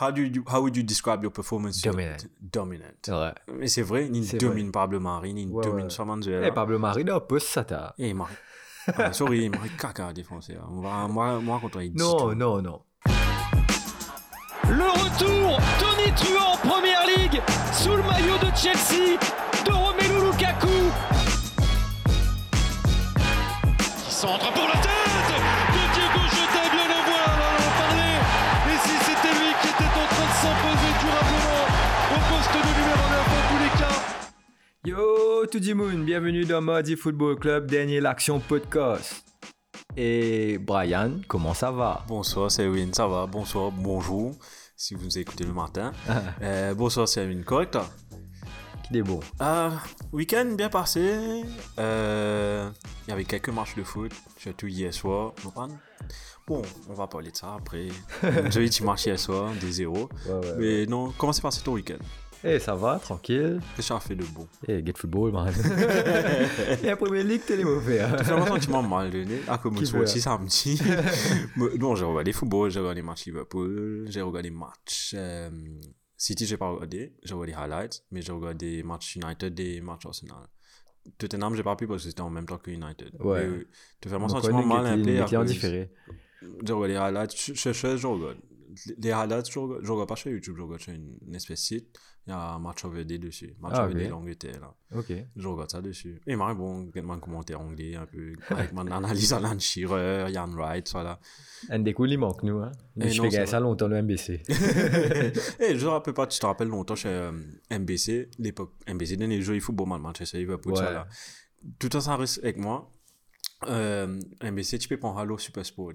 how, do you, how would you describe your performance? Dominant. Dominant. C'est vrai. Mais c'est vrai, il domine Pablo Mari, il Ouais, domine ouais. Samanzuela. Eh, Pablo Marino, pousse ça, t'as. Eh, Mari. Ah, sorry, Mari caca à défoncer. On va, moi, moi, contre il dit Non, tout. non, non. Le retour, Tony Truant en première ligue, sous le maillot de Chelsea, de Romelu Lukaku. Qui centre pour la Yo, tout le monde, bienvenue dans Mardi Football Club, dernier l'action podcast. Et Brian, comment ça va? Bonsoir, Win, ça va? Bonsoir, bonjour, si vous nous écoutez le matin. Euh, bonsoir, Win, correct? Qui est bon Euh, Week-end bien passé. Euh, Il y avait quelques matchs de foot, surtout hier soir. Bon, on va parler de ça après. J'ai petit match hier soir, des zéros. Ouais, ouais. Mais non, comment s'est passé ton week-end? Eh, ça va, tranquille. Qu'est-ce que fait de bon Eh, get football, man. Et la première ligue, t'es les mauvais. Hein. J'ai tu m'as mal donné. Ah, comme veut, aussi samedi. Non, j'ai regardé football, j'ai regardé match Liverpool, j'ai regardé match euh, City, j'ai pas regardé, j'ai regardé highlights, mais j'ai regardé match United et match Arsenal. Tottenham, j'ai pas pu parce que c'était en même temps que United. Ouais. Tu fais vraiment Donc, sentiment mal un peu. en différé. Regarde les highlights, je, regarde. Les highlights, je regarde, pas sur YouTube, je regarde sur une espèce de site. Il y a un match OVD dessus. Match Ah, OVD ok. l'Angleterre, là. Ok. Je regarde ça dessus. Et Marie, bon, quelques commentaires anglais, un peu, avec mon analyse Alan Shearer, Ian Wright, voilà. Un des coups, il manque, nous. Hein. Eh je fais ça longtemps, le MBC. Et je te rappelle pas, tu te rappelles longtemps chez euh, MBC, l'époque MBC, dans les jeux de football, man, Manchester Liverpool, ça Ouais. là. Tout ça, ça reste avec moi. Euh, MBC, tu peux prendre Halo Super Sport.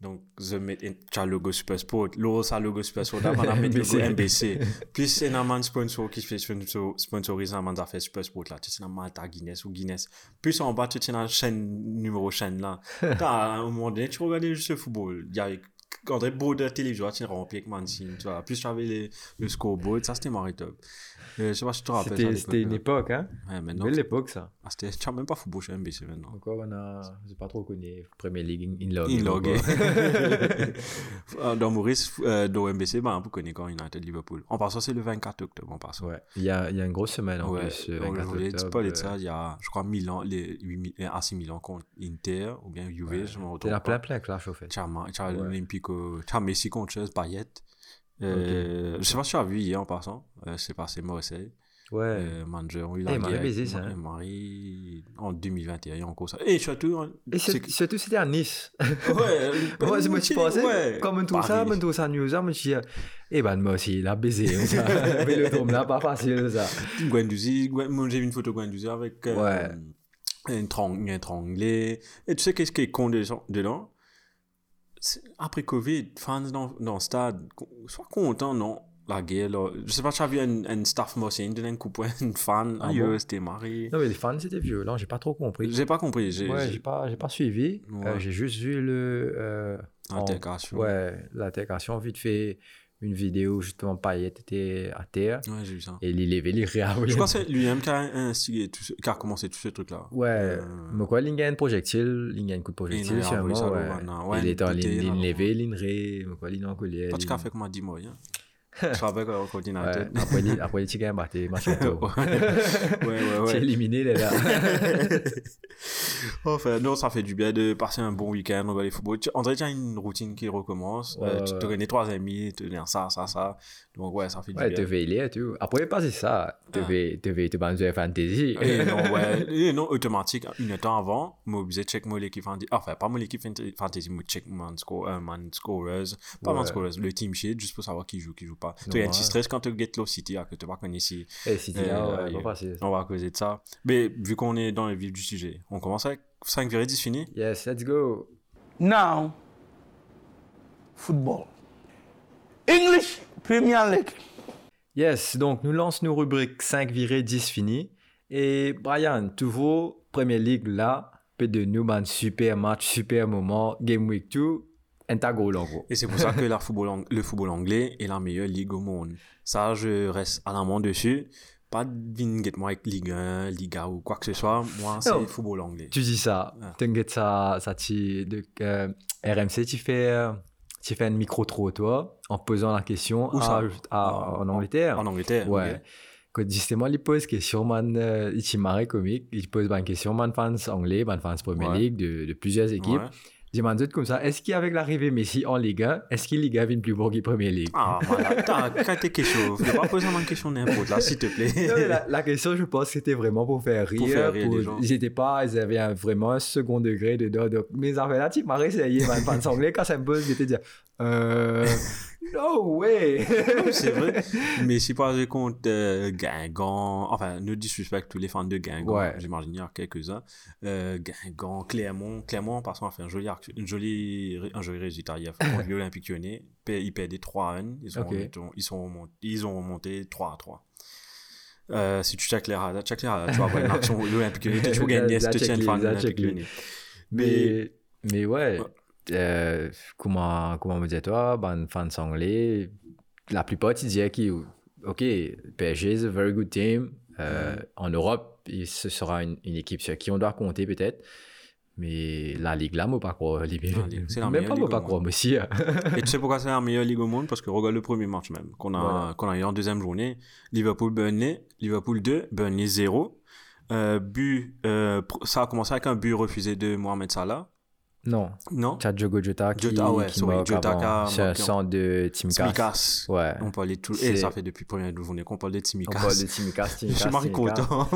Donc, je mets un tu as le logo Super Sport. L'eau, ça le logo Super Sport. Là, on a mis le logo MBC. Plus, c'est un man sponsor qui fait sponsor- sponsoriser un man affaires Super Sport là. Tu sais, un Malta Guinness ou Guinness. Plus en bas, tu tiens la chaîne, numéro chaîne là. À un moment donné, tu regardais juste le football. Il y a André Beau de télévision, tu rempli avec Mancini, tu vois. Plus tu avais les, le scoreboard, ça c'était marré top. Euh, je sais pas si tu te rappelles. C'était une l'époque, époque, hein. là. Ouais, maintenant. Belle époque, ça. Ah, c'était, même pas football chez MBC maintenant. Encore, on a. Je sais pas trop connu. Premier League, in log. Il logué. dans Maurice, euh, dans MBC, bah, on peut connaître quand United Liverpool. En passant, c'est le 24 octobre, en passant. Ouais. Il y a, il y a une grosse semaine en Ouais, plus. le on 24 voulait octobre, parler de euh, ça. Il y a, je crois, Milan, les 8 mi- euh, AC Milan contre Inter, ou bien Juve, je me Il y a plein, plein au fait. Tu as, Ma- tu as Ouais. Messi contre Chelsea, Payet. Euh, Je sais pas si tu as vu hier en passant, euh, c'est passé Marseille. Ouais. Euh, manager, oui, Eh, il m'a baisé, ça, Ma- hein. Marie, en 2021, il y a encore ça. Et surtout, hein, Et surtout, c'était à Nice. ouais, Moi, c'est moi qui pensais, ouais, comme trouve ça, on trouve ça news, je me suis dit, eh ben, moi aussi, il a baisé. ça. Vélodrome, là, pas facile, ça. Guendouzi, j'ai vu une photo Guendouzi avec euh, Ouais. un trang- un tranglé. Et tu sais qu'est-ce qui est con dedans, Après Covid, fans dans, dans le stade, sois content, non? La guerre, là. Je sais pas, tu as vu un, un staff mossé, donner un coup un fan. Ah bon? c'était marré. Non, mais les fans, c'était violent, j'ai pas trop compris. J'ai pas compris. J'ai, Ouais, j'ai- pas, j'ai pas suivi. Ouais. Euh, j'ai juste vu le. euh, en- Altercation. Ouais, l'altercation, vite fait une vidéo, justement, Payet était à terre. Ouais, j'ai vu ça. Et il levait les réa. Je crois que lui-même qui a instigé tout ce- qui a commencé tout ce truc-là. Ouais, Euh, mais quoi, il a un projectile, il a un coup de Il projectile, a sûrement, ouais. Ouais, Il est en est ligne, levée, ligne ré, mais quoi, ligne en collier. Toi, tu ligne- as fait comme a dit moi, hein? Travaille avec un coordinateur. Ouais, après, les chickens, bah, t'es machin ouais, ouais, ouais. T'es éliminé, les là. Enfin, non, ça fait du bien de passer un bon week-end, regarder le football. Tu- André, tu as une routine qui recommence. Ouais, Euh, ouais, tu te ouais. connais trois amis, tu dis ça, ça, ça. Donc, ouais, ça fait du Ouais, te bien. veiller, tu. Après, pas c'est ça. Te Ah. veiller, te veiller, te bandes de fantasy. Et non, ouais, et non, automatique, une temps avant, moi, je check moi l'équipe fantasy. Enfin, pas moi l'équipe fant- fantasy, moi, check man scorers. Pas Ouais. scorers, le team sheet, juste pour savoir qui joue, qui joue pas. Non, Tu as un petit stress quand tu get low city, que tu vas connaître ici. Et là, Euh, euh, pas facile. On va causer de ça. Mais vu qu'on est dans le vif du sujet, on commence avec 5 10 fini. Yes, let's go. Now, football. English Premier League. Yes, donc nous lançons nos rubriques 5 virées, 10 finis. Et Brian, toujours Premier League là, peu de nous, man, super match, super moment, Game Week 2, en. Et c'est pour ça que la football ang- le football anglais est la meilleure ligue au monde. Ça, je reste à la main dessus. Pas de vinget moi avec Ligue 1, Liga ou quoi que ce soit. Moi, c'est le football anglais. Tu dis ça, Ah. t'inquiète ça, ça de, euh, RMC, tu fais, euh, tu fais un micro-trottoir en posant la question Où ça à, à- en Angleterre. En Angleterre. Ouais. ok. Quand justement, il pose question, man, euh, il comique. Il pose ben, question, man, fans anglais, man, fans Premier Ouais. League de, de plusieurs équipes. Ouais. Je demande comme ça, est-ce qu'avec l'arrivée Messi en Ligue 1, est-ce qu'il Ligue 1 vient plus bon qu'il Premier League? Ah, voilà. T'as quand t'es quelque chose. Faut pas poser une question n'importe là, s'il te plaît. Non, mais la, la question, je pense que c'était vraiment pour faire rire. Pour faire rire les gens. Ils étaient pas, ils avaient un- vraiment un second degré dedans. Donc, mes affaires là, tu m'as essayé, man, fans anglais, quand ça me pose, j'étais dire, euh, no way. c'est vrai. Mais si par exemple euh, Guingamp, enfin, ne disrespect tous les fans de Guingamp, Ouais. j'imagine il y a quelques-uns. Euh, Guingamp, Clermont, Clermont, en passant, a fait un joli, une jolie, un joli résultat hier contre l'Olympique Lyonnais. Ils perdaient 3 à 1. Ils, sont Ok. remontés- ils, sont ils ont remonté 3 à 3. Euh, si tu checkes les radars, check les radars, tu vas voir une action l'Olympique Lyonnais, tu La- la si tu tiens check fan de l'Olympique check. Lyonnais. Mais, mais ouais, Ouais. Euh, comment, comment me dis-toi, ben, fans anglais, la plupart, ils disaient que, OK, PSG is a very good team. Euh, En Europe, ce sera une, une équipe sur qui on doit compter peut-être. Mais la Ligue là, moi pas croire. C'est la Même meilleure pas, moi ligue pas croire, moi aussi. Et tu sais pourquoi c'est la meilleure ligue au monde? Parce que regarde le premier match même, qu'on a, Voilà. qu'on a eu en deuxième journée. Liverpool-Burnley, Liverpool 2, Burnley 0. Euh, but, euh, ça a commencé avec un but refusé de Mohamed Salah. Non, Non? Tu as Diogo Jota qui, Jota, ouais, qui sorry, marque Jota avant. qui a C'est un marqué centre de Timikas. Tsimikas. Ouais. On parlait tout. Et C'est- ça fait depuis première journée qu'on parle de On Tsimikas. parle de Timikas, Je Timikas, suis marre Timikas. content.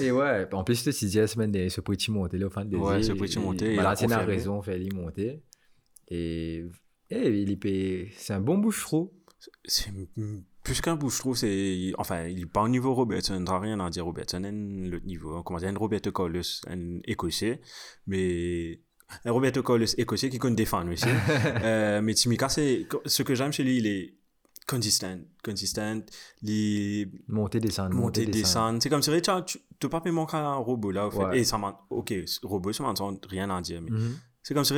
Et ouais, en plus, tu disais la semaine dernière, ce petit monté, là, au fin de Ouais, ce petit monté, il Voilà, tu as raison, fait lui monter. Et, et il est, c'est un bon bouche-trou. c'est plus qu'un bouche-trou, c'est. Enfin, il n'est pas au niveau Robertson, t'as rien à dire Robertson, un le niveau. Comment dire, un Roberto Carlos, un écossais, mais. Un Roberto Carlos écossais qui connaît défendre aussi. euh, mais Timika, c'est. Ce que j'aime chez lui, il est consistent. Consistent. Il Monter, descendre, monter, descendre. C'est comme si tu tu peux pas manquer un robot là. au fait. Ouais. Et ça m'a. Ok, robot, ça m'a rien à dire. Mais Mhm. c'est comme si.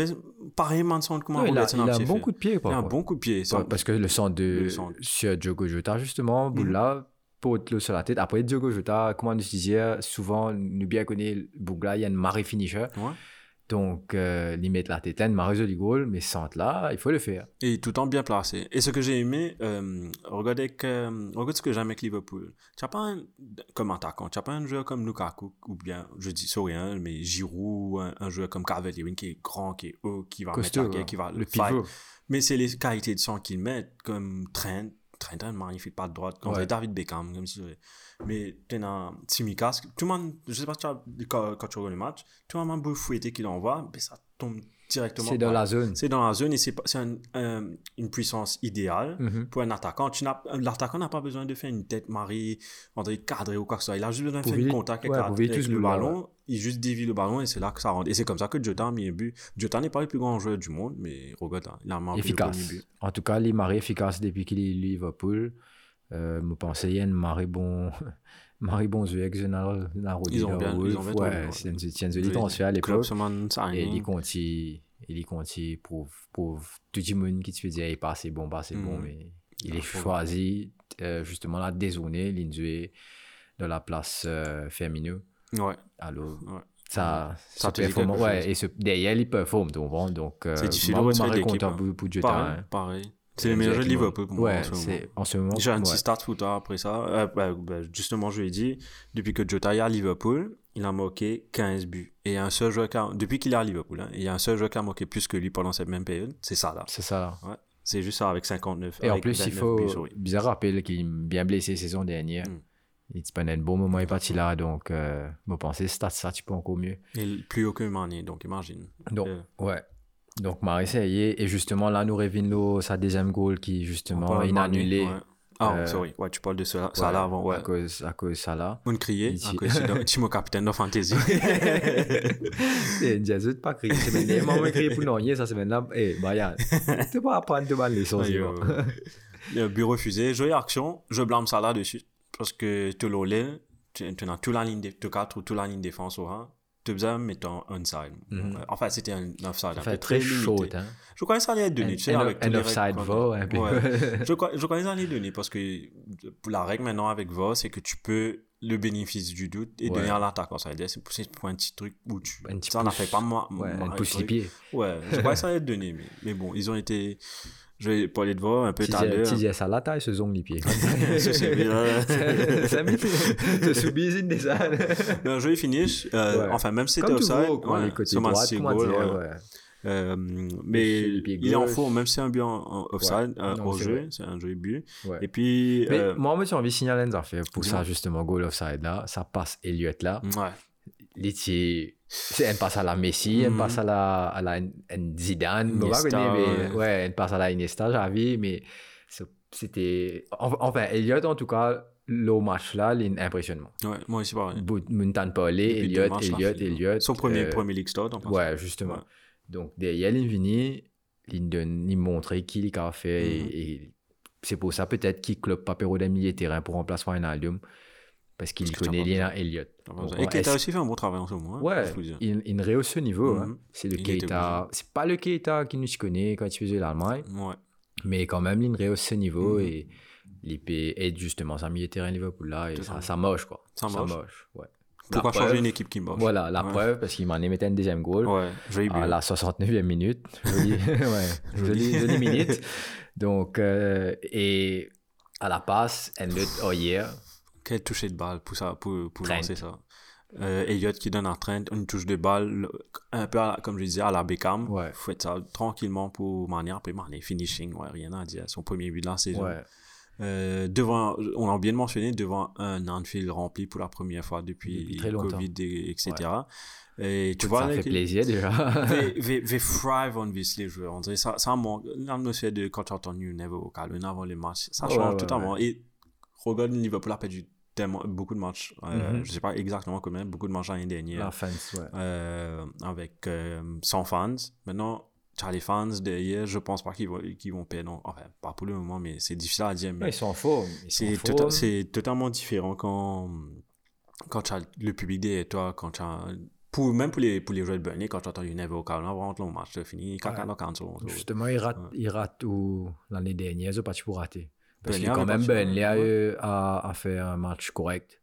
Pareil, man, comment Non, il a, il a un bon coup de pied, Il par a un bon coup de pied. ça- Parce que le centre de Le centre. sur Diogo Jota, justement, Mhm. Boula, pour l'eau sur la tête. Après, Diogo Jota, comme on disait, souvent, nous bien connaît Bougla, il y a une marée finisher. Ouais. Donc, euh, limite la tête, une marée joli goal, mais centre là, il faut le faire. Et tout en bien placé. Et ce que j'ai aimé, euh, regardez que, regarde ce que j'aime avec Liverpool. Tu n'as pas un, comme attaquant, tu n'as pas un joueur comme Lukaku, ou bien, je dis sorry, hein, mais Giroud, un, un joueur comme Calvert-Lewin qui est grand, qui est haut, qui va Costaud, mettre la ouais. qui va le fight. pivot. Mais c'est les qualités de sang qu'ils mettent, comme Trent, Trent une magnifique pas de droite, comme Ouais. David Beckham, comme si Mais tu as Tsimikas, tout le monde, je sais pas si tu as, quand, quand tu regardes le match, tout le monde a beau fouetter qu'il envoie, mais ça tombe directement. C'est dans la zone. c'est dans la zone et c'est un- un- une puissance idéale Mhm. pour un attaquant. N'as- L'attaquant n'a pas besoin de faire une tête marie, on dirait cadré ou quoi que ce soit. Il a juste besoin de Pour faire un contact ouais, avec, avec le ballon. Il juste dévie le ballon et c'est là que ça rentre. Et c'est comme ça que Jota a mis un but. Jota n'est pas le plus grand joueur du monde, mais regarde, hein, il a marqué efficace. but. En tout cas, il est marré efficace depuis qu'il est Liverpool. Euh, je pensais qu'il y a une marée bon. Que je n'ai Ils ont bien- ils ont bien trouvé, Ouais, ouais. c'est c'est un joli transfert à l'époque. Et il continue, il continue pour, pour tout le monde qui te fait dire, il est pas assez bon, pas assez bon, Mhm. mais il Ah, est choisi, euh, justement, la dézonée, l'induit dans la place euh, féminine. Ouais, Alors, ouais. ça, te performe, ouais, chose. et ce, derrière, il performe, tu comprends? Donc, euh, C'est difficile de moi, de content pour, pour. Pareil, hein. pareil. C'est le meilleur jeu de Liverpool pour moi. Ouais, en ce moment. J'ai un ouais. petit start footer après ça. Euh, bah, bah, justement, je lui ai dit, depuis que Jota est à Liverpool, il a marqué 15 buts. Et il y a un seul joueur qui a, depuis qu'il est à Liverpool, hein, il y a un seul joueur qui a marqué plus que lui pendant cette même période. C'est ça, là. C'est ça. Ouais. C'est juste ça avec 59. Et en plus, il 29 faut buts, sorry. bien rappeler qu'il est bien blessé saison dernière. Mm. Il se prenait un bon moment, il est parti là. Donc, euh, je pensais, ça, ça, tu peux encore mieux. Et plus que Mané, donc imagine. Donc, Euh, ouais. Donc, Marie essayé. Et justement, là, nous revenons sa deuxième goal qui, justement, parle de il a Mané, annulé. ouais. Ah, Euh, sorry. Ouais, tu parles de ça, Ouais, là avant. Ouais. À cause, à cause de ça là. On criait, à cause de Timo Capitaine de Fantasy. Et une jazz pas crié. C'est maintenant, maman crié pour non, ça c'est maintenant. Eh, Brian, tu peux apprendre de mal les euh, Le but refusé. Jolie action. Je blâme ça là-dessus. Parce que tu l'as tu as toute la ligne de, tu as toute la ligne défense au rang. Tu as besoin de mettre un onside. Mhm. Enfin, c'était un offside. Ça un peu fait très chaud, hein. Je que ça allait être donné. Un- tu sais, un- avec tous un les offside va. Ouais. je, je que ça allait être donné parce que la règle maintenant avec VAR, c'est que tu peux le bénéfice du doute et Ouais. donner à dire, c'est pour, un petit truc où tu. Un petit ça, n'a fait pas moi. Ouais, un pouce. Ouais, je crois que ça allait donné, mais, mais bon, ils ont été. Je vais parler de voir un peu l'heure. Tu disais ça, la taille, ce zong les pieds. Ça, c'est Tu subis une des ânes. Un joli finish. euh, Ouais. Enfin, même si c'était Comme offside. ouais, droits, City comment goal, dire, ouais. ouais. Euh, mais il est en faux, même si c'est un but en, offside, Ouais. euh, Non, au c'est jeu, c'est un joli but. Ouais. Et puis, Mais euh, moi, moi, j'ai envie de signaler une affaire pour ça, justement, goal offside là. Ça passe Elliott là. ouais. L'étier, c'est elle passe à la Messi, elle Mhm. passe à la, à la Zidane, Iniesta, mais ouais. ouais, elle passe à la Iniesta, j'avais, mais c'était. en- Enfin, Elliott, en tout cas, le match là, il est impressionnant. ouais, moi aussi, pareil. Là, Elliott, il- Elliott. Son premier, euh, premier League Start, en passant. Ouais, justement. Ouais. Donc, derrière, il est venu, il montre qui il a fait, Mhm. et, et c'est pour ça peut-être qu'il club Papero d'un milieu de terrain pour remplacer Wijnaldum, parce qu'il connaît Lina Elliott. Et Keita aussi fait un bon travail en ce moment. hein, Ouais, il, il rehausse ce niveau. hein. Mhm. C'est le Keita. C'est pas le Keita qui nous connaît quand il faisait l'Allemagne, Ouais. mais quand même, il rehausse ce niveau Mhm. et l'IP aide justement sa milieu de terrain Liverpool là et ça, ça. moche quoi. Ça moche. ouais. Pourquoi changer une équipe qui moche Voilà, la preuve, parce qu'il m'en est mis un deuxième goal à la 69e minute. Jolie, minute. Donc, euh, et à la passe, and le oh yeah, Quel toucher de balle pour, ça, pour, pour lancer ça. Euh, Elliott qui donne à Trent une touche de balle, le- un peu à la- comme je disais, à la Beckham. Ouais. Faites ça tranquillement pour Mania. Après, Mania, finishing, ouais, rien à dire. Son premier but de la saison. ouais. Euh, devant, on a bien mentionné, devant un Anfield rempli pour la première fois depuis, Depuis très longtemps. Covid, et- etc. Et tu vois, ça là, fait plaisir déjà. they, thrive on this, les joueurs. On dirait ça, ça manque. L'atmosphère de quand tu entends New Never au calme avant les matchs, ça Ouais, change ouais, totalement. Et regarde, Liverpool a perdu tellement, beaucoup de matchs. Euh, Mhm. Je sais pas exactement combien, beaucoup de matchs l'année dernière. La fence, ouais. euh, avec euh, 100 fans. Maintenant, tu as les fans derrière, je pense pas qu'ils vont, qu'ils vont perdre. non. Enfin, pas pour le moment, mais c'est difficile à dire. Mais ils sont en forme. ils c'est tota- c'est totalement différent quand, quand tu as le public derrière toi, quand tu as. Pour, même pour les, pour les joueurs de Burnley, quand tu entends une au calme, avant le match, fini, caca dans cancel. Justement, il rate, Ouais. il rate l'année dernière, ils ont pas pour rater. Parce que quand même, pas- Burnley a, ouais. eu- a, a fait un match correct.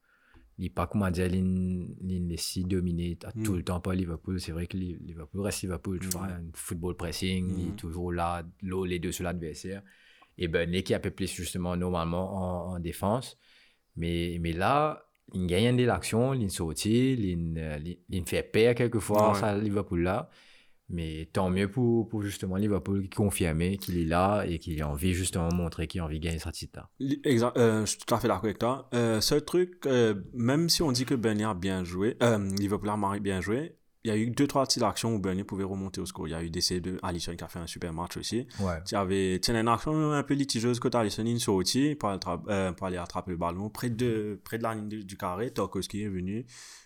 Il n'est pas, comment dire, il laissé dominer à Mm. tout le temps par Liverpool. C'est vrai que Li- Liverpool reste Liverpool. Tu Mm. vois, un football pressing, il est Mm. toujours là, l'eau, les deux sur l'adversaire. Et Burnley qui a peu plus justement normalement en, en défense. Mais, mais là, il gagne de l'action, il sortit, il, euh, il, fait peur quelquefois Ouais. ça Liverpool là. Mais tant mieux pour, pour justement Liverpool qui confirme qu'il est là et qu'il a envie justement de montrer qu'il a envie de gagner sa titre. Exact, euh, je suis tout à fait d'accord avec toi. Euh, seul truc, euh, même si on dit que Burnley a bien joué, euh, Liverpool a bien joué, il y a eu deux, trois petites actions où Burnley pouvait remonter au score. Il y a eu des de Alisson qui a fait un super match aussi. Ouais. Il y avait tiens, une action un peu litigeuse côté Alisson, il sorti pour, euh, pour aller attraper le ballon près de, près de la ligne du, du carré. Tarkowski est venu,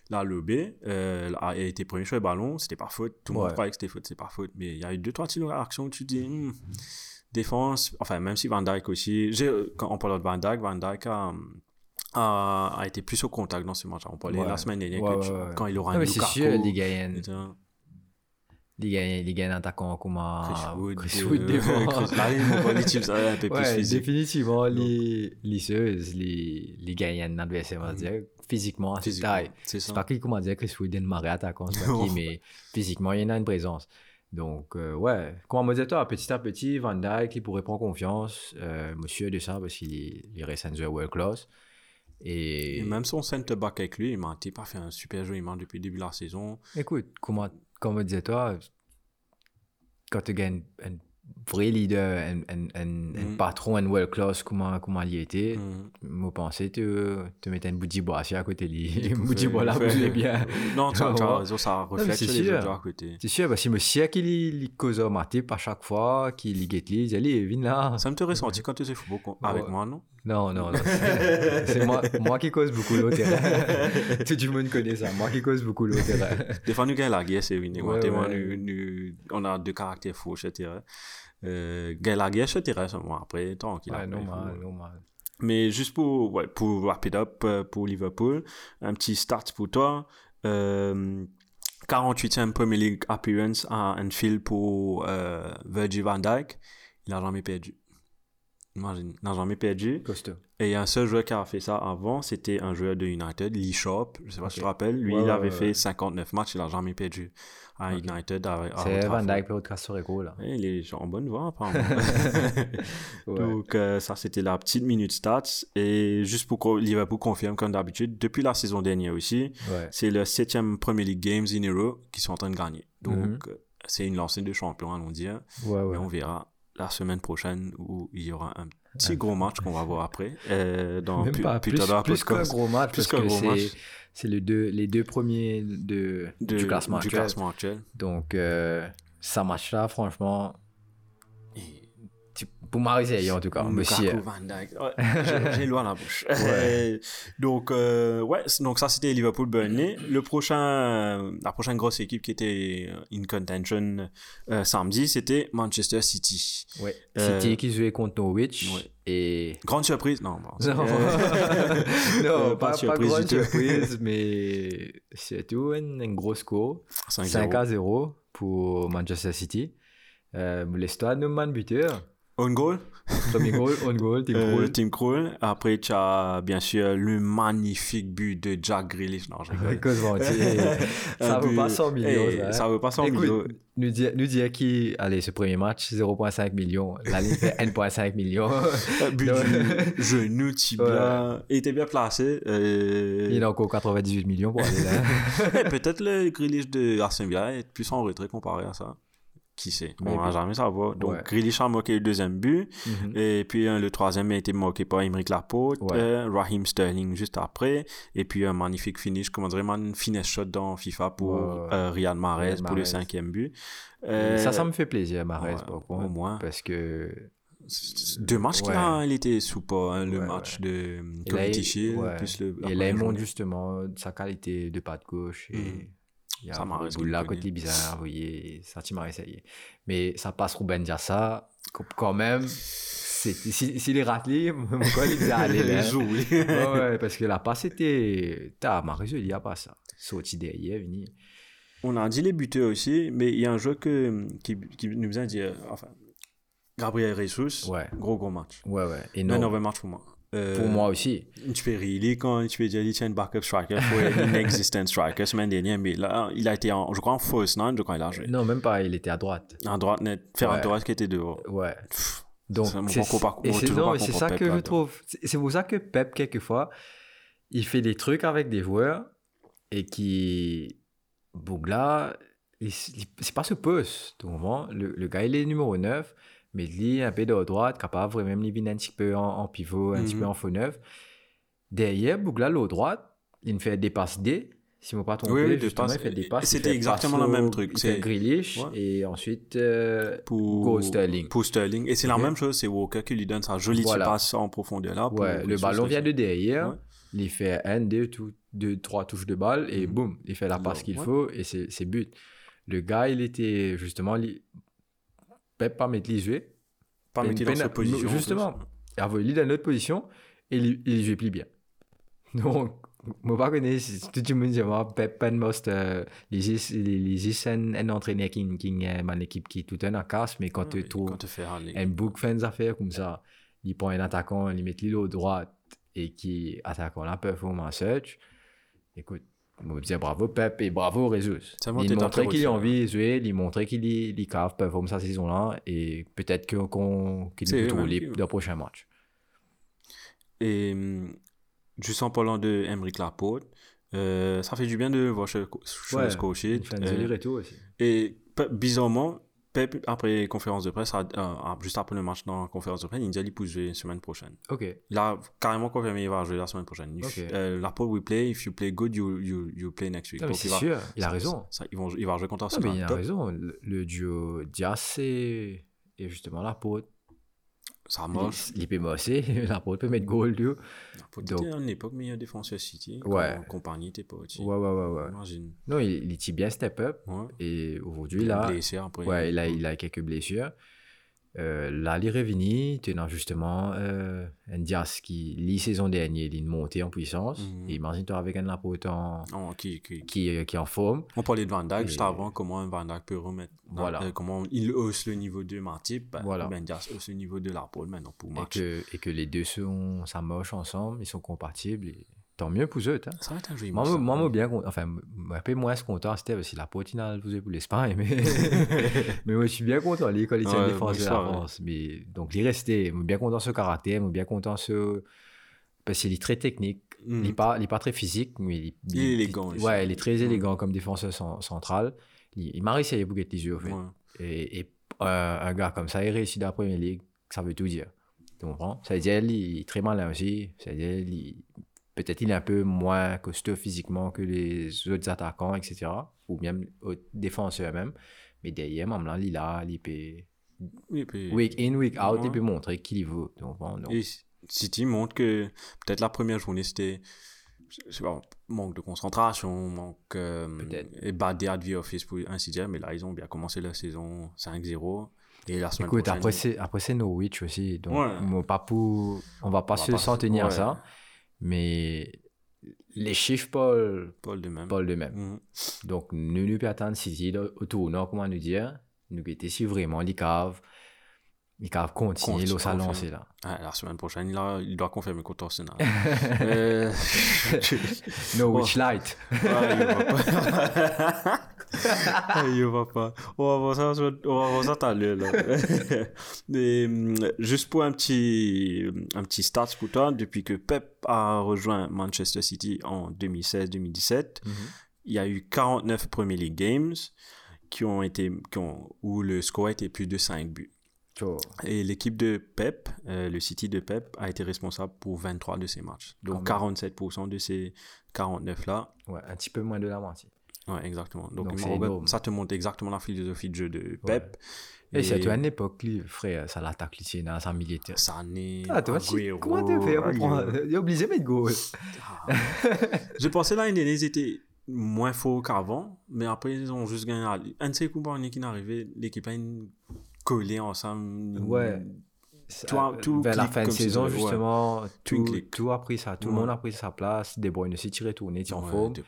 l'a lobé, euh, a été premier sur le ballon. C'était pas faute. Tout le monde croyait que c'était faute, c'est pas faute. Mais il y a eu deux, trois petites actions où tu dis, hmm, défense, enfin, même si Van Dijk aussi, quand on parle de Van Dijk, Van Dijk a, a, a été plus au contact dans ce match. On parlait Ouais. la semaine dernière Ouais, ouais, quand il aura un mais c'est Lukaku, sûr, les gagnent. et tout. Il gagne, il gagne un attaquant comme Chris Wood, Chris euh, Wood devant. Chris- vont pas les teams, ça, un peu plus Ouais, physique. définitivement, les lisseuses, les, les gagnants d'adversaire, on va dire, physiquement, c'est Physiquement, taille. C'est pas qui, comment dire, Chris Wood est maré attaquant, c'est pas qui, mais physiquement, il y en a une présence. Donc, euh, ouais, comment me dire toi, petit à petit, Van Dijk, il pourrait prendre confiance, euh, monsieur de ça, parce qu'il est- il reste un joueur world class. Et, Et même son center back avec lui, il m'a il pas fait un super jeu, il m'a depuis le début de la saison. écoute, comment, comme me disais toi, quand tu gagnes un vrai leader, un, un, un, un Mhm. patron, un world class, comment, comment il était, Mm. Moi, pensais te, te mettre un bout de bois à côté de lui. Il bois là, il vous bien. Non, tu tu raison, ça reflète sur les joueurs à côté. C'est sûr, parce que monsieur qui il cause au matin à chaque fois, qu'il y guette, il dit Allez, viens là. Ça me te ressenti quand tu fais football Ouais. avec moi, non? Non, non, non. C'est moi, moi qui cause beaucoup l'eau terrain. Tout le monde connaît ça. Moi qui cause beaucoup l'eau terrain. Des fois, nous gagnons la guerre, c'est une Ouais, ouais. nous- nous- On a deux caractères faux, etc. Euh, gagner la guerre, etc. après, tant qu'il a normal, faut- normal. Mais juste pour, ouais, pour wrap it up euh, pour Liverpool, un petit start pour toi. Euh, 48e Premier League appearance à Anfield pour euh, Virgil van Dijk. Il n'a jamais perdu. N'a jamais perdu. Costaud. Et il y a un seul joueur qui a fait ça avant, c'était un joueur de United, Lee Sharp, je sais pas si tu te rappelles. Lui, Ouais, il avait ouais, fait ouais. 59 matchs, il a jamais perdu à United. C'est Van. Dijk, Castro là. Et il est en bonne voie, apparemment. Donc, euh, ça, c'était la petite minute stats. Et juste pour que Liverpool confirme, comme d'habitude, depuis la saison dernière aussi, c'est le septième Premier League Games in a row qui sont en train de gagner. Donc, Mhm. euh, c'est une lancée de champion, allons dire. Mais on verra la semaine prochaine où il y aura un petit gros match qu'on va voir après. euh, dans Même pas, plus, plus qu'un gros match, Plus parce que c'est, les, deux, les deux premiers de, de- du classement du actuel. classement actuel. Donc, euh, ça match-là, franchement, Et pour Marseille en tout cas, Lukaku, monsieur. Van Dijk. Ouais, j'ai- à la bouche. Donc, euh, ouais, donc ça c'était Liverpool Burnley. Le prochain, la prochaine grosse équipe qui était euh, in contention euh, samedi, c'était Manchester City. Ouais. Euh, City qui jouait contre Norwich. ouais. Et. Grande surprise, non. c'est- Non, non pas, pas, surprise grande du tout. surprise, mais un, un gros score. 5-0. 5 à 0 pour Manchester City. Euh, L'histoire de man buteur. On goal, Premier goal, on goal, euh. Tim Krul. Après, tu as bien sûr le magnifique but de Jack Grealish. Non, je rigole. Ça Un vaut pas 100 millions. Eh, ça, ça vaut pas 100 Écoute, millions. Nous dire, nous dire qui, allez, ce premier match, 0,5 millions. La ligne fait 1,5 millions. Euh, but du genou, tibia. Il était bien placé. euh, Il a encore 98 millions pour aller là. Peut-être le Grealish de Villa est plus en retrait comparé à ça. Qui sait? On Maybe. va jamais savoir. Donc, Ouais. Grealish a marqué le deuxième but. Mhm. Et puis, le troisième a été marqué par Emeric Laporte. Ouais. euh, Raheem Sterling juste après. Et puis, un magnifique finish, comment dire, un finesse shot dans FIFA pour Ouais, euh, Riyad Mahrez Riyad pour le cinquième but. Euh, Ça, ça me fait plaisir, Mahrez, au moins. Parce que. Deux matchs qu'il Ouais. a, il était sous pas. hein, le Ouais, match ouais. de ouais. plus le. Et là, il montre justement sa qualité de pas de gauche. Et Mhm. Il y a Ça connaît. côté bizarre, vous voyez, ça, tu m'as essayé. Mais ça passe Ruben Diassa, quand même. c'est- si- S'il est raté, mon gars, il aller là. oui. ouais, parce que la passe était. T'as Mahrez, il n'y a pas ça. Sorti derrière, venu. On a dit les buteurs aussi, mais il y a un jeu que, qui, qui nous a dit, euh, enfin, Gabriel Jesus, Ouais. gros gros match. Ouais, ouais. Non, mauvais match pour moi. Euh, pour moi aussi. Tu peux rire quand tu peux dire qu'il tient un backup striker, faut un striker semaine dernière, mais là, il a été, en, je crois, en first nine, je crois, il a joué. Non, même pas, il était à droite. En droite net, Ferran Ouais. Torres qui était dehors. Ouais. Pff, Donc, c'est non, ça Pep que je là-dedans. trouve. C'est pour ça que Pep, quelquefois, il fait des trucs avec des joueurs et qui. Bougla, il- il- c'est pas ce poste. Donc, vraiment, le, le gars, il est numéro 9, mais lui, un peu de droite, capable vraiment de venir un petit peu en, en pivot, un petit Mhm. peu en faux neuf. Derrière, Bougla, l'eau droite, il fait des passes D. Si je ne me pas trompé, Oui, justement, passes. il fait des passes. C'était exactement le même truc, c'est- Grealish Ouais. et ensuite euh, Pour, Go Sterling. Pour Sterling. Et c'est la même chose, c'est Walker qui lui donne sa jolie Voilà. passe en profondeur là. pour Ouais, le ballon vient de derrière. Ouais. Il fait un, deux, tout- deux, trois touches de balle et Mhm. boum, il fait la passe qu'il faut et c'est but. Le gars, il était justement. Les jouer. Pas Peine- mettre dans cette position. en justement. Il volé dans notre position et il, jouait plus bien. Donc, moi, pas connais, si tout le monde dit, moi, pas most, euh, les is- les les is un entraîneur qui, qui est une équipe qui est tout un en casse, mais quand Ouais, tu trouves un book fait des affaires comme ça. Il prend un attaquant, il met l'île au droite et qui attaquant la performance search. Écoute, on va dire bravo Pep et bravo. Ça montre Il montrait qu'il a interruptions, envie de jouer, il montrait qu'il est capable de performer sa saison-là et peut-être qu'il trouver même qui- dans le prochain match. Et juste en parlant de Emeric Laporte, euh, ça fait du bien de voir coachée. Il fait un joli retour aussi. Et bizarrement, Pep, après conférence de presse, a- juste après le match dans la conférence de presse, il dit peut jouer la semaine prochaine. Ok. Il a carrément confirmé qu'il va jouer la semaine prochaine. If, Ok. euh, Laporte will play, if you play good, you, you, you play next week. C'est il va- sûr, il a ça- raison. ça- ils vont, il va jouer contre Arsenal. il a Top. raison. Le, le duo Diaz et, justement la. Ça marche. Il, il peut bosser, la pote peut mettre goal, lui. Donc- était à une époque meilleur défenseur City. Ouais. Compagnie était pas au-dessus. Ouais, ouais, ouais, ouais. Imagine. Non, il, il était bien step up. Ouais. Et aujourd'hui, là, blessé après. ouais, il a, il a quelques blessures. Euh, là, il est revenu, tenant justement euh, un Dias qui, la saison dernière, il est monté en puissance. Mhm. Et imagine-toi avec un Laporte en- Oh, qui, qui, qui, est- qui est en forme. On parlait de Van Dijk juste Et- avant, comment un Van Dijk peut remettre. Voilà. euh, comment il hausse le niveau de Martip. Ben, Voilà. Ben Diaz hausse le niveau de Laporte maintenant pour Et match. que, et que les deux sont, ça marche ensemble, ils sont compatibles. Et tant mieux pour eux. hein. Ça va être un joli Moi, match, moi, moi, moi, bien, enfin, moi, un peu moins content, c'était aussi la potinale vous pour l'Espagne, mais, mais moi, je suis bien content, les qualités Ouais, de défense de la ouais. France. Mais, donc, il est resté, moi, bien content ce caractère, moi, bien content ce, parce qu'il est très technique, Mhm. il n'est pas, il est pas très physique, mais il, Il est élégant aussi. Ouais, il est très Mhm. élégant comme défenseur cen- central. Il, il m'a réussi à bouger les yeux, en fait. Ouais. Et, et un, un gars comme ça, il réussit dans la première ligue, ça veut tout dire. Tu comprends? Ça veut dire qu'il est très malin aussi. Ça veut dire il- peut-être il est un peu moins costaud physiquement que les autres attaquants, etc. Ou même autres défenseurs même. Mais derrière, là, il a, il peut, week in, week out, Ouais. il peut montrer qu'il vaut. Tu comprends Donc, Et City montre que peut-être la première journée c'était je sais pas, manque de concentration, manque euh, et bad day at the office pour ainsi dire, mais là ils ont bien commencé la saison 5-0 et la semaine Écoute, prochaine. après c'est, après c'est Norwich aussi. Donc, Ouais. moi, pas pour, on va pas On va se pas s'en se- tenir à ça. Mais les chiffres parlent, Paul de même. parlent de même. Mhm. Donc, nous nous attendre City là, au tournant, comment nous dire. Nous étions si vraiment les caves, les caves continuent Continue, au salon, c'est là. Ah, la semaine prochaine, il, a- il doit confirmer contre Arsenal. euh... Norwich Light. Va pas. On va voir ça, on va voir ça tout à l'heure, là. Mais, hum, juste pour un petit, un petit toi, depuis que Pep a rejoint Manchester City en 2016-2017, il y a eu 49 Premier League Games qui ont été, qui ont, où le score était plus de 5 buts. Ciao. Et l'équipe de Pep, euh, le City de Pep, a été responsable pour 23 de ces matchs. Donc Quand 47% de ces 49-là. Ouais, un petit peu moins de la moitié. Ouais, exactement. Donc, ça te montre exactement la philosophie de jeu de Pep. Et, c'est à une époque, lui, frère, ça l'attaque, lui, c'est dans sa militaire. Sané, Ah, toi, tu- Agüero, comment tu fais Il est obligé de mettre goal. Ah. Je pensais dernière, ils étaient moins forts qu'avant, mais après, ils ont juste gagné. Un de ces coups, on est qui est arrivé, l'équipe a une collée ensemble. Ouais. Tout a- tout Vers la fin de si saison, ouais. justement, Tout tout, a pris ça. Tout le monde a pris sa place. De Bruyne aussi tiré tourné, il est en forme. De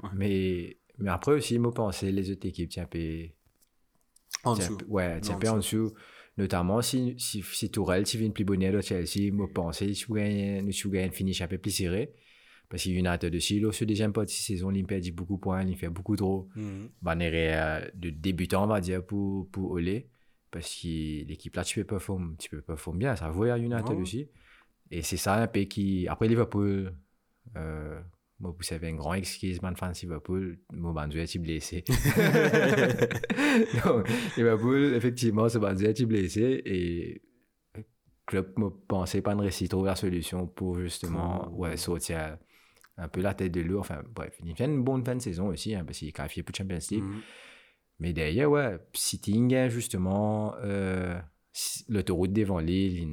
mais de mais, après aussi, moi, penser les autres équipes, tiens, peu- En dessous. peu- ouais, tiens, En dessous. Notamment si, si, si Tourelle, si vient plus bonnet de Chelsea, moi, penser, si vous gagnez, si vous gagnez un finish un peu plus serré. Parce que United aussi, là, sur deuxième partie de saison, il perd beaucoup de points, il fait beaucoup trop. Mhm. Ben, on est, euh, de débutant, on va dire, pour, pour Olé. Parce que l'équipe là, tu peux performer, tu peux performer bien. Ça vaut à United Ouais. aussi. Et c'est ça un peu qui. Après Liverpool, euh, moi, vous savez, un grand excuse, man, fan de Liverpool, moi, Bandu est blessé? Donc, Liverpool, effectivement, ce Bandu est blessé? Et le club m'a pensé pas de réussir trouver la solution pour justement Pour- ouais, sortir un peu la tête de l'eau. Enfin, bref, il fait une bonne fin de saison aussi, hein, parce qu'il est qualifié pour Champions League. Mhm. Mais derrière, ouais, gagne justement euh, l'autoroute devant l'île, ils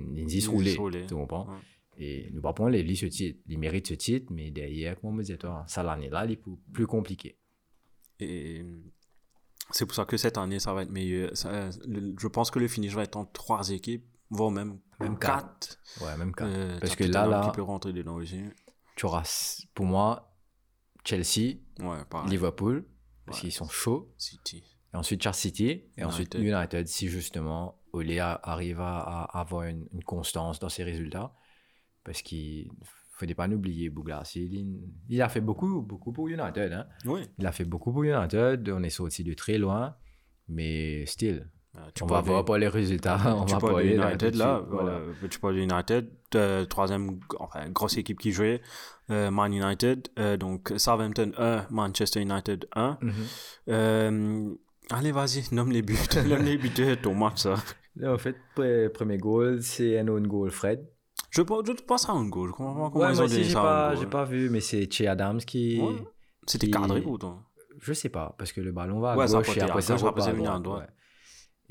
rouler. disent rouler. Tu comprends? Ouais. Et nous pas prendre les ce titre. Ils méritent ce titre, mais derrière, comme on me toi, ça l'année là, il est plus, compliqué. Et c'est pour ça que cette année, ça va être meilleur. Ça- je pense que le finish va être en trois équipes, voire même, Même quatre. Ouais, même cas. Euh, Parce que là, là- qui peut rentrer dedans aussi. Tu auras, pour moi, Chelsea, Ouais. Liverpool, parce Ouais. qu'ils sont chauds. City. Et ensuite, Charles City. Et United. ensuite, United, si justement, Ole a- arrive à, à avoir une, une constance dans ses résultats. Parce qu'il ne faut pas l'oublier, Douglas. Il, il a fait beaucoup, beaucoup pour United. Hein. Oui. Il a fait beaucoup pour United. On est sorti de très loin. Mais still, Euh, tu on va voir pas les résultats. on tu va parles United de là. Voilà. euh, tu parles United, euh, troisième enfin, grosse équipe qui jouait, euh, Man United, euh, donc Southampton 1, Manchester United 1. Mhm. Euh, allez, vas-y, nomme les buts, nomme les buts de ton match. Ça. En fait, pre- premier goal, c'est un own goal, Fred. Je, pense- je pense à un goal, je comprends pas comment Ouais, ils ont j'ai ça pas, j'ai pas vu, mais c'est Che Adams qui. Ouais. C'était qui- cadré pourtant. Je sais pas, parce que le ballon va à Ouais, ça gauche et après ça gauche, va pas ça à droite. ouais.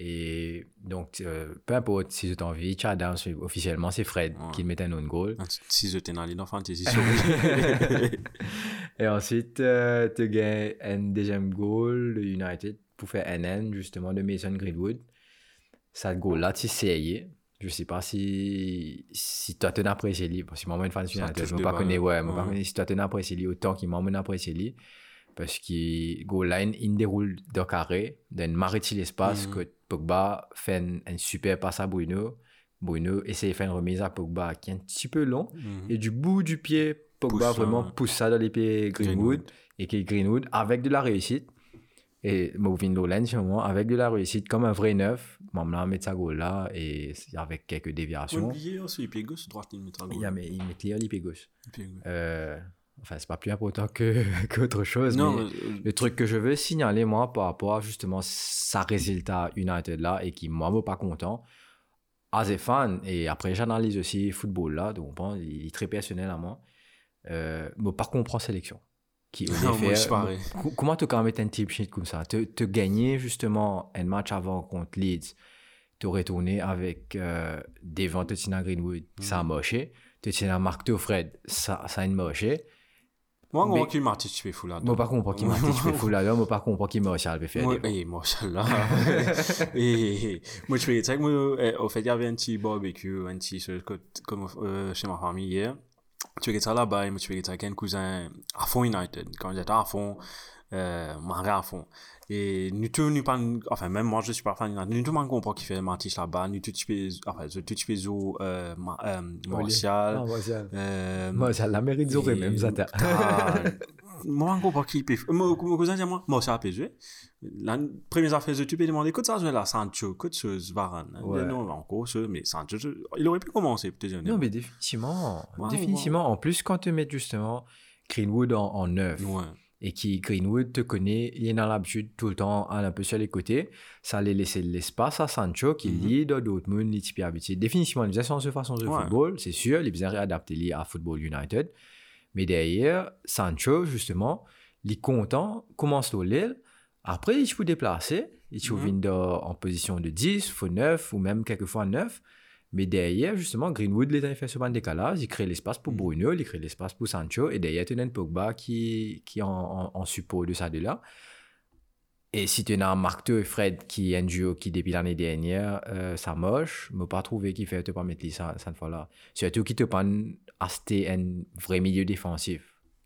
Et donc, euh, peu importe si j'ai envie, Chad Adams, officiellement, c'est Fred Ouais. qui met un own goal. Si je t'ai dans dans Fantasy. Et ensuite, euh, tu gagnes un deuxième goal, le United, pour faire NN, justement, de Mason Greenwood. Ça goal-là, tu sais, je sais pas si, si toi, tu apprécié lui, parce que moi, je suis fan de United. Je ne pas connais, ouais, Ouais. pas connais si toi, tu apprécié lui autant qu'il m'a apprécié lui. Parce que goal line, il déroule de carré, d'un maritime l'espace, Mhm. que Pogba fait un, un super passe à Bruno. Bruno essaie de faire une remise à Pogba qui est un petit peu long. Mhm. Et du bout du pied, Pogba Pousse vraiment ouais. pousse ça dans les pieds Greenwood. Greenwood. Et que Greenwood, avec de la réussite, et Moving Lowland, sûrement, avec de la réussite, comme un vrai neuf, Mamla met sa goal là, et avec quelques déviations. Oublié aussi, pied gauche, droite, il mettra Il, mais il met les pieds gauche. Euh, enfin, c'est pas plus important que, qu'autre chose. Non, mais euh, le truc que je veux signaler, moi, par rapport à justement sa résultat United là, et qui, moi, me pas content, as a fan, et après, j'analyse aussi football là, donc bon, il est très personnel à moi, euh, me pas comprendre sélection. Qui, Non, moi, co- comment tu quand mettre un type sheet comme ça? Te, te gagner justement un match avant contre Leeds, te retourner avec euh, devant Tina Greenwood, ça Mm. a marché. Tina Marc Fred, ça, ça a marché. Moi, moi, qui Martin, tu fais fou là. Moi, pas comprendre qui m'a dit, je fais fou là, moi, pas comprendre qui m'a à le faire. Moi, des fois. eh, et, moi, je fais ça. Moi, eh, au fait, il y avait un petit barbecue, un petit, comme euh, chez ma famille hier. Tu fais ça là-bas, et moi, tu fais ça avec un cousin à fond United. Quand j'étais à fond, euh, marré à fond. Et nous tous, nous pas, enfin, même moi, je suis pas fan United. Nous tous, on comprend qui fait Martis là-bas. Nous tous, enfin, tout tu fais zo, euh, euh, Martial. Ah, Martial. euh, Martial, la mérite d'aurer même, ça moi, je comprends qui peut. Mon cousin dit à moi, moi, ça peut jouer. La première affaire de tu peux demander, écoute ça, jouer là, Sancho, écoute ce Varane. Non, encore ce, mais Sancho, je- il aurait pu commencer, peut-être. Non, mais définitivement. Définitivement. En plus, quand tu mets justement Greenwood en, neuf, Ouais. et qui Greenwood te connaît, il est dans l'habitude tout le temps à un peu sur les côtés, ça allait laisser l'espace à Sancho qui Mhm. lit dans Dortmund, il est typé habitué. Définitivement, il faisait son façon de Ouais. football, c'est sûr, faisait réadapter lui à Football United. Mais derrière, Sancho, justement, il est content, commence au l'île, après il peut déplacer, il peut Mhm. venir en position de 10, faut 9 ou même quelquefois 9. Mais derrière, justement, Greenwood, les a fait souvent décalage. Il crée l'espace pour Mhm. Bruno, il crée l'espace pour Sancho. Et derrière, tu as un Pogba qui, qui est en, en, en support de ça de là. Et si tu as un Marc et Fred qui est un duo qui, depuis l'année dernière, euh, ça moche, je pas trouvé qu'il fait te pas mettre ça, cette fois-là. Surtout qu'il te pas acheter un vrai milieu défensif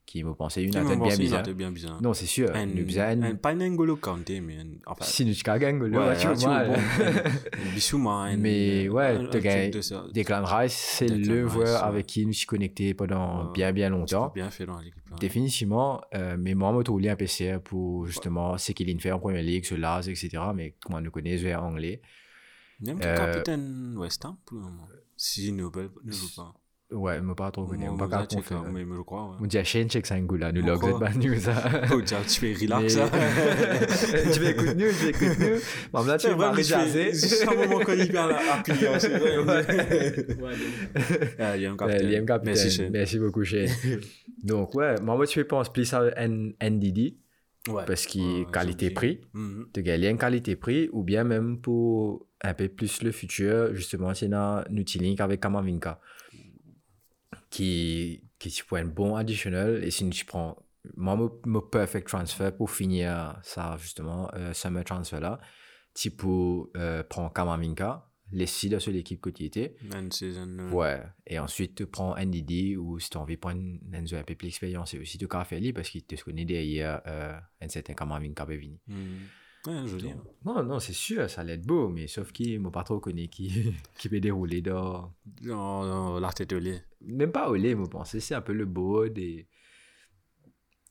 qui me pensait United bien bizarre. Bien bizarre. Non, c'est sûr. Un- Nous besoin un- Pas un N'Golo Kanté, mais. Enfin. si nous gagne, Ouais, tu vois. Bissouma, un- Mais ouais. Declan Rice, c'est le joueur avec qui je me suis connecté pendant bien bien longtemps. bien fait dans l'équipe. Définitivement, euh, mais moi, je me trouve un PCR pour justement ce qu'il fait en première ligue, ce Laz, etc. Mais comment nous connaît, joueur anglais. Même Euh, le capitaine West Ham, pour le moment. Si ne joue pas. Ouais, je je mais je le crois. ouais. On dit à Shane, check ça un goût là. Nous Moi, log quoi. cette bad news. hein. Tiens, tu fais relax. Hein. Je écouter nous, je vais écouter nous. Bon, là, tu vas je fais- c'est un moment qu'on la- appuyé, hein, c'est vrai. Euh, capitaine. Liam Capitaine. Merci, beaucoup, Shane. Donc, ouais, moi, tu penses plus à NDD Ouais. parce qu'il Ouais, qualité-prix. Mhm. de gagner qualité-prix ou bien même pour un peu plus le futur, justement, c'est dans Nutilink avec Kamavinka qui, qui est un bon additionnel et si tu prends moi, mon, mon perfect transfer pour finir ça, justement, euh, summer transfer là, tu peux euh, prendre Kamavinka, laisser dans seule équipe que tu étais. Ouais. Et ensuite, tu prends NDD ou si tu as envie de prendre joueur un peu plus expérience, c'est aussi tu faire lui parce qu'il te connaît derrière euh, un certain Kamavinka peut venir. Ouais, joli. hein. Non, non, c'est sûr, ça allait être beau, mais sauf qu'il m'a pas trop connu qui, qui peut dérouler dans. Non, non, la tête au lait. Même pas au lait, moi, pensais, c'est un peu le beau des.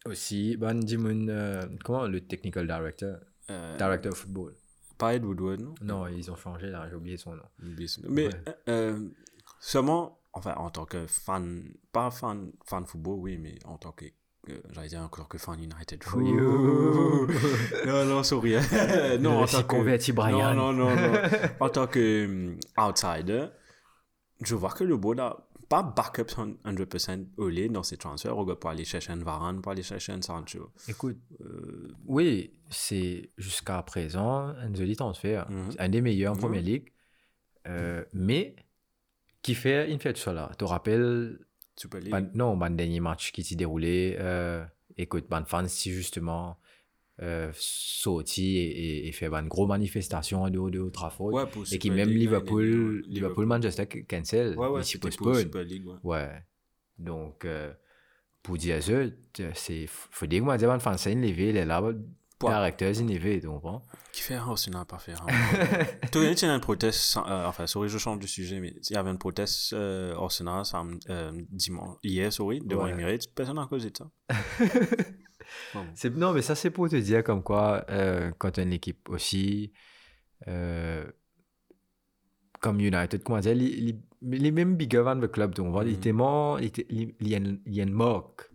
Aussi, ben, dis-moi, euh, comment le technical director, Euh, director of football. Pas Ed Woodward, non? Non, ils ont changé là, j'ai oublié son nom. Mais Ouais. euh, seulement, enfin, en tant que fan, pas fan, fan football, oui, mais en tant que, euh, j'allais dire encore que fan United. For you. non, non, sorry. Non, en tant que. Brian. Non, non, non, non. en tant que hum, outsider, je vois que le beau n'a pas backup 100% au lait dans ses transferts. Pour aller chercher un Varane, pour aller chercher un Sancho. Écoute, Euh, oui, c'est jusqu'à présent un joli transfert. Mhm. Un des meilleurs en première ligue. Euh, mais, qui fait une fête sur là Tu te rappelles Super League. Non, ban dernier match qui s'est déroulé, euh, écoute, ban fans, si justement, euh, sorti et, et, fait une grosse manifestation en dehors de Trafford. Ouais, et qui même League, Liverpool, Liverpool, Liverpool, Manchester cancel. Ouais, ouais, ils postponent. Super League, ouais. Ouais. Donc, euh, pour dire ça, c'est, faut dire que moi, dire, fan scène levé, il est là, levé, tu comprends? Qui fait un aussi n'a pas fait un. Toi, il y a une proteste, euh, enfin, sorry, je change de sujet, mais il y avait une proteste euh, Arsenal sam- euh, dimanche, hier, sorry, devant Ouais. Emirates. Personne n'a causé de ça. Non, mais ça, c'est pour te dire comme quoi, euh, quand une équipe aussi, euh, comme United, comment dire, les, les, les mêmes bigger van le club, donc, voilà, Mhm. il y a une marque,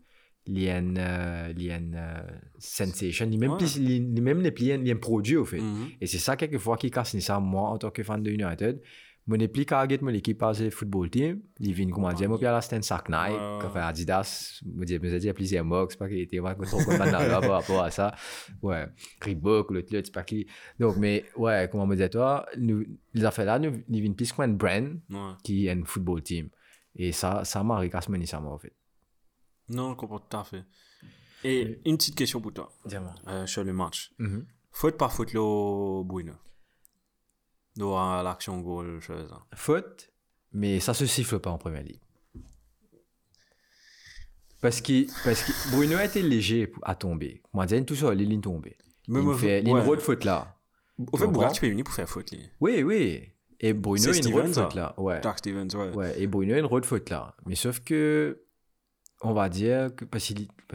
sensation, il y a même, il y a même les il produit, au fait. Mhm. Et c'est ça, quelquefois, qui casse ça, moi, en tant que fan de United. Mon plus qu'à mon équipe à le football team. Il vient, comment dire, moi, puis à la stand sac Nike, enfin Adidas, je dis, je dis, plusieurs marques, pas qu'il était, vraiment trop content là par rapport à ça. Ouais. Reebok, l'autre, l'autre, c'est pas qui. Donc, mais, ouais, comment me dire, toi, nous, les affaires là, nous, nous viennent plus comme un brand qui est un football team. Et ça, ça m'a casse ça, moi, en fait. Non, je comprends tout à fait. Et une petite question pour toi, Dis-moi. euh, sur le match. Mhm. Faute par faute, le Bruno. Dans l'action goal, chose. là. Faute, mais ça se siffle pas en première ligue. Parce que, parce que Bruno a été léger à tomber. Moi, j'ai tout ça, il est tombé. Mais Il fait il ouais. une road faute là. Au fait? Bouga, tu peux venir pour faire faute, lui. Oui, oui. Et Bruno a une faute là. Ouais. Stevens, ouais. ouais. Et Bruno a une faute là. Mais sauf que, on va dire que, parce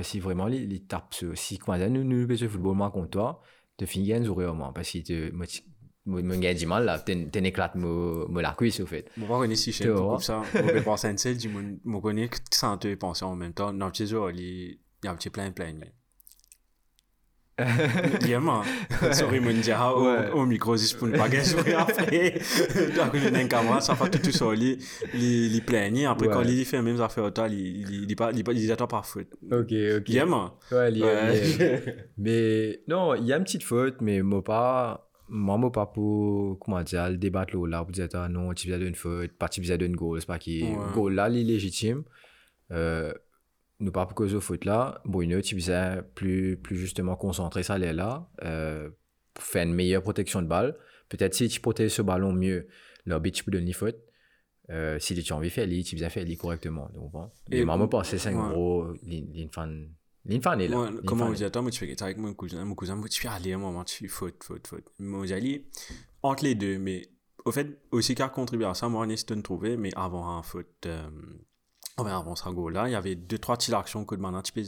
qu'il vraiment, il, tape ce, si, dire, nous, nous, football, moi, contre toi, te finis un au moins. Parce moi, tu- moi, moi, gagne du mal là. T'es t'es éclate, moi, moi, la cuisse, au fait. Bon, on connaître si Tu vois. comme ça. On peut penser à une seule, je connais que ça te penser en même temps. Petit jour, il il y a un petit plein plein. Vraiment. Sorry, dia, Ouais. au, au micro, si je peux pas gagner après. Donc, il y a une caméra, ça fait tout tout ça, il, il, il plaigne. Après, quand il fait même affaires autant, il, il, il, pas- il, il attend pas faute. Ok, ok. Ouais. Ouais. Mais non, il y a une petite faute, mais moi pas, moi, moi pas pour, comment dire, le débattre là, pour dire, ah, non, tu viens d'une faute, pas tu viens d'une goal, c'est pas qui, goal là, il est légitime. Euh, nous pas pour cause de faute là, Bruno, tu viens plus, plus justement concentrer ça, là, là, euh, pour faire une meilleure protection de balle. Peut-être si tu protèges ce ballon mieux, l'arbitre, tu peux donner faute. Euh, si tu as envie de faire, tu viens faire correctement. Donc, bon. Et- pense que c'est un gros, ligne fan, est là. Comment vous est attends, moi, tu fais avec mon cousin, mon cousin, moi, tu fais aller un moment, tu fais faute, faute, faute. Moi, dit, entre les deux, mais au fait, aussi qu'à contribuer à ça, moi, on de trouver, mais avant un faute, euh, enfin, avant goal là, il y avait deux, trois petites actions que de maintenant, tu peux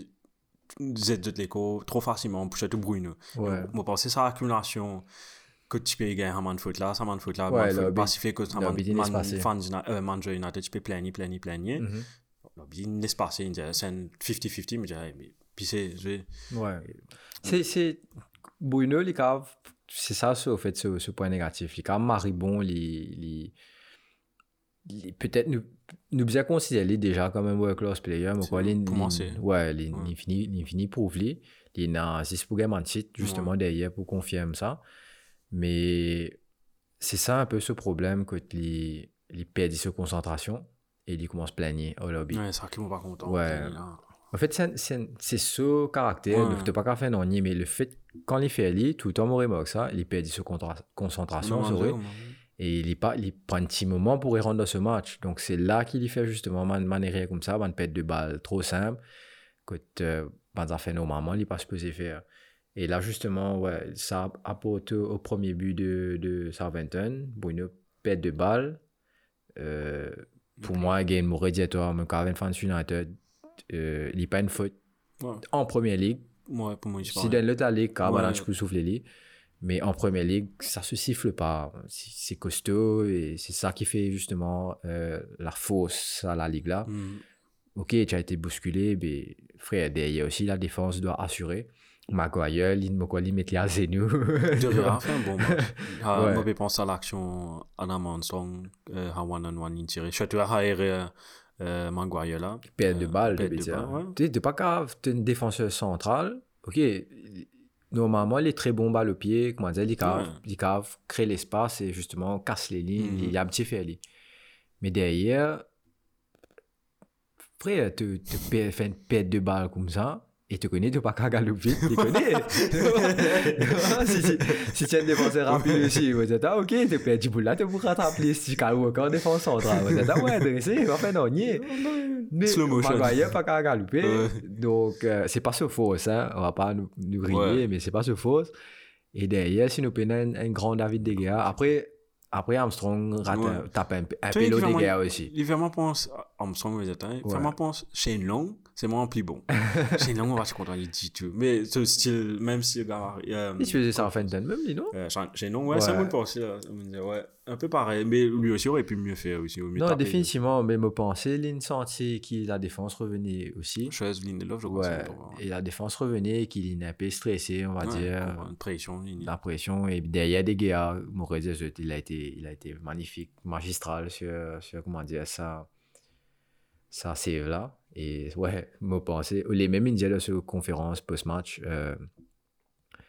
Z de l'écho trop facilement pour tout Bruno. Ouais. Moi, penser ça, accumulation, que tu peux gagner un man de faute là, ça man de faute là, man le faute hobby- pacifié, que ça man man fan euh, United, tu peux plaigner, plaigner, plaigner. Mhm. C'est un 50-50, mais je dis, mais, puis c'est, Ouais. C'est, c'est, Bruno, les caves, c'est ça, au fait, ce, ce point négatif. Les caves les, les, les- peut-être nous, nous bien considérer déjà comme un world class player, mais quoi, pour commencer. ouais, Ouais. les fini, prouvé. Les n'a, c'est pour gagner un titre, justement, derrière, pour confirmer ça. Mais c'est ça un peu ce problème que les, les perdent de concentration et ils commencent à plaigner au lobby. Ouais, ça qui m'ont pas content. Ouais. En fait, c'est- ce caractère. Ouais. Ne faut pas qu'à faire non mais le fait, quand il fait aller, tout le temps, m'aurait moqué ça, il perd sa concentration, c'est vrai. Et il, pas, il prend un petit moment pour y rendre dans ce match. Donc, c'est là qu'il y fait justement man- manière comme ça, une perte de balle trop simple, que euh, ben, ça fait normalement, il pas supposé faire. Et là, justement, ouais, ça apporte au premier but de, de Southampton, Bruno perte de balle. Euh, pour moi, game toi, mais quand même, fans United, euh, il n'est pas une faute Ouais. en première ligue. Ouais, pour moi, je Si dans l'autre ligue, quand Ouais. même, tu peux souffler. Mais en première ligue, ça se siffle pas. C'est costaud et c'est ça qui fait justement euh, la force à la ligue là. Mm. Ok, tu as été bousculé, mais frère, derrière aussi, la défense doit assurer. Maguire, Lynn Mokwali, mettre les à genoux. De rien, fait un bon match. Moi, je pense à l'action Anna Mansong, euh, à one on one tiré. Surtout à Haire euh, Maguire là. Perte de Euh, balle, je veux dire. Tu t'es pas grave, t'es un défenseur central. Ok, normalement, il est très bon balle au pied. Comment dire, il cave, il cave, crée l'espace et justement casse les lignes. Mhm. Il a un petit fait. Mais derrière, frère, tu tu fais une perte de balle comme ça. Et tu connais, tu pas qu'à galoper vite, tu connais? si, si, si tu es un défenseur rapide aussi, vous êtes, ah, ok, tu peux du bout là, tu pourras t'appeler si tu as encore défense centrale. Vous êtes, ah, ouais, dressé, en fait, non, nier. Mais Slow motion. Pas. Ouais. Donc, euh, c'est pas ce fausse, hein. On va pas nous, nous griller, Ouais. mais c'est pas ce fausse. Et derrière, si nous prenons un, un grand David De Gea, après, après Armstrong rate Ouais. tape un, un pélo De Gea aussi. Il vraiment pense, Armstrong, vous êtes, hein, il vraiment pense, Shane Long, c'est moins plus bon. On va se content, il dit tout. Mais ce style, même si le gars, euh, Il faisait ça en Fenton même, dis non euh, Shane Shane Long, ouais, c'est Ouais. bon pensée, là. Me ouais, un peu pareil, mais lui aussi aurait pu mieux faire aussi. mieux Non, définitivement, mais me penser, Lynn sentit que la défense revenait aussi. Chose Lindelof, je crois. Ouais, c'est et la défense revenait, qu'il est un peu stressé, on va Ouais, dire. Une pression, La pression, et derrière des gars, il a été, il a été magnifique, magistral sur, sur comment dire, ça, ça save là. Et ouais, me penser, les mêmes indiens sur conférence post-match, euh,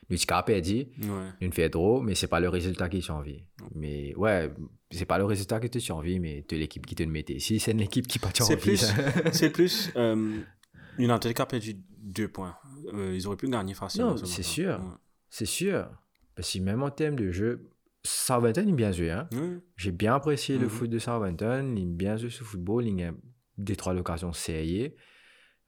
nous a perdu, Ouais. une fait trop, mais c'est pas le résultat qui envie. Mais ouais, c'est pas le résultat que tu envie, mais tu l'équipe qui te le mettait. Si c'est une équipe qui pas envie, plus, c'est plus, euh, United qui a perdu deux points. Euh, ils auraient pu gagner facilement. Non, ce c'est matin. sûr. C'est sûr. Parce que même en termes de jeu, Southampton est bien joué. Hein? Ouais. Ouais. J'ai bien apprécié le Mhm. foot de Southampton. Il bien joué ce football. Il des trois occasions sérieuses.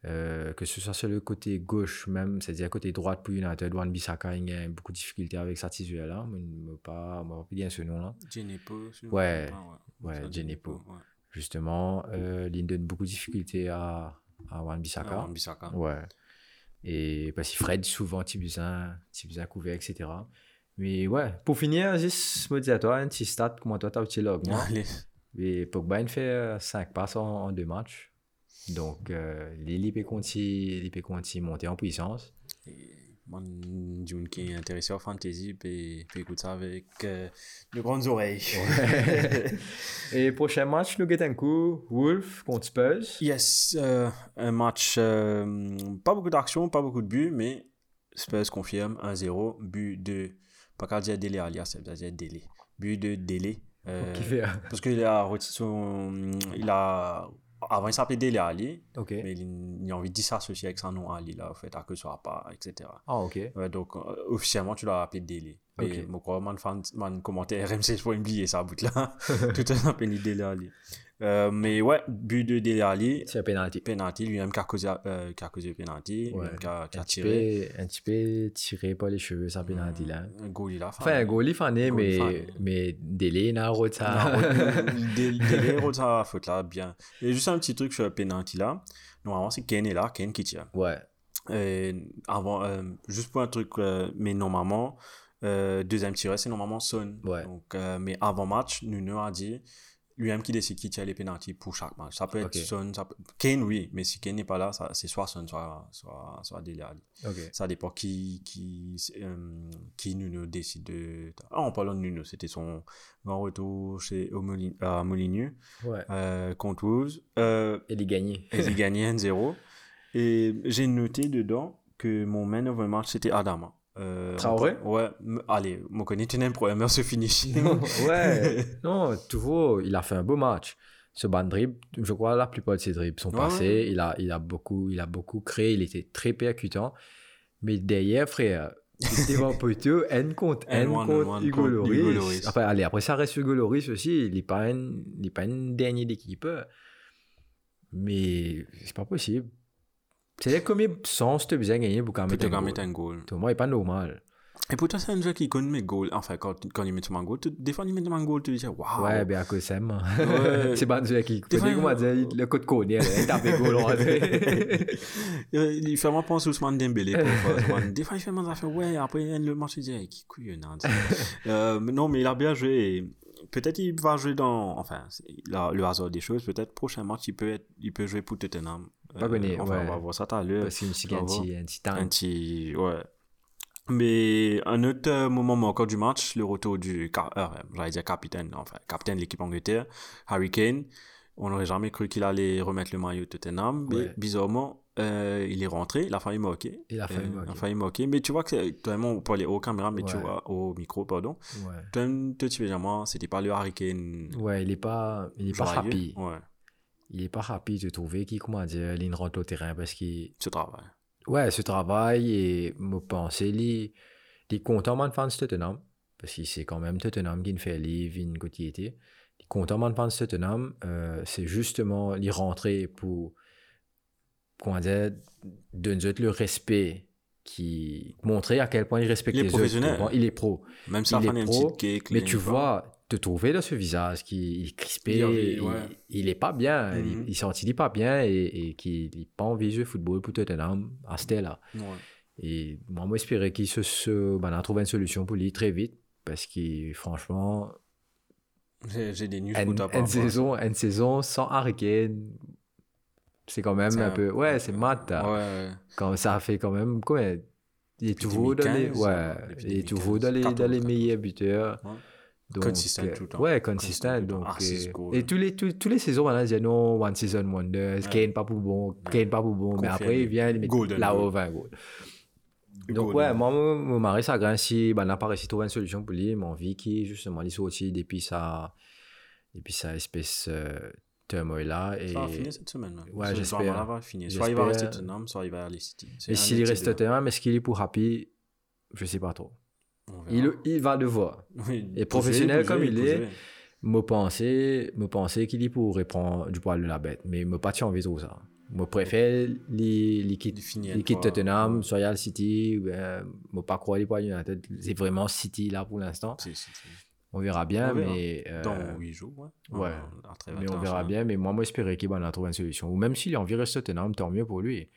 Euh, que ce soit sur le côté gauche même, c'est-à-dire côté droite pour United, Wan Bissaka, il a beaucoup de difficultés avec sa tissu là. Je ne pas, rappelle bien ce nom-là. Genepo, si Ouais. pas, Ouais, Ça, Genepo. ouais. Justement, euh, il donne beaucoup de difficultés à, à Wan Bissaka. Ah, Wan-Bissaka. Ouais. Et parce que Fred, souvent, tu besoin couvert, etc. Mais ouais, pour finir, juste me dire à toi, un petit stat, comment toi, tu as petit log, moi? Et Pogba, il fait 5 passes en, en deux matchs. Donc, euh, il peut continuer monter en puissance. Mon June qui est intéressé au fantasy, puis, puis écoute ça avec euh, de grandes oreilles. Et prochain match, nous guettons un coup, Wolf contre Spurs. yes, euh, un match, euh, pas beaucoup d'action, pas beaucoup de buts, mais Spurs confirme 1-0, but de, pas qu'à dire délai alias, c'est à dire délai. But de délai. Euh, fait parce qu'il a, retiré son- il a, avant il s'appelait Dele Ali, mais il, il a envie de s'associer avec son nom Ali, là, en fait, à que ce soit pas, etc. Ah, ok. Ouais, donc, euh, officiellement, tu l'as appelé Dele. Mais Ok. mon quoi, man, fan, man commentaire RMC, pour oublier ça, bout là. Tout un appelé Dele Ali. Euh, mais ouais, but de Dele Ali, C'est un penalty. penalty, lui-même qui a causé, euh, qui a causé le penalty, Ouais. lui-même qui a, qui a Un petit, tiré. un petit peu tiré par les cheveux, ça penalty là. Un goal, il a fait. Enfin, un goal, il fané, mais, fané. mais délai, n'a ça. Délai, ça faute là, bien. Et juste un petit truc sur le penalty là. Normalement, c'est Ken est là, Ken qui tire. Ouais. Euh, avant, euh, juste pour un truc, euh, mais normalement, euh, deuxième tireur, c'est normalement Son. Ouais. Donc, euh, mais avant match, Nuno a dit lui-même qui décide qui tire les pénaltys pour chaque match. Ça peut être. Son, ça peut... Kane, oui, mais si Kane n'est pas là, c'est soit Son, soit, soit, soit. Ça dépend qui, qui, euh, qui Nuno décide de. Ah, en parlant de Nuno, c'était son grand retour chez, au Molin- à Molineux Ouais. contre Wolves. Et il gagne. et ils gagnaient 1-0. Et j'ai noté dedans que mon man of the match, c'était Adama. Euh, Traoré on- Ouais, allez, mon connaît, tu n'as un problème, ce finishing. ouais. Non, toujours, il a fait un beau match. Ce ban dribble, je crois la plupart de ses dribbles sont Ouais, passés. ouais. Il, a, il, a beaucoup, il a beaucoup créé, il était très percutant. Mais derrière, frère, devant poteau, N contre N N1, contre N1 Hugo Loris. Enfin, allez, après ça reste Hugo Loris aussi. Il n'est pas un, il est pas un dernier d'équipe. Mais c'est pas possible. C'est combien de sens tu as besoin de gagner pour quand mettre un goal. Pour moi, il pas normal. Et pourtant, c'est un jeu qui connaît mes goals. Enfin, quand, quand il met un goal, des fois, il met un goal, tu te dis, waouh. Ouais, ben à cause ça, moi. C'est pas un jeu qui connaît comment dire le code connaît, il tape des goals Euh, il fait moi penser Ousmane Dembélé. Des fois, il fait des affaires, ouais, après le match, il dit, qui couillonnant. euh, mais non, mais il a bien joué. Peut-être il va jouer dans. Enfin, c'est- le hasard des choses. Peut-être prochain match, il peut, être, il peut jouer pour Tottenham. Euh, Pas connu, enfin, ouais. on va voir ça tout à l'heure. Parce On a un petit, temps. Un petit. Ouais. Mais un autre euh, moment marquant du match, le retour du. euh, J'allais dire capitaine, enfin, capitaine de l'équipe Angleterre, Harry Kane. On n'aurait jamais cru qu'il allait remettre le maillot de Tottenham. Mais Ouais. bizarrement, euh, il est rentré, il a failli marquer. Il a failli Euh, failli marquer. Mais tu vois que c'est- toi, on parlait aux caméras, mais tu vois, au micro, pardon. Ouais. Toi, toi, tu c'était pas le Harry Kane. Ouais, il est pas, il est pas happy. Ouais, Il est pas happy de trouver qui, comment dire, il rentre au terrain parce qu'il, ce travail. ouais, ce travail et me penser, les, les contents man fans Tottenham, parce que c'est quand même Tottenham qui fait livre une quotidienne. Les contents man fans Tottenham, euh, c'est justement les rentrer pour, comment dire, donner le respect qui montrer à quel point il respecte Il est les professionnel. autres. Il est pro. Même si Il est il pro. Mais tu vois, te trouver dans ce visage qui est crispé, Il- il, ouais. il est pas bien, Mhm. il, il sentit pas bien et, et qu'il n'a pas envie de jouer au football pour Tottenham à ce là Ouais. Et moi, j'espérais qu'il se, se ben, a trouvé une solution pour lui très vite parce que franchement, J'ai des news une, part. une saison, une saison sans Hurricane, c'est quand même un un- peu. Ouais, c'est mat. Ouais, hein. ouais. Quand ça fait quand même. Quoi, il est toujours dans les. 2015, Ouais, depuis il est toujours 2015, dans les, dans les 14, meilleurs buteurs. Ouais. Donc, Consistent euh, tout le temps. Ouais, Consistent. Donc, Ah, euh, cool. et tous les, tous, tous les saisons, maintenant, ils disent non, one season wonder, Kane pas pour bon, Kane pas pour bon. Mais après, il vient, il met là-haut goal. 20 goals. Donc, ouais, moi, mon mari, ça grince si ben, n'a pas réussi à trouver une solution pour lui, mais envie qui, justement, il sorti depuis sa, depuis sa espèce euh, turmoil là. Et, Ça va finir cette semaine. même. Ouais, j'espère. Ça va finir. Soit il va rester Tottenham, soit il va aller City. Et s'il reste. Tottenham, est-ce qu'il est pour Happy? Je sais pas trop. Il, il va devoir. Oui, Et professionnel comme il est, me penser, me penser qu'il est pour reprendre du poil de la bête, mais me pas envie de ça. Je préfère les les quitter. Tottenham, Royal City, ben, me pas croire les poils United. C'est vraiment City là pour l'instant. On verra bien, On verra. mais euh, Dans 8 jours, ouais. ouais. En- en trêve mais on verra bien. Mais moi, moi, j'espérais qu'il va trouver une solution. Ou même s'il a envie de rester Tottenham, tant mieux pour lui.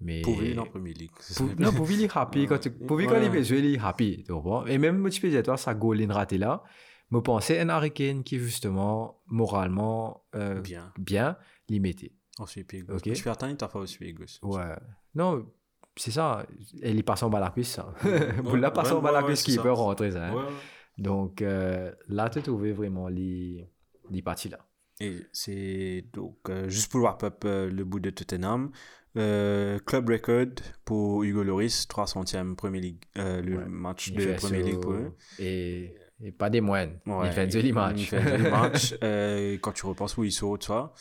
Mais Pour lui, en Premier League. non, pour est happy. Quand, tu- pour lui, quand il veut jouer, il est happy. tu comprends? Et même, toi, sa goal in raté là, me pensais un Hurricane qui, justement, moralement, euh, Bien. bien, limité. Ensuite, puis Ok. Je suis atteint, t'as fait aussi Pégos. Ouais. Non, c'est ça. Elle y passe en bas la cuisse, ça. Vous la passez en bas la cuisse qui peut rentrer, ça. hein. Ouais, ouais. Donc, euh, là, tu trouvé vraiment les, les parties là. Et c'est donc, euh, juste pour wrap up euh, le bout de Tottenham, euh, club record pour Hugo Loris, 300e Premier League, euh, le Ouais. match Il de Premier League pour eux. Et, et pas des moines. Ouais, il fait un joli match. Il fait match. Euh, quand tu repenses où il saute, tu vois,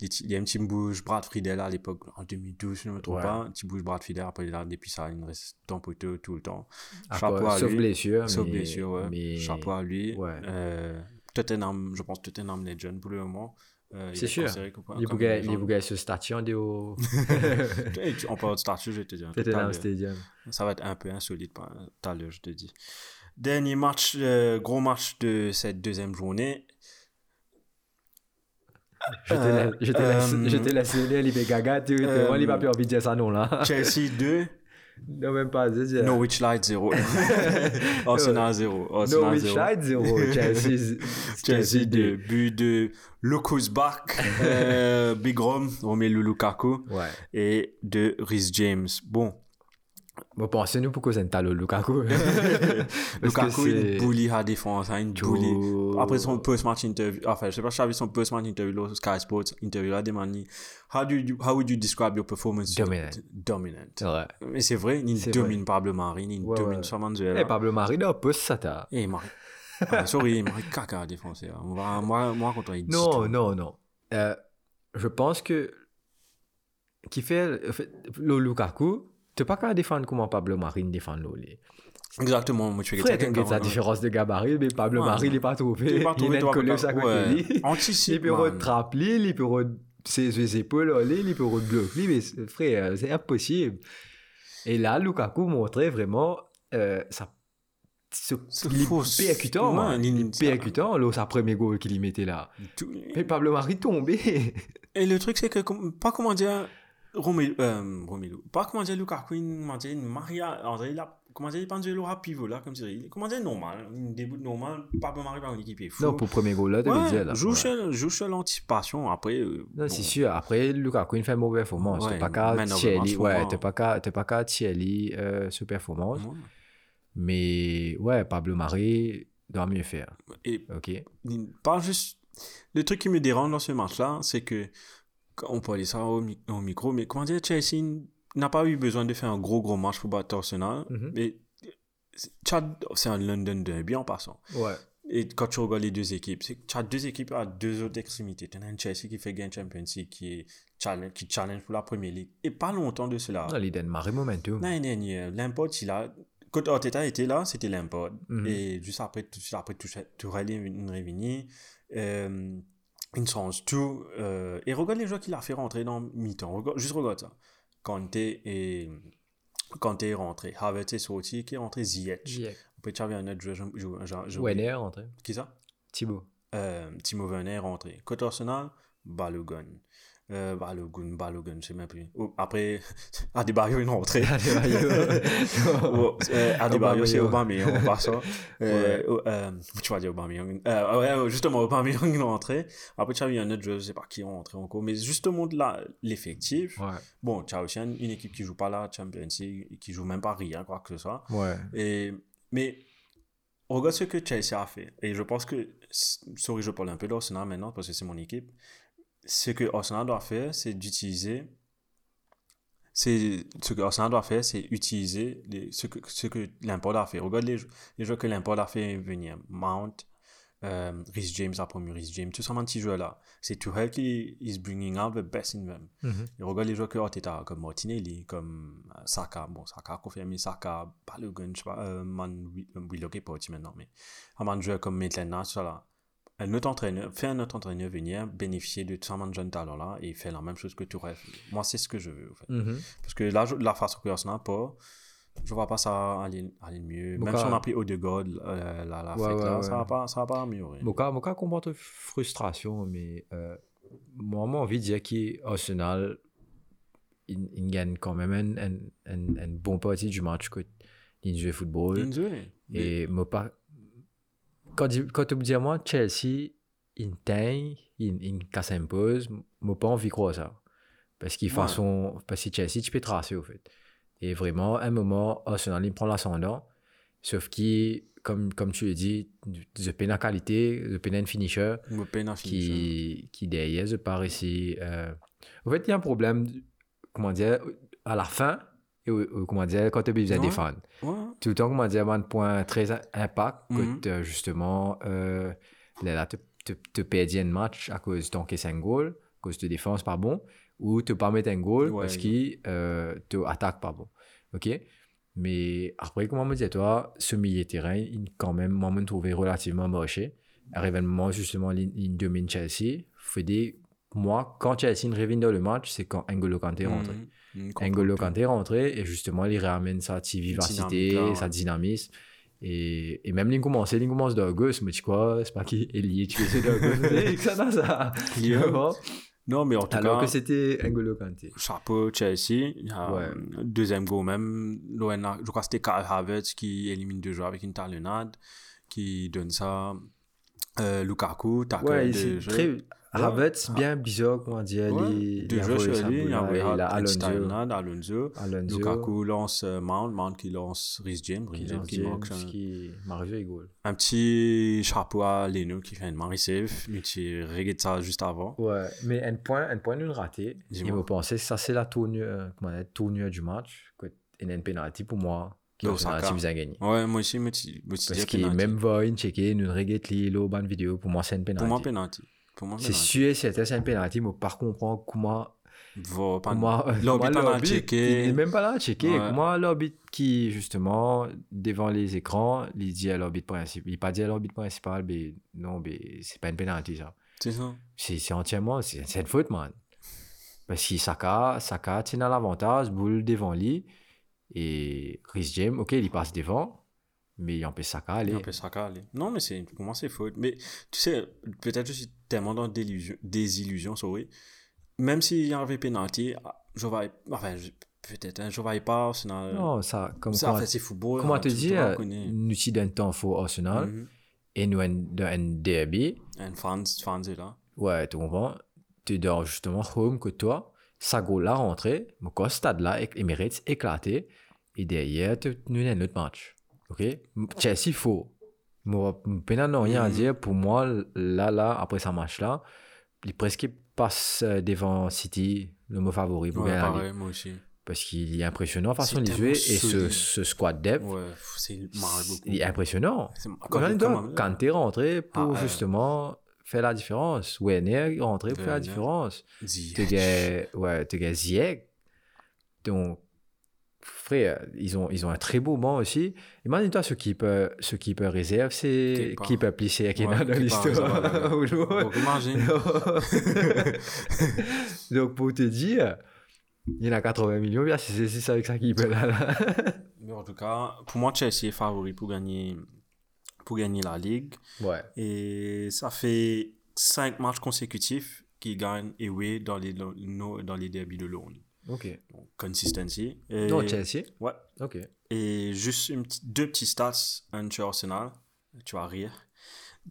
il y a un petit bouge Brad Friedel à l'époque, en 2012, si je ne me trompe Ouais. pas, un petit bouge Brad Friedel, après il a depuis ça, il reste le poteau tout le temps. À Chapeau à sauf lui. blessure. Sauf mais- blessure, ouais. mais- Chapeau à lui. Tottenham, je pense Tottenham Legend pour le moment. Euh, il C'est est sûr. en déo. Hey, tu- En parlant de statut, je te t'as le- Stadium. Ça va être un peu insolite tout à l'heure, je te dis. Dernier match, euh, gros match de cette deuxième journée. Je te Euh, laisse, je te laisse, je te laisse les gaga, tu, moi, il va plus envie de dire ça, non, là. Chelsea 2, Non, même pas, je dis. Norwich Light 0. Arsenal 0. Arsenal Norwich 0. Light 0, Chelsea, Chelsea 2. 2. But de Lucas Bach, euh, Big Rom, Romelu Lukaku Ouais. et de Rhys James. Bon, Moi, pensez-nous pourquoi c'est un Lukaku. Lukaku, il bully à défense, hein, il Tu- bully. Après son post-match interview, enfin, je sais pas si j'avais son post-match interview, là, Sky Sports interview, là, demandé, how, do you, how would you describe your performance? Dominant. Dominant. Mais c'est vrai, il domine Pablo Mari, il Ouais, domine ouais. sur Eh, Manzuela. Pablo Marino, poste ça, t'as. Eh, Mari. Ah, sorry, Mari caca à défoncer. hein. On va, moi, moi, contre il dit Non, non, non. Euh, je pense que. Qui fait, Le Lukaku, tu pas qu'à défendre comment Pablo Marine défend l'Oli. Exactement, moi, tu fais quelqu'un la différence de gabarit, mais Pablo Ouais. Marie, il n'est pas trouvé. l'as pas trouvé, il sa côté. Anticipe, Il peut rattraper, il peut ses ses épaules, il peut bloquer, mais frère, c'est impossible. Et là, Lukaku montrait vraiment euh, ça. Ce, C'est il est percutant, Ouais, hein. il- il est percutant, là, sa premier goal qu'il y mettait là. Tout- Mais Pablo Marie tombé. Et le truc, c'est que, pas comment dire, Romelu, euh, Romelu, pas comment dire Lukaku, il m'a dit, Maria, André, a, comment dire, le rap pivot, là, comme dis, comment dire, normal, un début normal, pas pour Marie par une équipe est fou. non, pour le premier goal là, tu veux dire là. Ouais, joue Ouais. sur l'anticipation, après, euh, Non, bon, c'est sûr. Après, Lukaku, il fait une mauvaise performance. Ouais, t'es pas qu'à Thierry. match, Ouais, t'es pas qu'à, t'es pas qu'à Thierry, euh, ce performance. ouais. Mais ouais, Pablo Marie doit mieux faire. Et Ok. pas juste, le truc qui me dérange dans ce match-là, c'est que, on peut aller ça au, mi- au micro, mais comment dire, Chelsea n'a pas eu besoin de faire un gros, gros match pour battre Arsenal, Mhm. mais Chad, c'est un London derby en passant. Ouais. et quand tu regardes les deux équipes, c'est tu as deux équipes à deux autres extrémités. Tu as un Chelsea qui fait gain Champions League, qui, est challenge, qui challenge pour la Première Ligue. Et pas longtemps de cela. Non, l'idée de marrer momentum. L'année dernière, l'import, il a. Quand Arteta était là, c'était l'import. Mhm. Et juste après, tout après, tout, tout rallye une réunie. Euh, il change tout. Euh, et regarde les joueurs qu'il a fait rentrer dans mi-temps. Regarde- juste regarde ça. Et. Kanté est rentré. Havertz est sorti, qui est rentré? Ziyech. Avais un autre joueur. Werner rentré. Qui ça? Thibaut. euh, Timo Werner est rentré. Côté Arsenal, Balogun. Euh, Balogun, Balogun, je sais même plus. Oh, après, Adebayo est rentré. Oh, euh, Adebayo, c'est Aubameyang, on passe ça. Euh, oh, euh, tu vas dire Aubameyang. Euh, ouais, ouais, justement, Aubameyang est rentré. Après, tu as eu un autre joueur, je sais pas qui est rentré encore. Mais justement, là, l'effectif. Ouais. Bon, tu as aussi une, une équipe qui joue pas la Champions League, qui joue même pas rien, quoi que ce soit. Ouais. Et, mais regarde ce que Chelsea a fait. Et je pense que, sorry, je parle un peu d'Arsenal maintenant parce que c'est mon équipe. Ce que Arsenal doit faire, c'est d'utiliser. C'est ce que Arsenal doit faire, c'est utiliser les, ce que ce que l'import a fait. Regarde les, les joueurs que l'import a fait venir. Mount, euh, Rhys James a promu Rhys James, tous ces petits joueurs là. C'est Tuchel qui is bringing out the best in them. Mhm. Et regarde les joueurs que Arteta comme Martinelli, comme euh, Saka. Bon, Saka a confirmé Saka, Balogun, je sais pas, euh, Man, Wi- Willock est aussi maintenant, mais un joueur comme Maitland, tout ça là. Un autre entraîneur, fait un autre entraîneur venir bénéficier de tout ça, man, jeune talent là, et faire la même chose que tu rêves. Moi, c'est ce que je veux, en fait. Mhm. Parce que là, la façon que Arsenal pas, je vois pas ça aller, aller mieux. Même si on a pris Odegaard, euh, la, la Ouais, fête ouais, là, ouais. ça va pas, ça va pas améliorer. Moka, Moka comporte frustration, mais euh, moi, moi, envie de dire qu'Arsenal, il, il gagne quand même un, un, un, un bon partie du match que il joue au football. Inzoué. Et moi, pas, quand, tu- quand tu me dis à moi, Chelsea, il teint, il, casse un pause, moi, pas envie de croire ça. Parce qu'il fait Ouais. son. Parce que Chelsea, tu peux tracer, au fait. Et vraiment, à un moment, Arsenal, il prend l'ascendant. Sauf qu'il, comme, comme tu l'as dit, je peine qualité, je peine un finisher finir. qui, qui derrière, je pars ici. euh, En fait, il y a un problème, comment dire, à la fin, comment dire, quand tu as besoin de Ouais. défendre tout le temps, comment dire, un point très impact, Mhm. que t'as justement, euh, là, tu te, te perds un match à cause de ton caisse un goal, à cause de défense pas bon, ou tu pas mettre un goal parce que euh, tu attaques pas bon. OK? Mais après, comment me dire, toi, ce milieu de terrain, il quand même, moi, me trouvé relativement moché. Arrive un moment, justement, il, il domine Chelsea. Fait des, moi, quand Chelsea revient dans le match, c'est quand N'Golo Kanté est rentré. Mhm, N'Golo. Kanté est rentré et justement, il ramène sa petite vivacité, Dynamique, sa dynamisme. Et, et même, il commence, il commence de mais tu quoi, c'est pas qui est lié, tu fais de ça n'a ça. Lié. Non, mais en tout Alors cas, que c'était N'Golo Kanté. chapeau Chelsea. Ouais. euh, Deuxième goal même. Je crois que c'était Karl Havertz qui élimine deux joueurs avec une talonnade, qui donne ça. Euh, Lukaku, tackle Ouais, de c'est jeu. très. Havertz, bien bizarre, comment dire. Il- sur sa lui, il boule, y a là, envoyé il a une Alonso. Alonso. Lukaku lance euh, Mount, Mount qui lance Rhys James, qui Rhys James qui marque un, qui marque un goal. un petit chapeau à Leno qui fait une Marie save, lui qui regarde ça juste avant. Ouais, mais un point, un point nul raté. Il Dis-moi. me pensait, ça c'est la tournure, comment dire, tournure du match. que- a une penalty pour moi. Qui vous a gagné. Ouais, moi aussi, me suis Parce penalty. même une checker, nous regarde les bonne vidéo, pour moi c'est une moi, penalty. Pour moi, penalty. Sûr et certain, c'est une penalty, mais par contre, comprends comment. Comment L'arbitre comment en a l'arbitre, checké. Il n'est même pas là à checker. Ouais. Comment l'arbitre qui, justement, devant les écrans, il dit à l'arbitre principal. Il pas dit à l'arbitre principal, mais non, mais c'est pas une penalty ça. C'est ça. C'est entièrement, c'est c'est une faute, man. Parce que Saka, Saka tient à l'avantage, boule devant lui. Et Chris James, ok, il passe devant, mais il empêche Saka aller. Il ça aller. Non, mais c'est, pour moi, c'est faute. Mais tu sais, peut-être je suis tellement dans des illusions, sorry. Même s'il y avait penalty, je vais, enfin, peut-être, hein, je vais pas Arsenal. Non, ça, comme ça, en fait, c'est football. comment hein, te dire, nous sommes d'un temps faux Arsenal, Mhm. et nous dans un derby, Un fans est là. ouais, tu comprends, tu es dans justement home que toi, ça go là rentré, mais quoi, stade là, Emirates éclaté, et derrière, tu nous un autre match. Ok? Chelsea, faux. Moi, peine non rien à Mhm. dire. Pour moi, là, là, après ce match-là, il presque passe euh, devant City, le mot favori pour Ouais, gagner pareil, moi aussi. Parce qu'il est impressionnant façon de jouer. Et ce, ce squad depth, Ouais, c'est il est impressionnant. Quand quand quand t'es rentré pour Ah, justement faire la différence. Werner est rentré pour faire la différence. Tu gagnes, ouais, tu Ziyech. Donc, frère, ils ont, ils ont un très beau banc aussi. Imagine-toi ce keeper, ce keeper réserve, c'est Kepa. keeper plissé qui Ouais, dans l'histoire. Donc, imagine. Donc, pour te dire, il y en a 80 millions, bien, c'est c'est ça avec ça keeper là. là. Mais en tout cas, pour moi, Chelsea est favori pour gagner, pour gagner la Ligue. Ouais. Et ça fait 5 matchs consécutifs qu'ils gagnent away dans les, dans, les derbies de Londres. Ok. Donc, consistency. Et, Non, Chelsea. Ouais. Ok. Et juste une deux petits stats, un chez Arsenal, tu vas rire.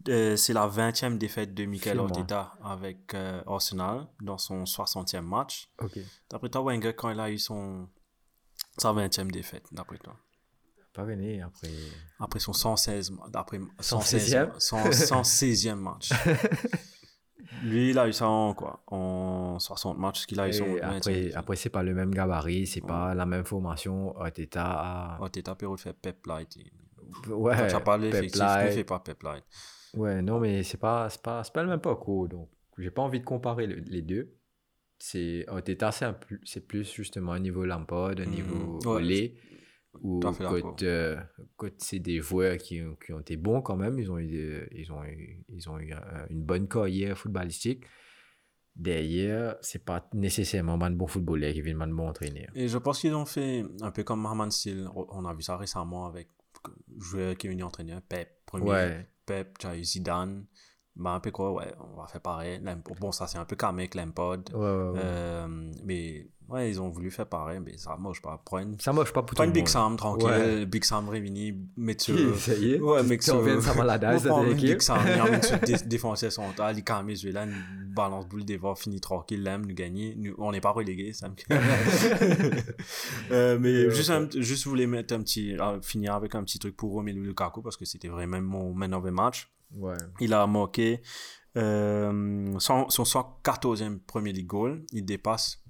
Euh, c'est la 20e défaite de Mikel. Arteta avec euh, Arsenal dans son 60e match. Ok. D'après toi, Wenger, quand il a eu son, sa 20e défaite, d'après toi? Pas gagné après. Après son 116, ma- d'après 116e? 116e 116e match. Lui, il a eu ça en quoi En 60 matchs qu'il a eu son Et 20e après, après c'est pas le même gabarit, c'est Ouais. pas la même formation. Arteta a. Arteta, Perrault fait Pep Light. Ouais. Quand tu as parlé effectif, ne fait pas Pep Light. Ouais, non, mais c'est pas, pas, pas le même parcours. Donc, j'ai pas envie de comparer le- les deux. C'est Arteta, c'est plus, justement un niveau Lampard, un Mhm. niveau Ouais, Olé, ou côté, euh, c'est des joueurs qui, ont- qui ont été bons quand même. Ils ont eu, des- ils ont eu, ils ont eu euh, une bonne carrière footballistique. Derrière, c'est pas nécessairement un bon footballeur qui vient un bon entraîneur. Et je pense qu'ils ont fait un peu comme Marman Steel. On a vu ça récemment avec joueur qui est venu entraîner Pep. Premier Ouais. Pep, tu as eu Zidane. Bah, un peu quoi, ouais, on va faire pareil. Bon, ça c'est un peu calmé avec Lampard. Ouais, ouais, ouais. Euh, mais ouais, ils ont voulu faire pareil, mais ça marche pas. Ça marche pas pour tout le Big monde. Sam tranquille, Ouais. Big Sam Révini, sur. Qui, ça y est Ouais, mec, Tu reviens sa maladage, On prend cette une Big. Sam, il amène sur dé- défenseur central, il calme les là, balance boule devant, fini tranquille, l'aime, nous gagner. Nous- on n'est pas relégués, ça me euh, Mais Ouais, juste, un, juste voulais mettre un petit, ah, finir avec un petit truc pour Romelu Lukaku parce que c'était vraiment mon man of the match. Ouais. Il a marqué euh, son, son 114e Premier League goal. Il dépasse,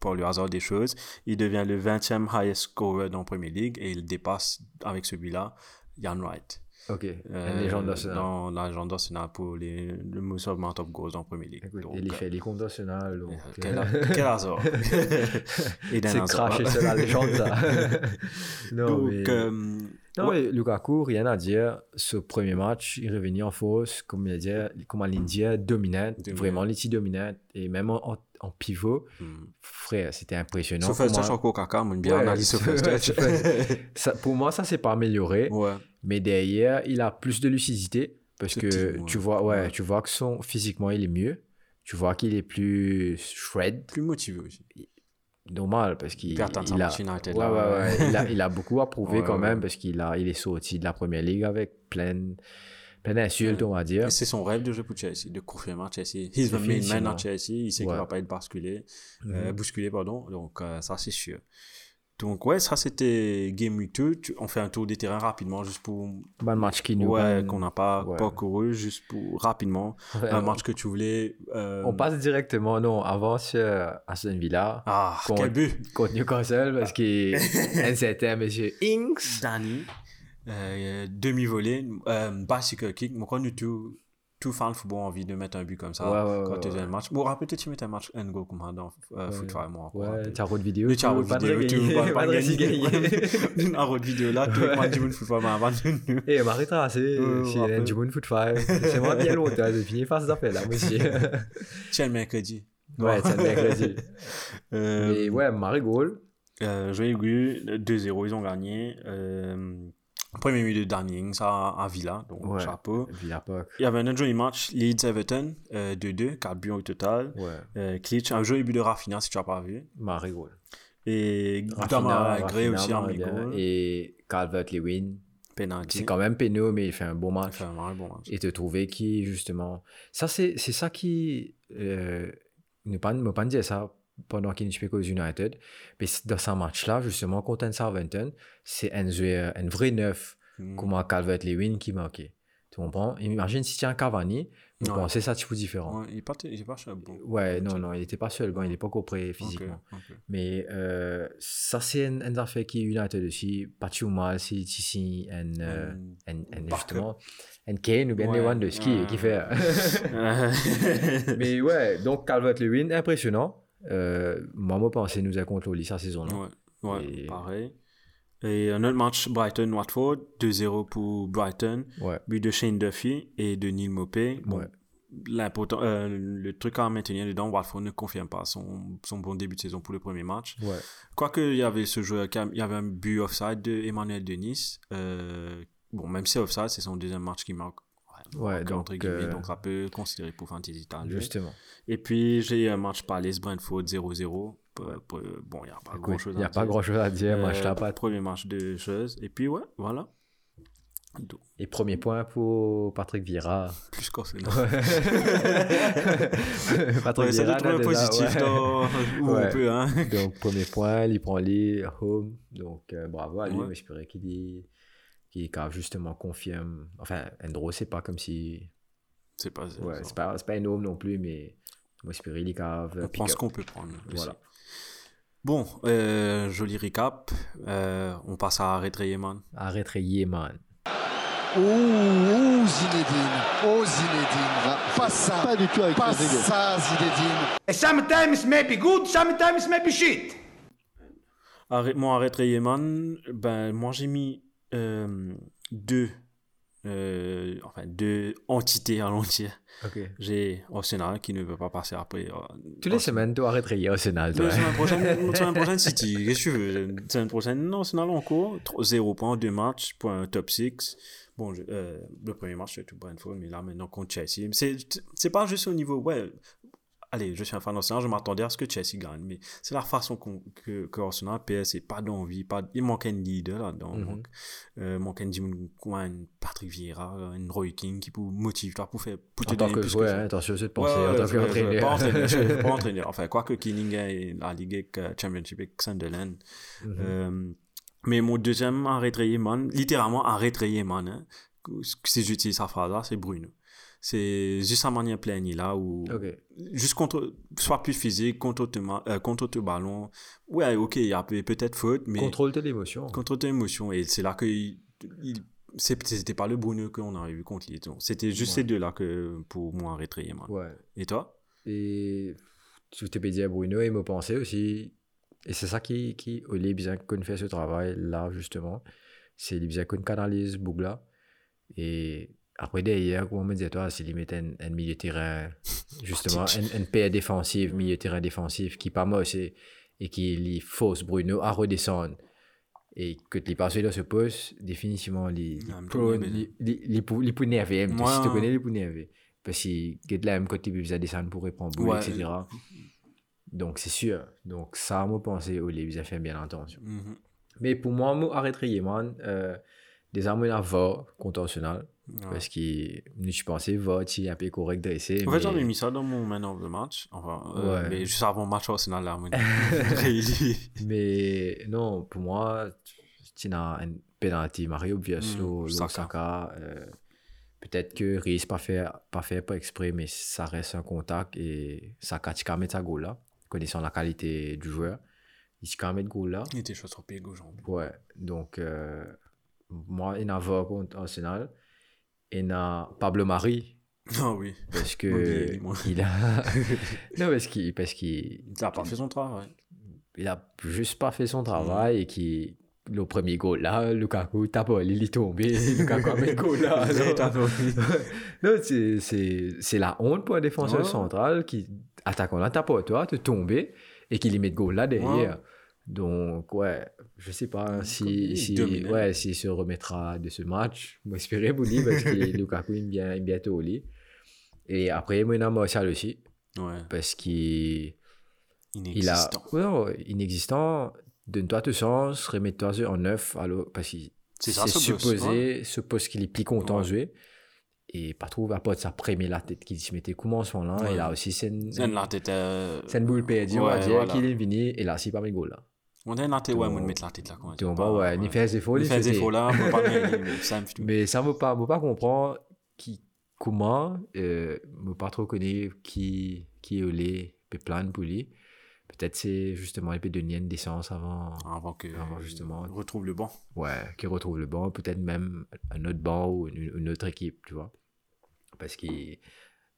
par le hasard des choses, il devient le 20e highest scorer dans Premier League et il dépasse avec celui-là Jan Wright. Ok. Euh, légende. Dans la légende d'Arsenal pour les, le amount of goals dans Premier League. Écoute, Donc, il euh, fait les comptes nationaux. donc, quel, euh, quel hasard. Et d'un C'est hasard. craché sur la légende, ça. non, Donc, mais... euh, non, ouais. mais Lukaku, rien à dire. Ce premier match, il est revenu en force, comme il dit, comme à l'India, dominante, Dominante. vraiment l'India dominante, et même en, pivot, hmm. frère, c'était impressionnant. Sauf je encore caca, bien analyse ça, pour moi, ça s'est pas amélioré, Ouais. mais derrière, il a plus de lucidité, parce Ce que petit, ouais. tu vois, Ouais. tu vois que son, physiquement, il est mieux. Tu vois qu'il est plus shred, Plus motivé aussi. Normal, parce qu'il Il il a, Manchester United. Ouais, là, ouais, ouais. Il, a, il a beaucoup à prouver quand même parce qu'il a, il est sorti de la première ligue avec plein, plein d'insultes, on va dire. C'est son rêve de jouer pour Chelsea, de confirmer à Chelsea. He's the main man à Chelsea. Il sait qu'il va pas être basculé, Mhm. euh, bousculé, pardon. Donc, euh, ça, c'est sûr. Donc, ouais, ça, c'était Game Week 2. Tu- On fait un tour des terrains rapidement, juste pour. Bon match qui nous. Ouais, qu'on n'a pas, ouais. pas couru, juste pour rapidement. Ouais, un match que tu voulais. euh, On passe directement, non, avant sur Aston Villa Ah, Contre- quel but! contre Newcastle parce qu'un certain monsieur Inks. Danny, euh, demi-volée, euh, bicycle kick. Moi, quand nous, tout, tout fan de football, envie de mettre un but comme ça, Ouais, ouais, quand tu faisais un match. Bon, rappelle-toi, tu mettais un match un goal comme ça dans euh, Ouais. Foot Fire, moi. Ouais, tu as de vidéo. Le de vidéo, tu vas pas de gagner. Une route vidéo là, monde Foot mais avant de nous. Et m'arrête tracé, Ouais, c'est un du foot five. C'est moi bien faire ces affaires là, monsieur. Tiens, le mercredi. Ouais, le mercredi. Euh, Et ouais, Marie. Euh, Joyeux Gu, 2-0, ils ont gagné. Euh, premier milieu de Danny ça à Villa, donc Ouais. chapeau. Villa. Il y avait un autre joli match, Leeds-Everton, euh, 2-2, 4 buts au total. Ouais, Euh, Klitsch, un joli but de Rafinha, si tu n'as pas vu. Marie Gaulle. Et Gray aussi en bien. Et Calvert-Lewin. Penalty. C'est quand même pénal, mais il fait un bon match. Enfin, un bon match. et te trouver qui justement ça c'est c'est ça qui euh, ne pas me pas dire ça pendant qu'il ne aux United mais dans ce match là justement contre Southampton c'est un un vrai neuf Mm. comme Calvert Lewin qui marquait tu comprends? Imagine si tu as un Cavani Ouais. bon, c'est ça, type différent. Ouais, il est pas, cher, bon. Ouais, non, non, il n'était pas seul, bon, il n'est pas copré physiquement. Mais euh, ça, c'est une, une affaire qui est United aussi. Pas tout mal, c'est ici, un, euh, un, un, justement, un Kane ou bien Lewandowski qui fait. Mais ouais, donc Calvert-Lewin, impressionnant. Euh, moi, moi, pensais nous a contrôlé sa saison-là. Ouais, ouais Et- pareil. Et un autre match, Brighton-Watford, 2-0 pour Brighton. Ouais. But de Shane Duffy et de Neil Mopé. Bon, Ouais. l'important- euh, le truc à maintenir dedans, Watford ne confirme pas son, son bon début de saison pour le premier match. Ouais. Quoique, il y avait ce joueur, il y avait un but offside de Emmanuel Denis. Euh, bon, même si c'est offside, c'est son deuxième match qui marque. Ouais, donc, entre guillemets, euh, donc ça peut considérer pour Fantasy Star. Justement. Et puis, j'ai un match Palace-Brentford 0-0. Pour- pour- Bon, il n'y a pas grand-chose Il n'y à a pas dire. grand chose à dire. Je t'ai pas. Premier match de choses. Et puis, ouais, voilà. Et premier point pour Patrick Vieira. Plus qu'en c'est Patrick Ouais, ça Vieira, là, déjà, positif ouais. dans- où Ouais. on peut, hein. Donc, premier point, il prend les home. Donc, euh, bravo à lui. Mais j'espérais qu'il y- qu'il qu'il justement confirme. Enfin, Endro, c'est pas comme si. C'est pas. Ouais, c'est pas, c'est pas un home non plus, mais moi, qu'il cave. On pense qu'on peut prendre. aussi. Voilà. Bon, euh, joli recap. Euh, on passe à Arrêter man. Arrête man. Ouh, ouh, Zinedine. Oh, Zinedine. va. Pas ça. Pas du tout avec Pas ça, Zinedine. Sometimes maybe good, sometimes maybe shit. Arrête, moi, Arrêter man, ben, moi, j'ai mis deux. euh, enfin, deux entités à l'entier. Ok. J'ai Arsenal qui ne veut pas passer après. euh, Toutes les Arsenal. semaines, tu arrêtes Arsenal, toi. La semaine prochaine, semaine prochaine City, qu'est-ce que tu veux? La semaine prochaine, Arsenal en cours, 0 points, 2 matchs pour un top 6. Bon, je- euh, le premier match, c'est tout Brentford, mais là, maintenant contre Chelsea. C'est, c'est pas juste au niveau, ouais, allez, je suis un fan d'Arsenal, je m'attendais à ce que Chelsea gagne, mais c'est la façon qu'on, que, que Arsenal PS et pas d'envie, pas, il manque un leader là-dedans. Donc, euh, manque un Dimon un Patrick Vieira, un Roy King qui peut motiver toi pour faire, pour te En tant donner que plus ça. hein, attention, c'est de penser ouais, en tant je- Pas qu'entraîneur. entraîneur, pas entraîneur. Enfin, quoique Keeling est la Ligue avec, euh, Championship avec Sunderland. Mhm. Euh, mais mon deuxième arrêté man, littéralement arrêté man, hein, si j'utilise sa phrase là, c'est Bruno. C'est juste sa manière pleine là où Ok. juste contre soit plus physique contre ton euh, contre ton ballon ouais ok il y a peut- peut-être faute mais Contrôle de l'émotion. contre tes émotions et c'est là que il, il- c'était pas le Bruno qu'on avait vu contre les c'était juste Ouais. ces deux là que pour moi man. Ouais. et toi? Et tu t'es dit à Bruno, il me pensait aussi. Et c'est ça qui, qui bien qu'on fait ce travail là, justement. C'est bien qu'on canalise Bougla. Et après, derrière, comme on me disait, toi, s'il met un, un milieu de terrain, justement, un, un paire défensif, milieu de terrain défensif, qui pas moche et, et qui lui force Bruno à redescendre. Et que tu passes dans ce poste, définitivement, il mais peut mais- il nerver. Ouais, Si tu ouais. connais, il peut nerver. Parce a de la même côté, il peut descendre pour répondre, Ouais. etc. Donc, c'est sûr. Donc, ça, moi, penser au livre, ça fait bien attention. Mhm. Mais pour moi, moi, arrêter Yeman, euh, des armes à va Arsenal. Ouais. Parce que je pensais, va, tu un peu correct dressé. En fait, mais- j'avais mis ça dans mon man of the match. Enfin, euh, Ouais. mais juste avant le match Arsenal, là. Mais non, pour moi, tu as un penalty, Mario obvious, Mm, le Saka. Euh, Peut-être que Riz pas fait, pas fait pas exprès, mais ça reste un contact et Saka, tu mettre sa goal là. Connaissant la qualité du joueur, il peut mettre goal là. Il était chaud sur pied gauche. Ouais, donc euh, moi, il y a va contre Arsenal. Et il y a Pablo Mari, Ah oui. parce que il a. non, parce qu'il parce qu'il Il a pas fait son travail. il a juste pas fait son travail et qui le premier goal là Lukaku tape il est tombé Lukaku a mis le goal là non c'est c'est c'est la honte pour un défenseur Ouais. central qui attaquant là tape toi te tomber et qu'il y met le goal là derrière donc ouais je sais pas si il si dominait. ouais s'il se remettra de ce match pour lui parce que Lukaku il bien il bientôt au lit et après moi il y a Martial aussi Ouais. parce qu'il il a Inexistant. non, inexistant donne-toi tout sens remets-toi en neuf alors parce que C'est ce supposé ce poste qu'il est plus content Ouais. de jouer et pas trop à part de sa première la tête qui se mettait commencement là Ouais. et là aussi c'est une, C'est une la tête. euh, c'est une boule perdue on va ouais, dire qu'il est venu et là c'est pas mes goals là Ouais ni faire des efforts Il ni fait des sauter. efforts là, on peut pas bien, mais ça me me pas me pas comprendre qui comment, euh, je pas trop connu qui, qui est les plan pour lui. Peut-être c'est justement donner une décence avant, Avant que. avant justement. retrouve le banc. Ouais, qu'il retrouve le banc, peut-être même un autre banc ou une, une autre équipe, tu vois. Parce qu'il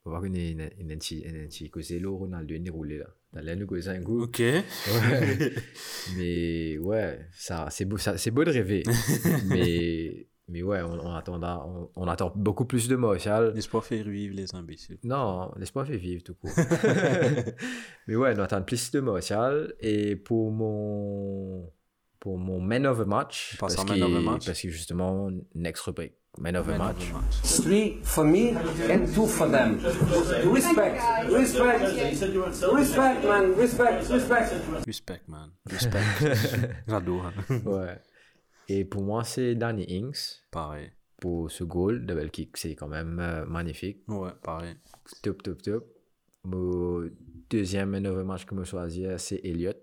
faut voir qu'il y a une, une, une, une causé le Ronaldo est roulé là. Dans un coup. Ok. Ouais. mais ouais, ça, c'est beau, ça, c'est beau de rêver. mais, mais ouais, on, on, attend, on, on, attend beaucoup plus de Martial. L'espoir fait vivre les imbéciles. Non, l'espoir fait vivre tout court. mais ouais, on attend plus de Martial. Et pour mon, pour mon man of the match, parce, man of the match. parce que justement, next rubrique. Man of the match. Three for me and two for them. Respect, respect, respect, man, respect, respect. Respect, man. Respect. J'adore. ouais. Et pour moi, c'est Danny Ings. Pareil. Pour ce goal, double kick, c'est quand même euh, magnifique. Ouais, pareil. Top, top, top. Mon deuxième man of the match que je choisir, c'est Elliott.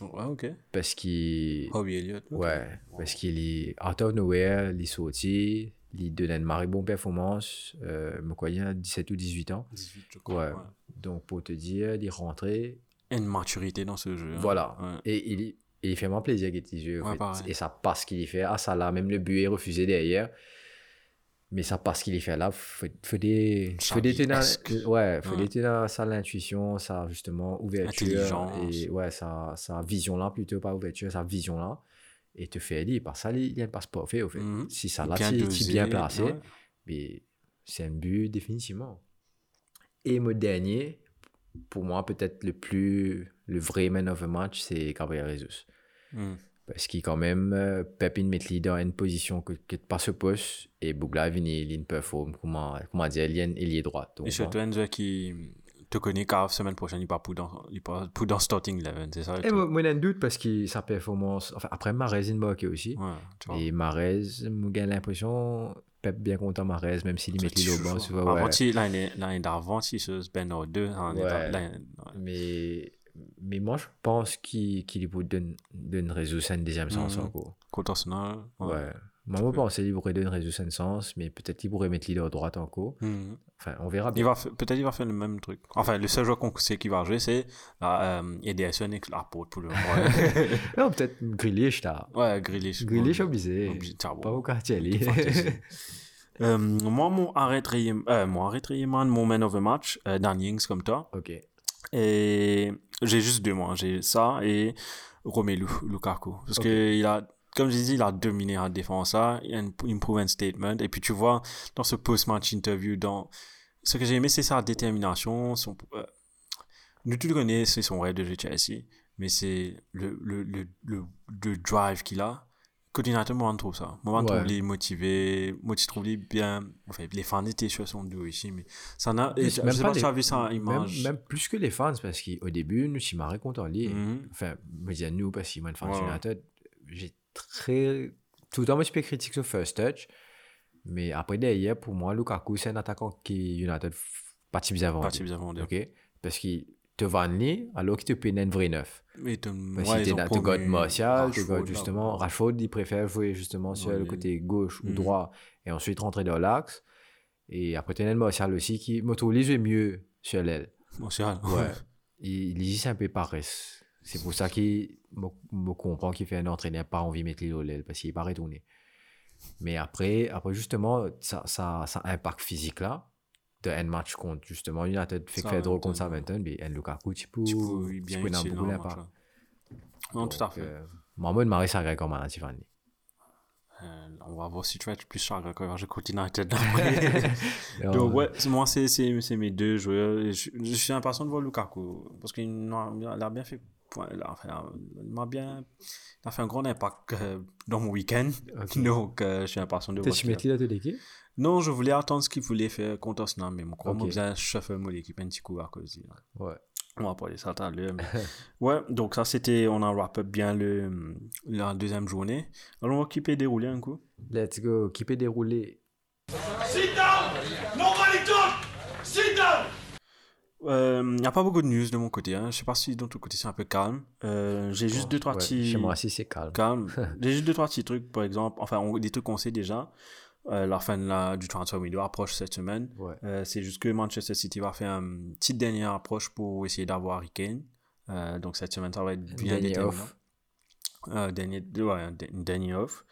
Ouais, ok. Parce qu'il. Oui, Elliott. Okay. Ouais, parce qu'il est out of nowhere, il est sorti, il donne une marée bonne performance. Euh, me croyais 17 ou 18 ans. 18, je crois. Ouais. ouais. Donc, pour te dire, il est rentré. Une maturité dans ce jeu. Voilà. Hein. Ouais. Et il, il fait vraiment plaisir avec tes yeux. Ouais. Et ça passe qu'il y fait. Ah, ça là, même le but est refusé derrière. Mais ça passe qu'il y fait là. Faut, faut des. Faut des ouais, faut ouais. des ça l'intuition, ça justement ouverture. Et ouais, sa, sa vision là plutôt, pas ouverture, sa vision là. Et te fait dire, par ça, il y a un passeport fait, au fait. Mm -hmm. Si ça là, es bien placé, ouais. mais c'est un but définitivement. Et mon dernier, pour moi, peut-être le plus. Le vrai man of the match, c'est Gabriel Jesus. Mm. Parce qu'il quand même, euh, Pepin met dans une position que, que pas se poste et Bougla vient, il performe, comment, comment dire, il est droit. Donc, et surtout, un joueur qui te connaît car semaine prochaine, il pas pour dans, il pas pour dans starting 11, c'est ça? Et moi, j'ai un doute parce que sa performance, enfin, après Marez, il m'a aussi. Ouais, et Marez, j'ai l'impression, Pep bien content Marez, même s'il met les au banc, tu vois. Avant, l'année d'avant, si c'est Ben 2, mais mais moi je pense qu'il qu donne, donne résoudre une deuxième sens mmh. encore. Côte Arsenal. Ouais. ouais. Moi, je pense qu'il pourrait donner résoudre un sens, mais peut-être qu'il pourrait mettre leader droite encore. Mmh. Enfin, on verra. Peut-être qu'il va faire le même truc. Enfin, le seul joueur qu'on sait qu'il va jouer, c'est euh, Ederson et Laporte pour le moment. non, peut-être Grealish là. Ouais, Grealish. Grealish obligé. Pas au quartier. euh, moi, mon arrêt euh, mon arrêt mon man of the match, euh, Dan Ings comme toi. Ok. Et j'ai juste deux mois. J'ai ça et Romelu Lukaku. Parce okay. que il a, comme je dit, il a dominé la défense. Ça. Il a un improvement statement. Et puis tu vois, dans ce post-match interview, dans... ce que j'ai aimé, c'est sa détermination. Son, euh, nous tous le connaissons, c'est son rêve de Chelsea. Mais c'est le, le, le, le, le drive qu'il a. Coordinateur, moi, trouve ça. Moi, on trouve les motivés. Moi, je trouve les bien. Enfin, les fans étaient sur son dos ici, mais ça n'a. Je sais pas si tu as vu ça image. Même, plus que les fans, parce qu'au début, nous, si marré contre lui. Mm -hmm. Enfin, je dis nous, parce qu'il a une fan ouais. United. J'ai très. Tout le temps, moi, je peux critiquer sur First Touch. Mais après, derrière, pour moi, Lukaku, c'est un attaquant qui United. Parti bien avant. Ok? Parce qu'il te lui, alors qu'il te paye un vrai neuf. Mais tu ouais, tu as Martial, tu justement Rashford, il préfère jouer justement sur le côté gauche ou droit et ensuite rentrer dans l'axe. Et après, tu as Martial aussi qui m'autorise mieux sur l'aile. Martial Ouais. il, est un peu paresse. C'est pour ça qu'il me comprend qu'il fait un entraîneur pas envie de mettre l'île l'aile parce qu'il n'est pas retourné. Mais après, après justement, ça, ça, ça impact physique là de un match contre justement United fait drôle contre Southampton mais un Lukaku tu peux bien peux beaucoup pas non tout à fait. euh, Maman Marie ça agrée comme un Tiffany. Euh, on va voir si tu vas être plus chagrin quand je contre United donc ouais moi c'est c'est mes deux joueurs. Je, je suis impatient de voir Lukaku parce qu'il a bien fait enfin, il m'a bien il a fait un grand impact euh, dans mon week-end. Donc je suis impatient de voir tu mettais la de l'équipe? Non, je voulais attendre ce qu'il voulait faire contre Arsenal, mais moi, okay. moi, bien chauffeur mon équipe un petit coup à cause de Ouais. On va parler ça tout à l'heure. Ouais, donc ça, c'était, on a wrap up bien le, la deuxième journée. Alors, on va quitter dérouler un coup. Let's go, quitter dérouler. Sit down! Nobody talk! Sit down! Il euh, n'y a pas beaucoup de news de mon côté. Hein. Je sais pas si de ton côté c'est un peu calme. Euh, j'ai juste deux, trois ouais, petits. Chez moi aussi, c'est calme. Calme. j'ai juste deux, trois petits trucs, par exemple. Enfin, on, des trucs qu'on sait déjà. Euh, la fin de la, du transfer window approche cette semaine. Ouais. Euh, c'est juste que Manchester City va faire une petite dernière approche pour essayer d'avoir Harry Kane. Euh, donc cette semaine, ça va être bien déterminant. off. Dernier, ouais, dernier off.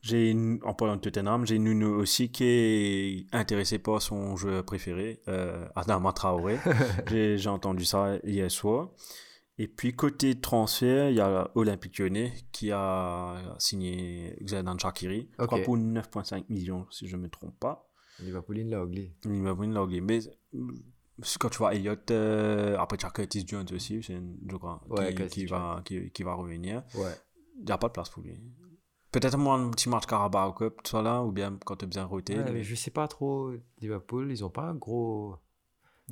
J'ai en parlant de Tottenham, j'ai Nuno aussi qui est intéressé par son joueur préféré, Adama Traoré. j'ai entendu ça hier soir. Et puis côté transfert, il y a Olympique Lyonnais qui a signé Xherdan Shaqiri, je crois Ok. pour 9,5 millions si je ne me trompe pas. Liverpool, l'a oublié. Pris une langue. Mais euh, quand tu vois Elliott, euh, après tu as Curtis Jones aussi, c'est une- je crois, Ouais, qui, va, qui, qui va revenir. Ouais. Il n'y a pas de place pour lui. Peut-être moi un petit match Carabao Cup, tout ça là, ou bien quand tu as besoin de roter. Ouais, mais mais je sais pas trop. Liverpool, ils ont pas un gros,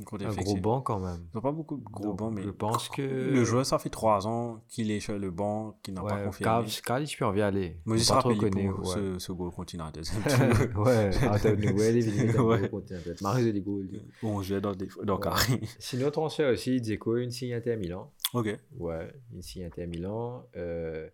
gros un gros banc quand même. Ils n'ont pas beaucoup de gros Donc, bancs, mais je pense que- le joueur, ça fait trois ans qu'il est sur le banc, qu'il n'a pas Ouais, confirmé. Carl, Carl, je peux envie aller. Moi, je pas trop pour ouais. ce, ce goal continent. ouais, Arthur Noël, évidemment, Ouais. peut-être. Marie de Gaulle. bon, je vais dans, des, dans Ouais. carré. Sinon, transfert aussi, Dzeko, une signe Inter Milan. ok. Ouais, une signe Inter Milan. Euh,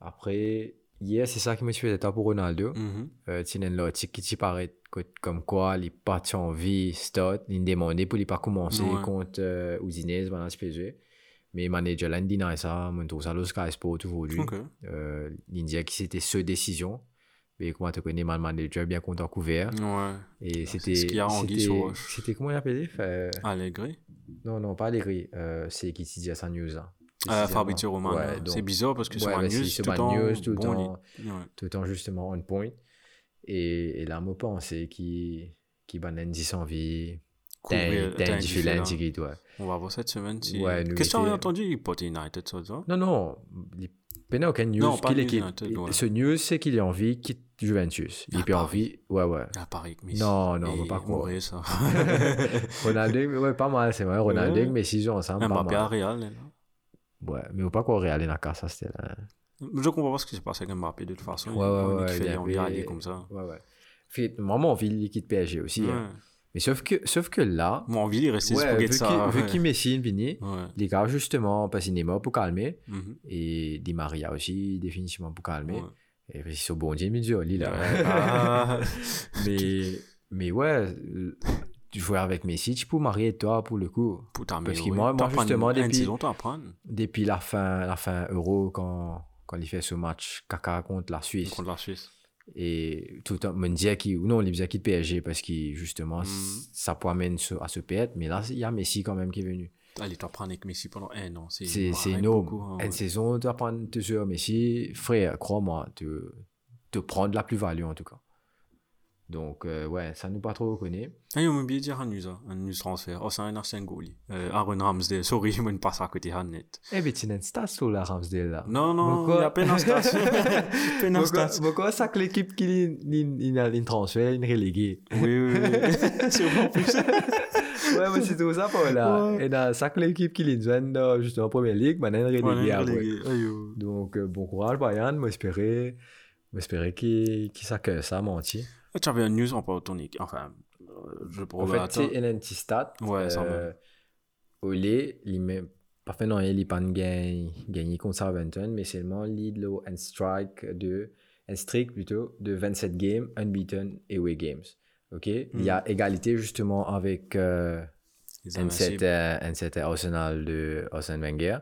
après, hier, c'est ça qui me fait d'être pour Ronaldo. Mhm. Euh, Tinen l'article qui t'y paraît co- comme quoi il parti en vie, start, il demandait pour il pas commencer Ouais. contre euh, Udinese, pendant ce PSG. Mais manager il dit ça, mon tour, ça, le Sky Sport aujourd'hui. Ok. Euh, il disait que c'était ce décision. Mais comment tu connais, man manager bien content couvert. Ouais. Et c'était. ce qu'il y a en c'était- comment il appelait Enfin, Allegri. Non, non, pas Allegri. Euh, c'est qui s'y dit à sa Euh. Fabrizio Romano. Ouais, donc- c'est bizarre parce que sur Ouais, bah, news, tout news, tout le bon, tout temps justement on point. Et, et là, moi, qui banane 10 en vie. C'est qui, ouais. On va voir cette semaine si. Ouais, nous Qu'est-ce que tu as mettez- entendu Il porte United, ça, Non, non, il n'y a aucune news. Non, pas. United, ouais. Ce news, c'est qu'il est en vie, quitte Juventus. Il Ah, est plus en Paris. vie. Ouais, ouais. À Paris, mais Non, non, on va pas croire. ça. Ouais, pas mal, c'est vrai. Ronaldo, Ouais. mais s'ils jouent ensemble, Mbappé à. Real. Ouais, mais on va pas qu'on dans le cas, ça, c'était là. Je comprends pas ce qui s'est passé avec Mbappé de toute façon. Ouais, Il- ouais, on ouais. est il d'aller comme ça. Ouais, ouais. Fait, moi, mon envie, il quitte PSG aussi. Ouais. hein. Mais sauf que, sauf que là, Moi, envie de rester ouais, pour vu ça. qu'il- vu ouais. qu'il Messi est fini, Ouais. les gars, justement, est mort pour calmer. Mhm. Et Di Maria aussi, définitivement pour calmer. Ouais. Et puis, ils sont bons, Dieu, là. Ouais. Ah. mais, mais ouais, tu jouais avec Messi, tu peux marier toi pour le coup. Pour Parce t'améliorer. que moi- moi, T'apprends justement, depuis-. Depuis la fin, la fin Euro, quand, quand il fait ce match caca contre la Suisse. Contre la Suisse. Et tout le temps, me disait qu'il, ou non, il disait PSG parce qu'il, justement, Mhm. ça peut amener ce- à se perdre. Mais là, il y a Messi quand même qui est venu. Allez, t'apprends avec Messi pendant un an. C'est énorme. beaucoup, hein, Une saison, tu apprends sur Messi, frère, crois-moi, te, te prendre la plus-value en tout cas. Donc, euh, ouais, ça nous pas trop reconnaît. Il m'a oublié de dire un news, hein, un news transfert. Oh, c'est un ancien goalie. Euh, Aaron Ramsdale. Sorry, je me passe à côté de net. Eh ben, tu n'as une stat sur la Ramsdale là. Non, non, il y a peine en stats. peine en Pourquoi, ça que l'équipe qui a une transfert, une reléguée Oui, oui, oui. C'est vraiment plus. Ouais, mais c'est tout ça pour là. Ouais. Et dans ça que l'équipe qui est dans justement première ligue, maintenant une reléguée après. Donc, euh, bon courage, Bayern. Moi, j'espérais qu'il qu'il s'accueille ça, menti. Tu avais un news en parlant de ton équipe. Enfin, euh, je En fait, c'est un petit stat. Ouais, ça euh, Olé, il met pas fait non, il pas gagné gagné contre mais seulement lead low and strike de un streak plutôt de 27 games unbeaten away games. OK? Il y a égalité justement avec euh, un certain Arsenal de Arsène Wenger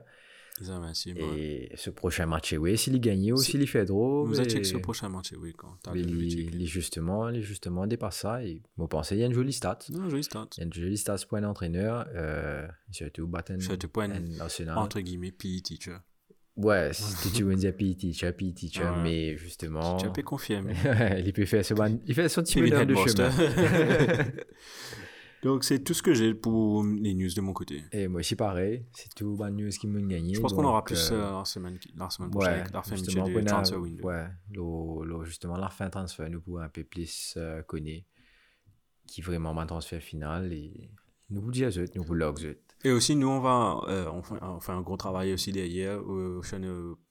Ouais. et ce prochain match away s'il y gagne ou Si- s'il y fait trop Vous checké sur le prochain match, oui, quand il, justement il justement dépasse ça et moi pensais il y a une jolie stat. Non, joli start. Il y a une jolie stat pour un entraîneur, euh, surtout Batten Surtout pour un- and Arsenal. Entre guillemets, PE teacher. Ouais, si tu veux dire PE teacher, PE teacher, Ouais. mais justement, Tu peux confirmer. il peut faire ce ban- il fait son petit bonhomme de chemin. Donc, c'est tout ce que j'ai pour les news de mon côté. Et moi aussi pareil, c'est tout bonne news qui m'ont gagné. Je pense qu'on aura plus euh, la, semaine, la semaine prochaine, avec la fin du transfer window. Ouais, lo- lo- justement, la fin transfert, nous pouvons un peu plus euh, connaître qui vraiment ma transfert final et nous vous disons, nous vous logs. Et aussi, nous, on va, euh, on, fait, on fait un gros travail aussi derrière euh, sur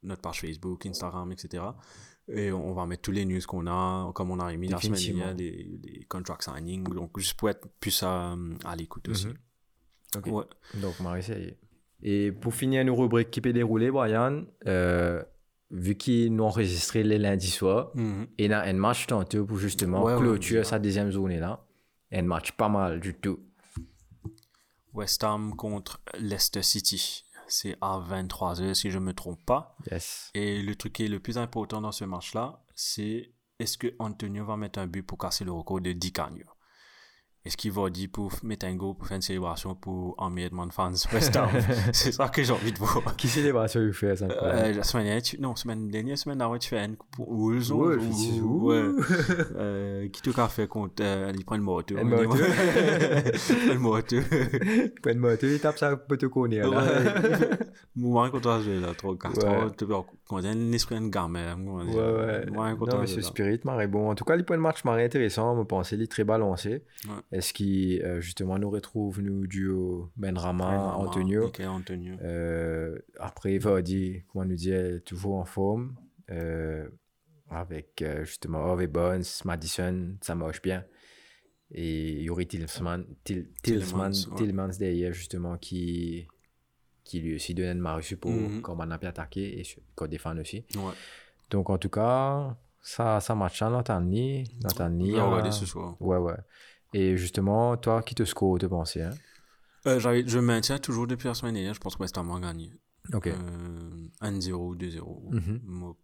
notre page Facebook, Instagram, etc. Et on va mettre tous les news qu'on a, comme on a mis la semaine dernière, des, des contract signing, donc juste pour être plus à, à l'écoute aussi. Mhm. Ok. Ouais. Donc, on va essayer. Et pour finir nos rubriques qui peut dérouler, Brian, euh, vu qu'ils nous enregistré les lundis soirs, Mhm. et dans un match tantôt pour justement Ouais, clôturer sa deuxième journée là. Un match pas mal du tout. West Ham contre Leicester City. C'est à 23h si je ne me trompe pas. Yes. Et le truc qui est le plus important dans ce match-là, c'est est-ce que Antonio va mettre un but pour casser le record de 10 cagnes Est-ce qu'il va dire pour mettre un go pour faire une célébration pour emmerdement de fans West Ham C'est ça que j'ai envie de voir. Qui célébration il fait ça Euh, la semaine dernière, tu... non, semaine dernière, semaine d'avant, tu fais une pour Wolves. Wolves, ouais. Euh, qui tout cas fait contre. Euh, il prend le moto. Un moto. le moto. Pas de moto, il tape ça pour te connaître. Ouais. Moi, quand on joué là, 3 4 Ouais. ans, tu vois, quand il a un esprit de gamin. Ouais, ouais. Moi, quand non, on mais joué ce là. spirit m'aurait bon. En tout cas, les points de match m'aurait intéressant. Je pensais, il est très balancé. Ouais. Est-ce qu'il, euh, justement, nous retrouve, nous, duo Benrama, Antonio. Michael Antonio. Euh, après, Vardy, comme on nous dit, est toujours en forme. Euh, avec, euh, justement, Harvey Bones, Madison, ça marche bien. Et il y aurait Tillman, ouais. Tillmans derrière, justement, qui, qui lui aussi donne une marge pour Mhm. comment on a pu attaquer et qu'on défend aussi. Ouais. Donc, en tout cas, ça, ça match nuit, vais euh, regarder ce soir. Ouais, ouais. Et justement, toi, qui te score, te pensais, hein? Euh, je maintiens toujours depuis la semaine dernière. Je pense que West Ham a gagné. Ok. Euh, 1-0, 2-0. Mhm. Moi,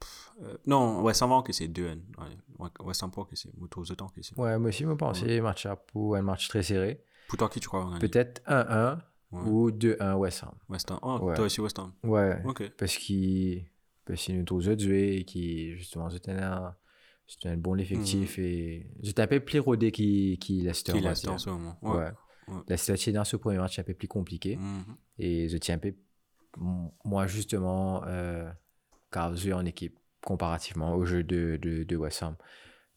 pff, euh, non, West Ham va encaisser 2-1. Ouais, ouais, West Ham pas encaisser. Les temps encaisser. Ouais, moi aussi, je pensais match up pour un match très serré. Pour toi, qui tu crois va gagner Peut-être 1-1 Ouais. ou 2-1 West Ham. West Ham. Oh, Ouais. toi aussi West Ham. Ouais, Ok. parce qu'il parce qu'il nous tous autres joués et qui justement c'était un c'était un bon effectif et j'étais un peu plus rodé qui qui Leicester Qui en ce moment. ouais. Ouais. ouais. Leicester c'est dans ce premier match un peu plus compliqué Mhm. et je tiens un peu moi justement euh, car je en équipe comparativement au jeu de, de, de West Ham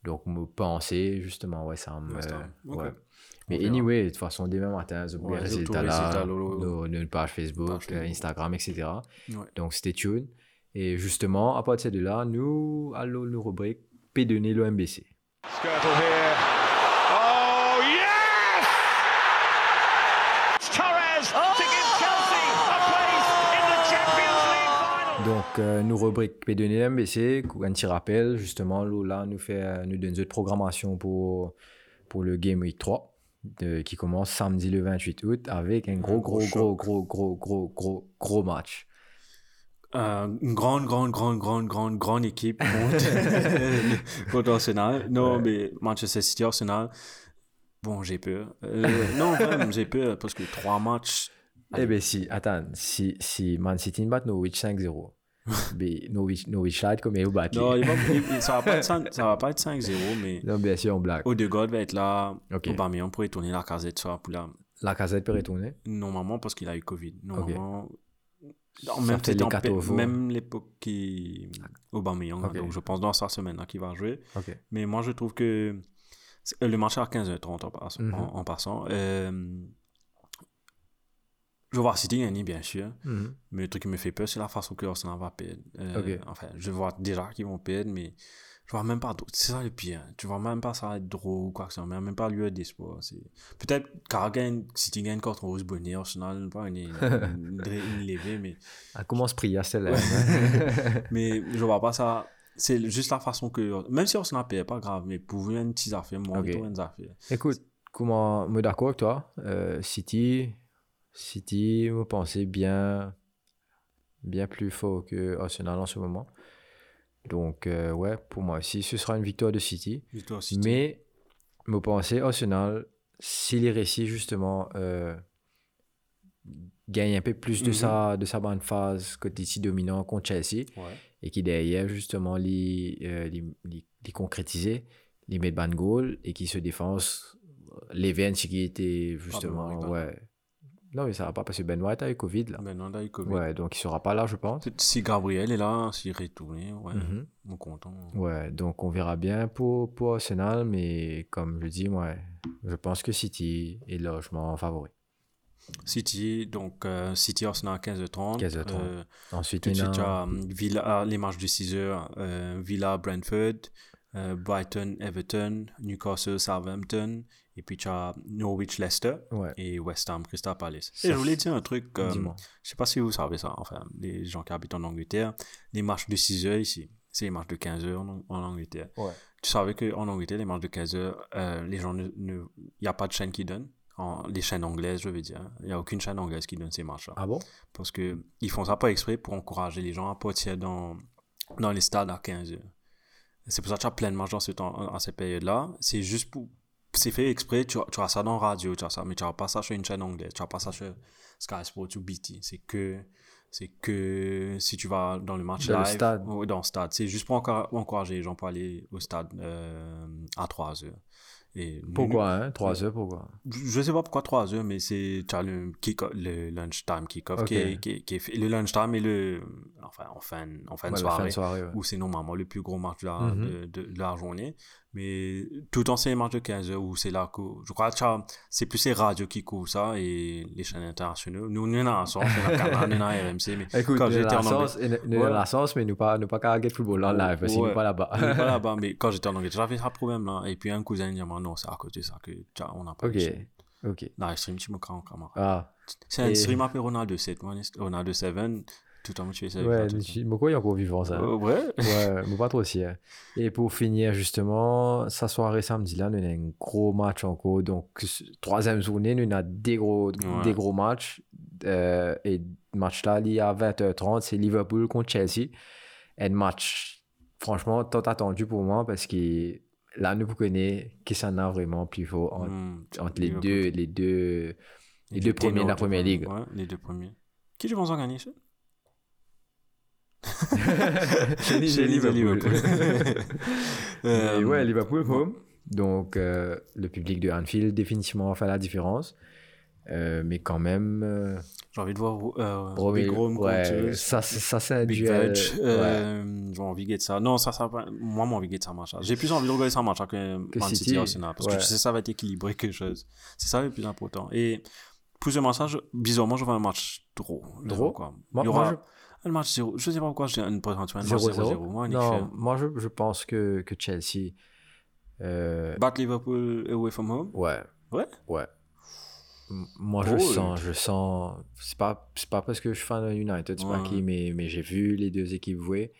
donc me penser justement West Ham, West euh, Ham, ouais. mais anyway de toute façon demain matin je Ouais, les résultats là nos, nos pages Facebook, Page Facebook. Instagram etc Ouais. donc, stay tuned. Et justement, à partir de là, nous allons nous rubrique P donner. Oh, League final. Donc, euh, nous rubrique P donner l'OMBC, un petit rappel, justement, là, nous, fait, euh, nous donne une programmation pour, pour le Game Week 3, de- qui commence samedi le 28 août, avec un gros, gros, gros, gros, gros, gros, gros, gros match. Euh, une grande, grande, grande, grande, grande, grande équipe contre, contre Arsenal. Non, mais Manchester City, Arsenal. Bon, j'ai peur. Euh, non, j'ai peur parce que trois matchs. Eh bien, si, attends, si, si Man City bat Norwich 5-0, ben, Norwich, Norwich Light, comme. Non, il va- il- ça va pas être ça va pas être 5-0, mais Non, bien sûr, on blague. Odegaard va être là. Ok. Aubameyang pourrait tourner la casette ça pour là. La casette peut retourner. Normalement, parce qu'il a eu Covid. Normalement. Non, même, les même l'époque qui. Aubameyang. Ok. Donc, je pense dans sa semaine là, qu'il va jouer. Mais moi, je trouve que euh, le match est à 15h30 en, pass- Mhm. en- en passant. Euh, je vais voir City gagner, bien sûr. Mhm. Mais le truc qui me fait peur, c'est la façon que Arsenal va perdre. Euh. Enfin, je vois déjà qu'ils vont perdre, mais je vois même pas. C'est ça le pire. Tu vois même pas ça être drôle ou quoi que ce soit. mais Même pas lieu d'espoir. C'est... Peut-être car gagne, City gagne contre Rose Bonnet, Arsenal, pas une, une, levée, mais, Elle commence à prier à celle-là. mais je vois pas ça. C'est juste la façon que. Même si Arsenal perd, pas grave, mais pour une petite affaire, moi, Ok. une affaire. Écoute, comment, me d'accord avec toi. Euh, City, City, me pensais bien, bien plus fort que Arsenal en ce moment? Donc, euh, ouais, pour moi aussi, ce sera une victoire de City. Victoire City. Mais, me pensais Arsenal, s'il est réussi justement, euh, gagne un peu plus de Mhm. sa, de sa bonne phase côté ici dominant contre Chelsea. Ouais. et qui derrière justement les, euh, les, les- les concrétiser, les mettre ban goal et qui se défense les Vents qui était justement White, ouais non mais ça va pas parce que Ben White a eu Covid là Maintenant, là, il Covid. ouais donc il sera pas là je pense Si Gabriel est là, s'il retourne, ouais, Mhm. on est content. ouais donc on verra bien pour, pour Arsenal mais comme je dis moi je pense que City est largement favori City, donc euh, City Arsenal 15h30. 15h30. Euh, ensuite tout de suite, as euh, Villa, les matchs de 6h. euh, Villa Brentford, Brighton Everton, Newcastle Southampton Et puis tu as Norwich Leicester Ouais. et West Ham Crystal Palace. Et je voulais dire un truc, euh, je sais pas si vous savez ça, enfin, les gens qui habitent en Angleterre, les matchs de 6 heures ici, c'est les matchs de 15 heures en, en Angleterre. Ouais. Tu savais qu'en Angleterre, les matchs de 15 heures, euh, les gens ne. Il n'y a pas de chaîne qui donne. En, les chaînes anglaises, je veux dire. Il n'y a aucune chaîne anglaise qui donne ces matchs-là. Ah bon? Parce qu'ils font ça pas exprès pour encourager les gens à partir dans, dans les stades à 15 heures. C'est pour ça que tu as plein de matchs dans, ce temps, dans cette période-là. C'est juste pour. C'est fait exprès, tu, tu as ça dans la radio, tu as ça, mais tu n'as pas ça sur une chaîne anglaise, tu n'as pas ça sur Sky Sports ou BT. C'est que. C'est que si tu vas dans le match Dans le live, stade. ou dans le stade, c'est juste pour encourager les gens pour aller au stade euh, à 3 heures. Et nous- Pourquoi, hein 3 heures, pourquoi? Je sais pas pourquoi 3 heures, mais c'est tu as le, kick le lunchtime kick-off qui, est, qui, est- qui est fait. Le lunchtime et le. Enfin, en fin, en fin de Ouais, soirée. fin de soirée, ouais. Où c'est normalement le plus gros match de la, Mhm. de, de- de la journée. Mais tout le les matchs de 15 heures où c'est là que. Je crois que c'est plus les radios qui couvrent ça et les chaînes internationales. Nous, nous, on a la chance, on a on a RMC. Mais Écoute, quand nous j'étais en Angleterre. nous Ouais. avons la chance, mais nous pas, nous pas qu'à regarder le football en live, Ouais. nous pas là-bas. On est pas là-bas, mais quand j'étais en Angleterre, j'avais ce problème-là. Et puis un cousin il dit non, c'est à cause de ça que on n'a pas Ok, ok. Live stream, tu me crains, camarade. Ah, C'est un stream appelé Ronaldo 7, moi, Ronaldo 7, tout le temps tu fais ça. ouais, je- Moko est encore vivant, ça? Euh, ouais. Ouais, mais pas trop aussi. hein. Et pour finir, justement, sa soirée samedi là, nous avons un gros match encore. Donc, troisième journée, nous avons des gros, Ouais. des gros matchs. Euh, et le match là, il est à 20h30, c'est Liverpool contre Chelsea. Et match, franchement, tant attendu pour moi parce que là, nous connaissons qui s'en a vraiment plus fort entre, Hmm, entre les deux, les deux, les deux premiers de la première ligue. Ouais, les deux premiers. Qui tu penses en gagner ça? Chez Chez Liverpool. Euh, Mais ouais, Liverpool home. Donc, euh, le public de Anfield définitivement a fait la différence. Euh, mais quand même, euh, J'ai envie de voir euh, Big Rome ouais, contre ça, c'est- ça c'est un Big duel. Ouais. Euh, J'ai envie de guetter ça. Non, ça, ça va- moi, j'ai envie de guetter ça match. J'ai plus envie de regarder ça match que, Que Man City City, Arsenal. Parce ouais. que tu sais, ça va être équilibré quelque chose. C'est ça le plus important. Et pour ce match bizarrement, je vois un match trop. Drôle? Quoi. Moi- Il y aura moi, un match 0. Je sais pas pourquoi j'ai une présentation. Un match 0-0. 0-0. Moi, Non, moi je, je pense que, que Chelsea. euh, Battre Liverpool away from home? ouais. Ouais? Ouais. Moi, je sens, je sens. C'est pas, pas parce que je suis fan de United, c'est pas Ouais. qui, mais, mais j'ai vu les deux équipes jouer.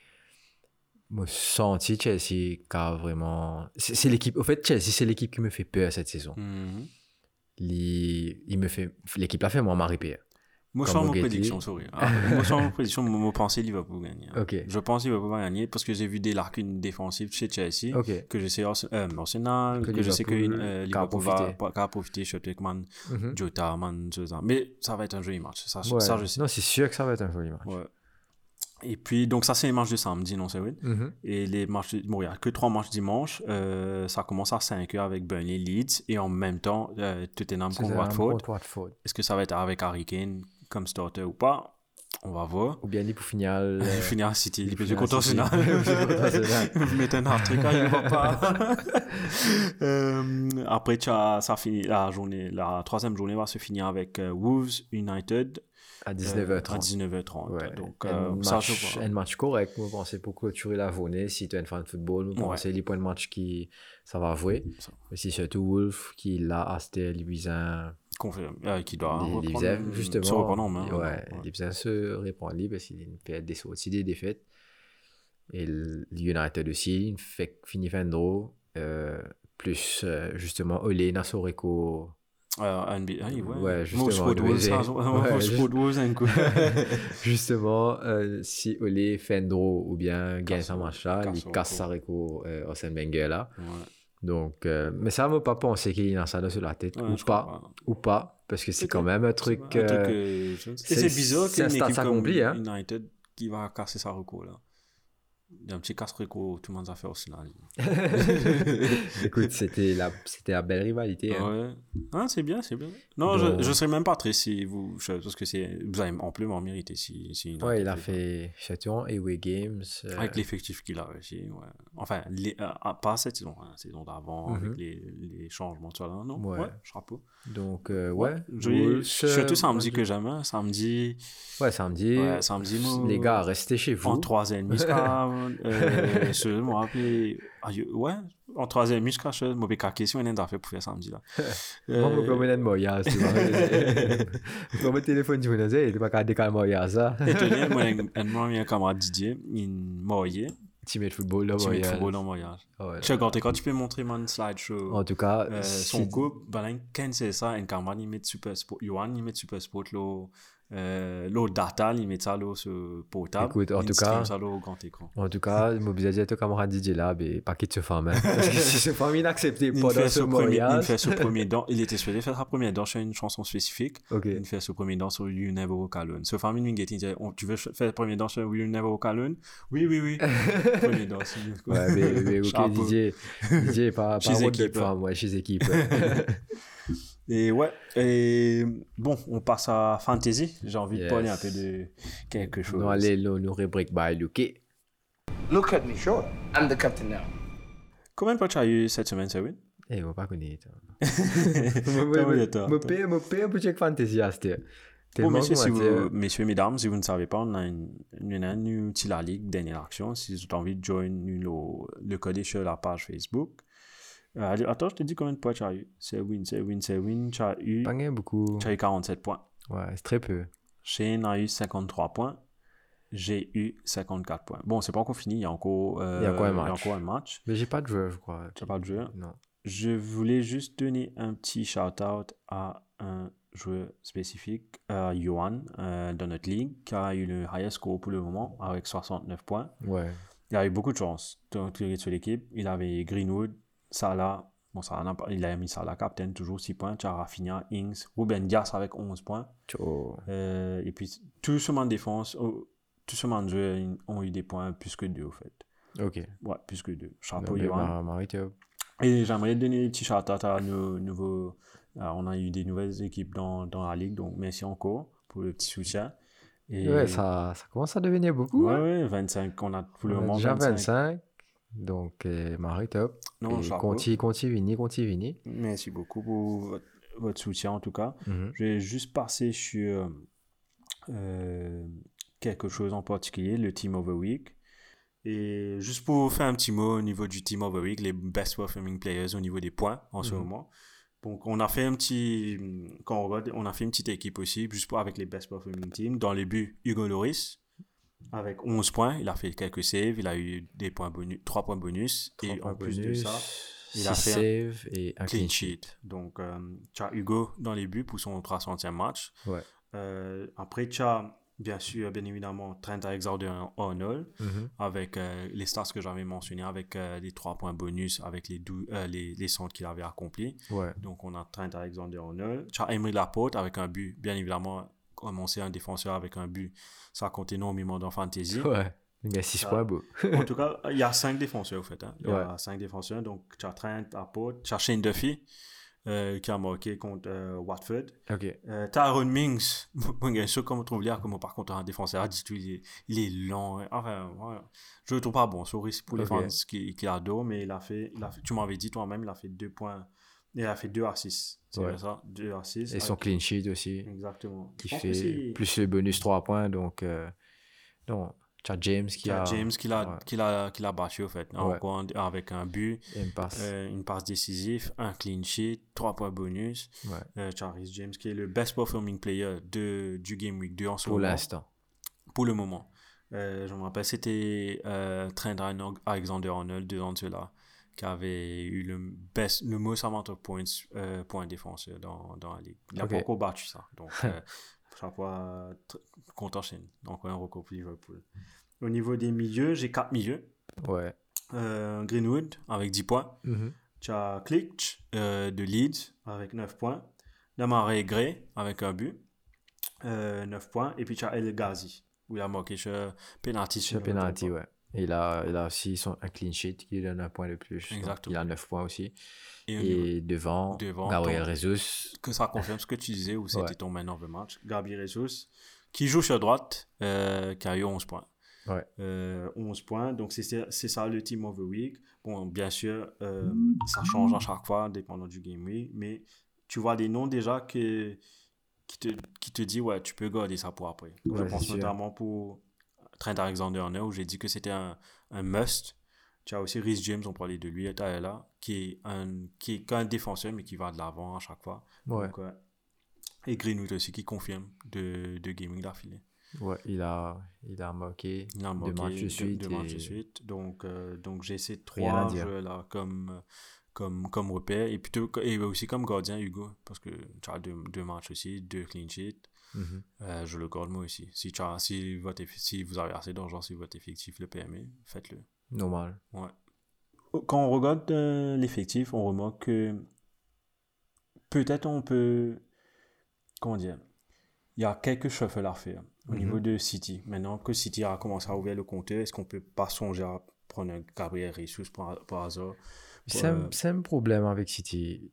Moi, senti Chelsea a vraiment. C'est l'équipe. Au fait, Chelsea, c'est l'équipe qui me fait peur cette saison. Mhm. Il, il me fait. L'équipe l'a fait, moi, m'a peur. Moi, je sens mon prédiction, sorry. Ah, moi, je sens mon prédiction, je pensais Liverpool gagner. hein. Je pense Liverpool va gagner parce que j'ai vu des lacunes défensives chez Chelsea. Que je sais euh, Arsenal, Que que, je sais que euh, Liverpool va profité sur Ekman, Mhm. Jota, Man, tout ça. Mais ça va être un joli match. Ça, Ouais. ça je sais. Non, c'est sûr que ça va être un joli match. Ouais. Et puis, donc, ça, c'est les matchs de samedi, non, c'est vrai. Mhm. Et les matchs, bon, il n'y a que trois matchs dimanche. Euh, ça commence à 5h avec Burnley Leeds et en même temps, euh, Tottenham contre Watford. Watford. Est-ce que ça va être avec Harry Kane comme starter ou pas On va voir. Ou bien finir. euh, à City, contre Arsenal. Vous mettez un hat-trick, hein, il va pas. Euh, après, as, ça finit, la, journée, la troisième journée va se finir avec euh, Wolves United à euh, 19h30. à 19h30. Ouais. Donc, un, euh, ça, match, un match correct, vous pensez, pour clôturer la journée. Si tu es un fan de football, vous pensez les points de match qui ça va jouer. Ça. Mais c'est surtout Wolf qui l'a acheté Libizan. Confirme. Euh, qui doit Libizan, se justement. reprendre en main. ouais, se libre parce qu'il a une période des sorties, des défaites. Et United aussi, il fait, finit fin de draw. euh, plus euh, justement Ole Nasoreko NBA, ouais. Ouais, justement, ouais, juste-. Justement, euh, si Ole Fendro ou bien casse il casse record. sa reco euh. Ouais. Donc, euh, mais ça ne m'a pas pensé qu'il a ça sur la tête Ouais, ou pas, comprends. ou pas, parce que c'est quand même un truc. Un truc, euh, euh, c'est- c'est bizarre c'est un qu'une équipe comme accompli, hein. United qui va casser sa reco là. Il y a un petit casse reco, tout le monde a fait au final. Écoute, c'était la, c'était la belle rivalité. hein. Ouais. Ah, c'est bien, c'est bien. Non, Donc- je, je serais même pas triste si vous. je- Parce que c'est, vous avez amplement mérité si. si Ouais, il a fait Châtillon et Away Games. euh. Avec l'effectif qu'il a réussi, ouais. Enfin, les, euh, ah, pas cette saison, hein, la saison d'avant, Mhm. avec les, les changements, tout ça là, non? Ouais. Ouais, chapeau. Donc, euh, ouais. Je- surtout samedi que jamais. Samedi. Ouais, samedi. Ouais, samedi, moi, Les gars, restez chez vous. En 3h30 jusqu'à Brown, euh, je me rappelle, ah, ouais, en troisième mi, je crois, je me suis question, on a fait pour faire samedi là. Moi, je me tu. Quand mon téléphone, tu me disais, il était pas qu'à décaler Moya, ça. étonné, moi, un moi, un camarade Didier, il moyen, Teammate football, là, tu mets Moya. football dans moyen. Ouais. Tu regardes, quand tu peux montrer mon slideshow. En tout cas, Euh, son couple, ben, quand c'est ça, un camarade, il met super sport, Yohan, il met super sport, là, euh, l'autre data, il met ça, là, sur portable. Écoute, en tout cas- grand écran. En tout cas, à ton camarade Didier là, mais pas qu'il se femme. Hein. C'est pas inaccepté pendant ce premier, il mariage. fait ce premier dent, il était supposé faire sa première dent sur une chanson spécifique. Il fait ce premier dent sur You Never Walk Alone. Ce famille, il dit, on- tu veux faire premier dent sur You Never Walk Alone? Oui, oui, oui. premier quoi. Ouais, mais, mais ok. Didier, Didier, pas, pas équipe, femme, ouais, chez équipe. Et ouais, et bon, on passe à Fantasy. J'ai envie de parler un peu de quelque chose. Nous allons nous, nous rubrique by Luke. Look at me, sure. I'm the captain now. Combien de points tu as eu cette semaine, Sewin? Eh, on va pas connaître. Je paye, paye peu check fantasy à cette. Bon, Tellement messieurs, si comment vous, dire, messieurs, mesdames, si vous ne savez pas, on a une, une, une, une petite la ligue dernière action. Si vous avez envie de joindre le, le code sur la page Facebook. Euh, attends, je te dis combien de points tu as eu. C'est win, c'est win, c'est win. Tu as eu, Pas beaucoup. tu as eu 47 points. Ouais, c'est très peu. Shane a eu 53 points. J'ai eu 54 points. Bon, c'est pas encore fini. Il y a encore, euh, Il y a encore un Il y a match. encore un match. Mais j'ai pas de joueur, je crois. Tu n'as pas de jeu. Non. Je voulais juste donner un petit shout-out à un joueur spécifique, euh, Johan, euh, dans notre ligue, qui a eu le highest score pour le moment, avec 69 points. Ouais. Il a eu beaucoup de chance sur l'équipe. Il avait Greenwood, Salah, bon, Salah il a mis Salah captain, toujours 6 points. Tu as Rafinha, Ings, Ruben Dias avec 11 points. Euh, et puis, tout ce monde de défense, oh, tout ce monde de joueurs ils ont eu des points plus que deux, au fait. Ok. Ouais, plus que deux. Chapeau, Non, mais Johan. Et j'aimerais donner des petits shout à nos nouveaux. euh, on a eu des nouvelles équipes dans, dans la ligue, donc merci encore pour le petit soutien. Et, Ouais, ça, ça commence à devenir beaucoup. Ouais, hein. ouais, 25, on a pour le On a moment déjà 25. 25. Donc, euh, Marie, top. Non, Et chapeau. Conti, Conti, Vini, Conti, Vini. Merci beaucoup pour votre, votre soutien en tout cas. Mhm. Je vais juste passer sur euh, quelque chose en particulier, le Team of the Week. Et juste pour faire un petit mot au niveau du Team of the Week, les best performing players au niveau des points en ce Mhm. moment. Donc on a fait un petit, quand on, regarde, on a fait une petite équipe aussi, juste pour avec les best performing teams. Dans les buts, Hugo Loris, avec 11 points, il a fait quelques saves, il a eu des points bonus, 3 points bonus. et en plus de ça, il a fait un save et un clean sheet. Donc, euh, tu as Hugo dans les buts pour son 300e match. Ouais. Euh, après, tu as, bien sûr, bien évidemment, Trent Alexander-Arnold Mhm. avec euh, les stats que j'avais mentionnés, avec euh, les 3 points bonus, avec les, euh, les, les centres qu'il avait accomplis. Ouais. Donc, on a Trent Alexander-Arnold. Tu as Emery Laporte avec un but, bien évidemment, comme on sait, un défenseur avec un but, ça compte énormément dans Fantasy. Ouais. Il y a 6 Ça- points beau. En tout cas, il y a cinq défenseurs, au fait. hein. Il y a Ouais. cinq défenseurs. Donc, tu as Trent, tu as Shane Duffy, euh, qui a marqué contre euh, Watford. Ok. Euh, Tyrone Mings, bon, bien sûr, comme on trouve là, comme par contre, un défenseur, tout, il est, il est lent. hein. Enfin, ouais. je le trouve pas bon. Sorry pour les fans qui, qui adorent, mais il a fait, il a fait, tu m'avais dit toi-même, il a fait deux points. Il a fait deux à 6. C'est Ouais. ça? Deux à 6. Et son clean sheet aussi. Exactement. Qui fait aussi- plus le bonus 3 points. Donc, euh, non. Tu as James qui a. James qui l'a, ouais. qui l'a, qui l'a battu, au fait. Ouais. Un- avec un but. une passe. Euh, une passe décisive, un clean sheet, 3 points bonus. Euh, Charles James qui est le best performing player de, du Game Week 2 en ce Pour moment. l'instant. Pour le moment. Euh, je me rappelle, c'était euh, Trent Alexander-Arnold, deux ans de cela, qui avait eu le, best, le most amount of points euh, pour un défenseur dans, dans la ligue. Il n'a Ok. pas encore battu ça. Donc, euh, chaque fois, tr- contre Chine. Donc, un record pour Liverpool. Au niveau des milieux, j'ai quatre milieux. Ouais. Euh, Greenwood avec 10 points. Mhm. Tu as Klitsch euh, de Leeds avec 9 points. Damare Gray avec un but, euh, 9 points. Et puis tu as El Ghazi, où il a marqué sur penalty. Sur penalty, ouais. Et il a, il a aussi son, un clean sheet qui lui donne un point de plus. Exactement. il a 9 points aussi. Et, Et devant, Devant, Gabriel ton- que ça confirme ce que tu disais, où c'était Ouais. ton man of the match. Gabriel Jesus, qui joue sur droite, euh, qui a eu 11 points. Ouais. Euh, 11 points. Donc, c'est ça le team of the week. Bon, bien sûr, euh, ça change à chaque fois, dépendant du game week. Mais tu vois des noms déjà que, qui, te, qui te dit, ouais, tu peux garder ça pour après. Ouais, Je pense notamment pour Trent Alexander-Arnold, où j'ai dit que c'était un, un must. Tu as aussi Rhys James, on parlait de lui, là, qui est un qui est qu'un défenseur, mais qui va de l'avant à chaque fois. Ouais. Donc, ouais. Et Greenwood aussi, qui confirme de, de gaming d'affilée. Ouais, il a, il a marqué Il a deux matchs de deux- suite. deux matchs de suite. Donc, euh, donc j'ai ces trois jeux-là comme, comme, comme repère. Et, plutôt, et aussi comme gardien, Hugo. Parce que tu as deux, deux matchs aussi, deux clean sheets. Mhm. Euh, je le garde moi aussi. Si, si, votre, eff- si vous avez assez d'argent, si votre effectif le permet, faites-le. Normal. Ouais. Quand on regarde euh, l'effectif, on remarque que peut-être on peut. Comment dire Il y a quelques shuffles à faire au Mhm. niveau de City. Maintenant que City a commencé à ouvrir le compteur, est-ce qu'on peut pas songer à prendre un Gabriel Jesus par, par hasard? C'est un, Euh, c'est un problème avec City.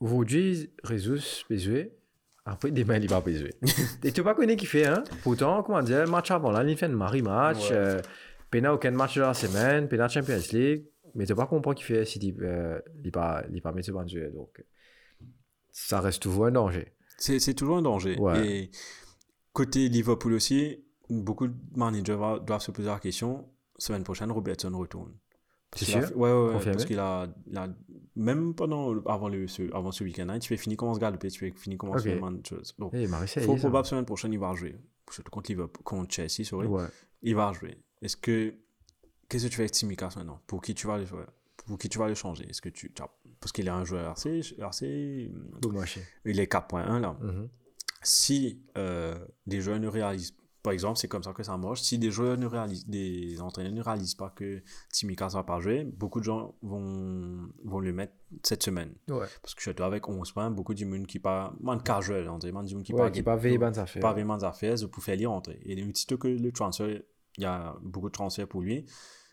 Aujourd'hui, Jesus peut jouer. Après, demain, il va pas jouer. Et tu pas connu qui fait, hein? Pourtant, comment dire, match avant, là, il fait un mari-match. Ouais. Euh, Pena aucun match de la semaine, Pena Champions League. Mais tu pas comprendre qui fait City. Euh, il pas, il pas mettre ce jouer. Donc, ça reste toujours un danger. C'est toujours un danger. Ouais. Et côté Liverpool aussi, beaucoup de managers doivent se poser la question semaine prochaine, Robertson retourne. C'est sûr? Ouais, ouais, ouais, parce qu'il a, il a- Même pendant, avant, le, ce, avant ce week-end, tu fais finir comment se galoper, tu fais finir comment se Ok. faire man- chose. Donc, Eh, Marseille, faut probable semaine prochaine, il va jouer. Surtout contre, Liverpool, contre Chelsea, sorry. Ouais. Il va jouer. Est-ce que. Qu'est-ce que tu fais avec Tsimikas maintenant? Pour qui tu vas le, pour qui tu vas le changer? Est-ce que tu. Parce qu'il est un joueur assez. assez Bon il est 4.1 là Mhm. si euh, des joueurs ne réalisent par exemple c'est comme ça que ça marche. Si des joueurs ne réalisent des entraîneurs ne réalisent pas que Tsimikas va pas jouer beaucoup de gens vont vont le mettre cette semaine. Ouais. parce que surtout avec 11 points beaucoup de monde qui pas man casual on dit man qui Ouais, qui pas veille bonnes affaires. pas vraiment affaires pour faire les rentrer. Et aussitôt que le transfert il y a beaucoup de transferts pour lui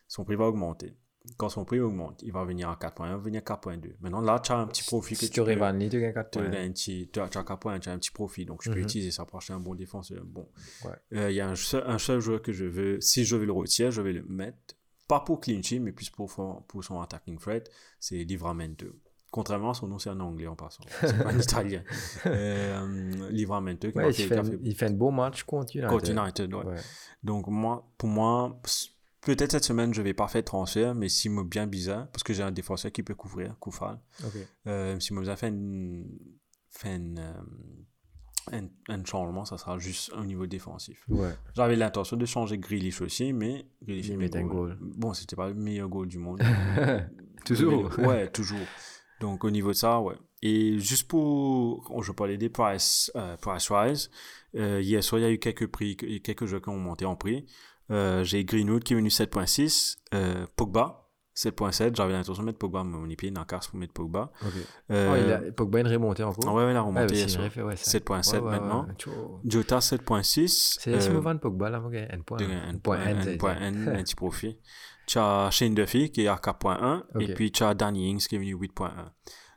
son prix va augmenter quand son prix augmente il va venir à 4.1 il va venir à 4.2 maintenant là tu as un petit profit Si tu aurais Van Lee, tu gagnes 4 tu as points. un petit, tu as, tu as qu'un point, tu as un petit profit, donc je peux Mhm. utiliser ça pour acheter un bon défenseur. Bon, Ouais. Euh, il y a un seul, un seul joueur que je veux, si je veux le retirer, je vais le mettre, pas pour Clinchy, mais plus pour, son- pour son attacking threat, c'est Livramento. Contrairement à son nom, c'est un anglais en passant, c'est pas un italien. Euh, Livramento, qui Ouais, m'a il fait- un- fait il fait un beau match contre United. contre United, ouais. Donc moi, pour moi, peut-être cette semaine, je vais pas faire transfert, mais si me bien bizarre, parce que j'ai un défenseur qui peut couvrir, Koufal. Euh, si Moussa fait, une, fait une, euh, un, un changement, ça sera juste au niveau défensif. Ouais. J'avais l'intention de changer Grealish aussi, mais Grealish Il met met un goal. Bon, c'était pas le meilleur goal du monde. Toujours. Mais- ouais, toujours. Donc au niveau de ça, ouais. Et juste pour, je parlais des price, euh, price rise. Euh, hier soir, il y a eu quelques prix, quelques jeux qui ont monté en prix. Euh, j'ai Greenwood qui est venu 7.6, euh, Pogba 7.7. J'avais l'intention de mettre Pogba, mais on y pied dans la carte pour mettre Pogba. Ok. Euh, Oh, il a, Pogba, il est remonté encore. ah ouais, ouais, il a Ah, remonté bah, ouais, ça. 7.7 Ouais, ouais, maintenant. Jota 7.6. C'est si euh, on vend Pogba, là, mon gars, point point N, petit profit. Tu as Shane Duffy qui est à 4.1 et puis tu as Danny Ings qui est venu 8.1.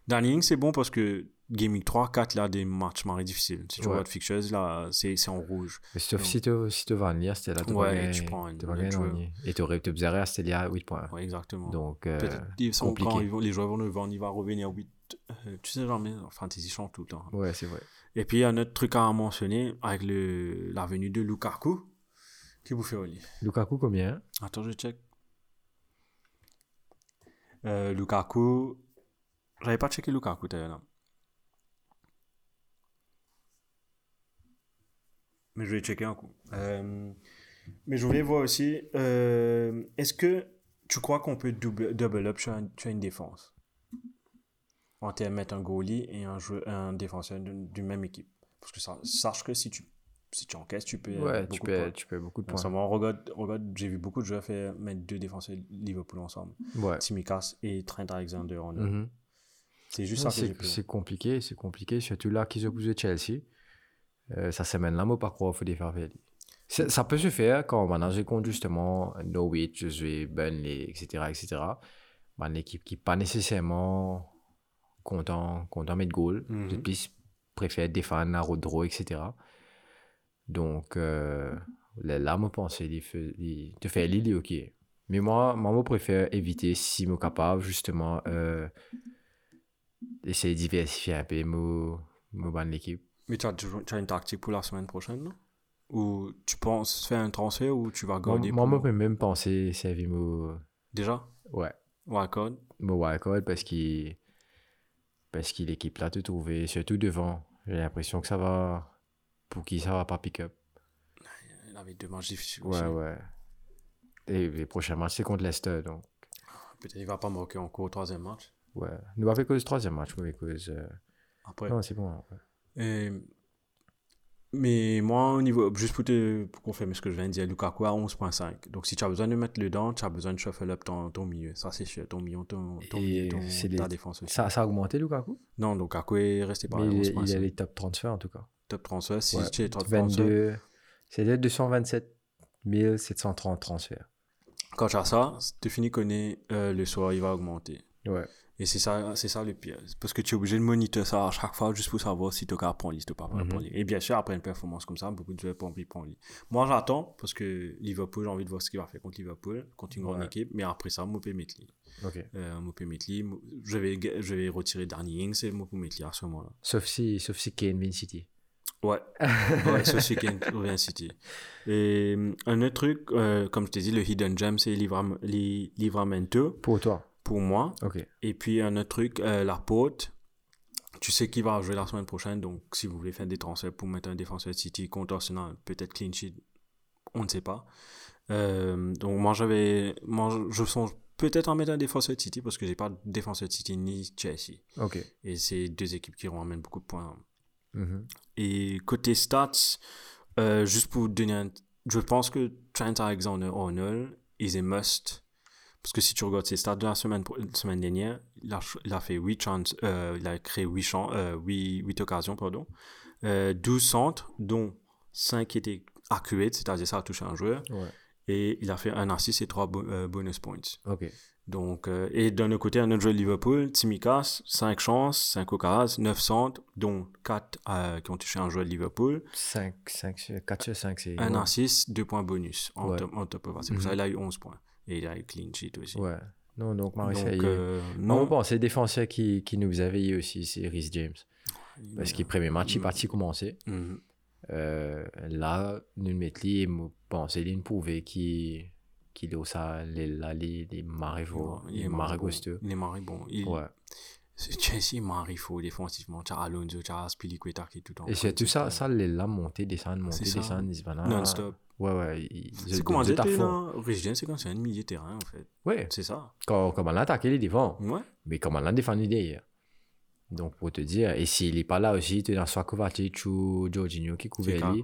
Danny Ings, c'est bon parce que Gaming 3, 4, là, des matchs marrés difficiles. Si tu Ouais. regardes Fixtures, là, c'est c'est en rouge. Mais sauf si tu si vas en lire, c'était là. tu Ouais, tu prends une-. Et tu aurais, tu faisais c'était là 8 points. Ouais, exactement. Donc, euh, Peut-être ils sont compliqué. quand ils vont- les joueurs vont vendre, il va revenir à 8. euh, tu sais jamais, en fantasy change tout le temps. ouais, c'est vrai. Et puis, il y a un autre truc à mentionner avec le, la venue de Lukaku. Qui vous fait Oli Lukaku, combien? Attends, je check. Euh, Lukaku. J'avais pas checké Lukaku tout à l'heure. Mais je vais checker un coup. Euh, mais je voulais voir aussi. euh, Est-ce que tu crois qu'on peut double, double up sur, un- sur une défense? En termes de mettre un goalie et un, joueur, un défenseur d'une même équipe. Parce que ça, sache que si tu, si tu encaisses, tu peux. Ouais, tu beaucoup de peux, points. tu peux beaucoup de En points. ce moment, regarde, regarde, j'ai vu beaucoup de joueurs faire mettre deux défenseurs Liverpool ensemble. Ouais. Tsimikas et Trent Alexander en Mhm. C'est juste Ouais, ça C'est compliqué, c'est compliqué. Surtout là qu'ils ont bougé Chelsea. Euh, ça semaine là, moi, par contre, il faut les faire. Ça ça peut se faire quand on manage contre justement Norwich, je suis Burnley, etc. etc. Ben, L'équipe qui n'est pas nécessairement content, content de mettre goal, de plus préfère défendre la road draw, etc. Donc euh, là, là, moi, pense de faire l'île, ok. Mais moi, moi, je préfère éviter, si je suis capable, justement, euh, essayer de diversifier un peu mon, mon l'équipe. Mais tu as, as une tactique pour la semaine prochaine, non? Ou tu penses faire un transfert ou tu vas Moi, garder moi, pour- je peux même penser servir mon. Déjà? Ouais. Wildcard? Mon wildcard parce qu'il. Parce qu'il l'équipe là te trouver, surtout devant. J'ai l'impression que ça va. Pour qui ça va pas pick-up. Il avait deux matchs difficiles Ouais, aussi. ouais. Et les prochains matchs, c'est contre Leicester. Donc, Peut-être qu'il va pas marquer encore au troisième match. ouais. Nous, avec cause troisième match, avec cause. euh, Après. Non, c'est bon. ouais. Et- Mais moi, au niveau, juste pour, te, pour confirmer ce que je viens de dire, Lukaku à 11.5. Donc, si tu as besoin de mettre le dent, tu as besoin de shuffle up ton, ton milieu. Ça, c'est sûr. Ton milieu, ton, ton, milieu, ton- c'est ta défense aussi. Ça, ça a augmenté, Lukaku? Non, Lukaku est resté Mais pareil. il, est- il 11.5. a les top transferts en tout cas. Top transfert. Si Ouais. tu es top transfert, 22. C'était 227 730 transferts. quand tu as ça, tu finis connaît euh, le soir, il va augmenter. Ouais. Et c'est ça, c'est ça le pire. Parce que tu es obligé de monitorer ça à chaque fois juste pour savoir si tu as prendre liste ou pas prendre liste. Et bien sûr, après une performance comme ça, beaucoup de joueurs de prendre liste. Moi, j'attends parce que Liverpool, j'ai envie de voir ce qu'il va faire contre Liverpool, contre une grande Ouais. équipe. Mais après ça, moi, je peux mettre lui. Ok. Euh, lui. Moi, Je vais, je vais retirer Danny Ings et mettre lui à ce moment-là. Sauf si, sauf si Kane vient City. Ouais, ouais ça c'est Ken revient City. Et euh, un autre truc, euh, comme je t'ai dit, le Hidden Gem, c'est Livram- Li- Livramento Pour toi. Pour moi. Ok. Et puis un autre truc, euh, la porte. Tu sais qui va jouer la semaine prochaine, donc si vous voulez faire des transferts pour mettre un défenseur de City contre Arsenal, peut-être clean sheet, on ne sait pas. Euh, donc moi j'avais, moi je- songe peut-être en mettre un défenseur de City parce que j'ai pas de défenseur de City ni Chelsea. Ok. Et c'est deux équipes qui ramènent beaucoup de points. Mhm. Et côté stats, euh, juste pour donner un... Je pense que Trent Alexander-Arnold is a must. Parce que si tu regardes ses stats de la semaine, pro- semaine dernière, il a, ch- il a fait 8 chances, euh, il a créé 8, chan- euh, 8, 8 occasions, pardon. Euh, 12 centres, dont 5 étaient accurate, c'est-à-dire ça a touché un joueur. Ouais. Et il a fait un assist et 3 bonus points. Ok. Donc, euh, et d'un autre côté, un autre joueur de Liverpool, Tsimikas, 5 chances, 5 occasions, 9 centres, dont 4 qui ont touché un joueur de Liverpool. 5, 5, 4 sur 5, c'est. Un assist, 2 points bonus en, Ouais. top, en top of. C'est pour Mhm. ça qu'il a eu 11 points. Et il a clean sheet aussi. Ouais. Non, donc Marseille. euh, Non, bon, c'est défenseur qui, qui nous a veillé aussi, c'est Rhys James. Parce qu'il premier match, il est Mm. parti commencer. Mhm. Euh, là, nous le mettons, et bon, c'est une prouvé qui qu'il est ça, les, là, les, les marivaux, les marigosteux. Marré bon. Il, Ouais. c'est- Chelsea est marré faux défensivement. Tu as Alonso, tu as Aspilicueta qui est tout en Et c'est tout ça, ça, les là, monter, descendre, monter, descendre. Non-stop. Ouais, ouais. C'est fond. là? Rich James, c'est quand c'est un milieu de terrain, en fait. Ouais. C'est ça. Quand, comment attaqué les devants, Ouais. mais comment on a défendu derrière. Donc, pour te dire, et s'il n'est pas là aussi, tu es dans soit Kovacic ou Jorginho qui couvrait Fika, lui.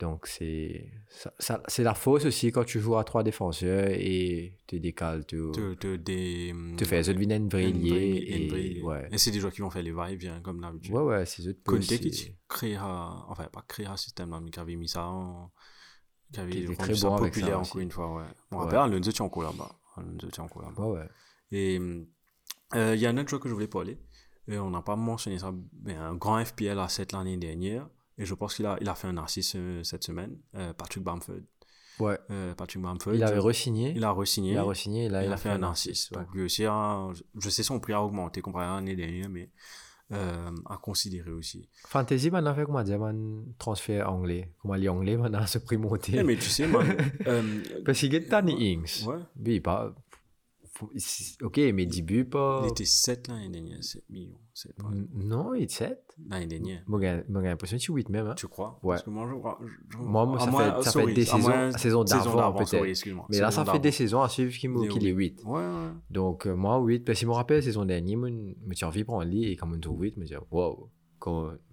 Donc, c'est ça, ça- la fausse aussi quand tu joues à trois défenseurs et tu décales, tu, Te, te, des, tu fais liée. une vraie- Et, ouais. Et c'est des joueurs qui vont faire les va-et-vient, comme d'habitude. ouais, ouais, c'est eux qui créera, enfin pas créera un système mais qui avait mis ça en, qui avait rendu très bon avec populaire ça encore une fois, ouais. On rappelle, Alonso tient encore là-bas. Alonso encore là-bas. Ouais, ouais. Et euh, il y a un autre joueur que je voulais parler. Et on n'a pas mentionné ça, mais un grand FPL à 7 l'année dernière. Et je pense qu'il a, il a fait un assist euh, cette semaine. euh, Patrick Bamford. Ouais. Euh, Patrick Bamford. Il avait re-signé. il a re-signé. Il a re-signé. et Là, il, a fait un assist. ouais. Donc lui aussi, a- je sais son prix a augmenté comparé à l'année dernière, mais euh, à considérer aussi. Fantasy, maintenant, fait comment? Dire, transfert anglais. Comment les anglais, maintenant, ce prix monté. Eh, mais tu sais, man, euh, Parce qu'il y a Danny Ings. Ouais. Oui, pas. Ok, mais début, pas. Il était 7 l'année dernière, 7 millions. 7 pas- N- Non, il est 7. L'année dernière. Moi, j'ai moi, l'impression que c'est 8 même. hein. Tu crois? Ouais. Parce que moi, je crois. je- Moi, moi, ça moins- fait- ça sorry, fait des saisons- saisons d'avant, peut-être. Mais là, Saison ça fait des saisons à suivre qu'il Il est qu'il est huit. 8. Ouais, ouais. Donc, euh, moi, 8. Parce que je me rappelle, saison dernière, moi, je suis envie de prendre lit et quand je trouve 8, je me dis, wow,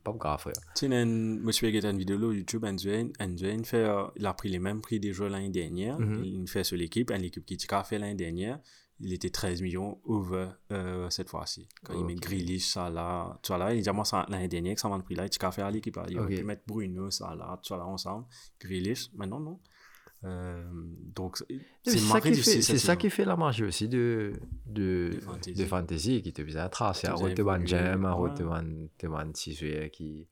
pas grave, frère. Tu sais, je suis regardé une vidéo sur YouTube, Anduin fait, euh, il a pris les mêmes prix des joueurs l'année dernière. Mhm. Il fait sur l'équipe, une équipe qui a fait l'année dernière. Il était 13 millions over euh, cette fois-ci. Quand il met. Grealish, Salah, là, il dit moi l'année dernière que ça m'a pris là, il a fait à l'équipe. Il aurait pu mettre Bruno, Salah, tout ça là ensemble. Grealish, maintenant non. Euh, donc c'est ça, qui fait, c'est ça qui fait la magie aussi de, de, De fantasy. de fantasy, qui te vise à tracer, jam, à ouais. retourner six joueurs qui,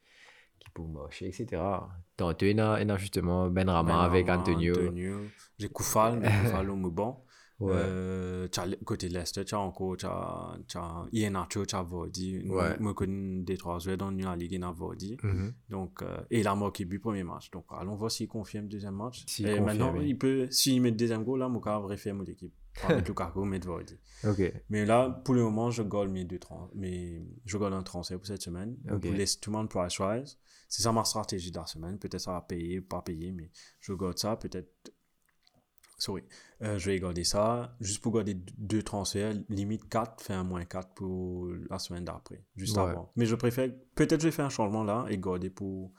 qui peuvent marcher, etc. Tantôt, il y a, il y a justement Ben Rama avec Benrahma, Antonio. J'ai Koufal, mais Koufal au bon. Ouais. Euh, le- côté Leicester, tu as encore, tu as, tu as Ian Nacho, tu as. Ouais. Moi, je connais des trois joueurs dans la Ligue, il y a Vardy. Mhm. Donc, euh, et il a marqué but premier match. Donc, allons voir s'il confirme deuxième match. Et confirme, maintenant, oui. il peut, s'il met le deuxième goal, là, mon cas, refaire mon équipe. Mettre Lukaku, mettre Vardy. Ok. Mais là, pour le moment, je gagne mes deux trans mais je gagne un transfert pour cette semaine. Ok. Pour laisser tout le monde price rise. C'est ça ma stratégie de la semaine. Peut-être ça va payer, pas payer, mais je garde ça. Peut-être. Sorry. Euh, je vais garder ça. Juste pour garder deux transferts. Limite 4, fait un moins 4 pour la semaine d'après. Juste Ouais. avant. Mais je préfère. Peut-être je vais faire un changement là et garder pour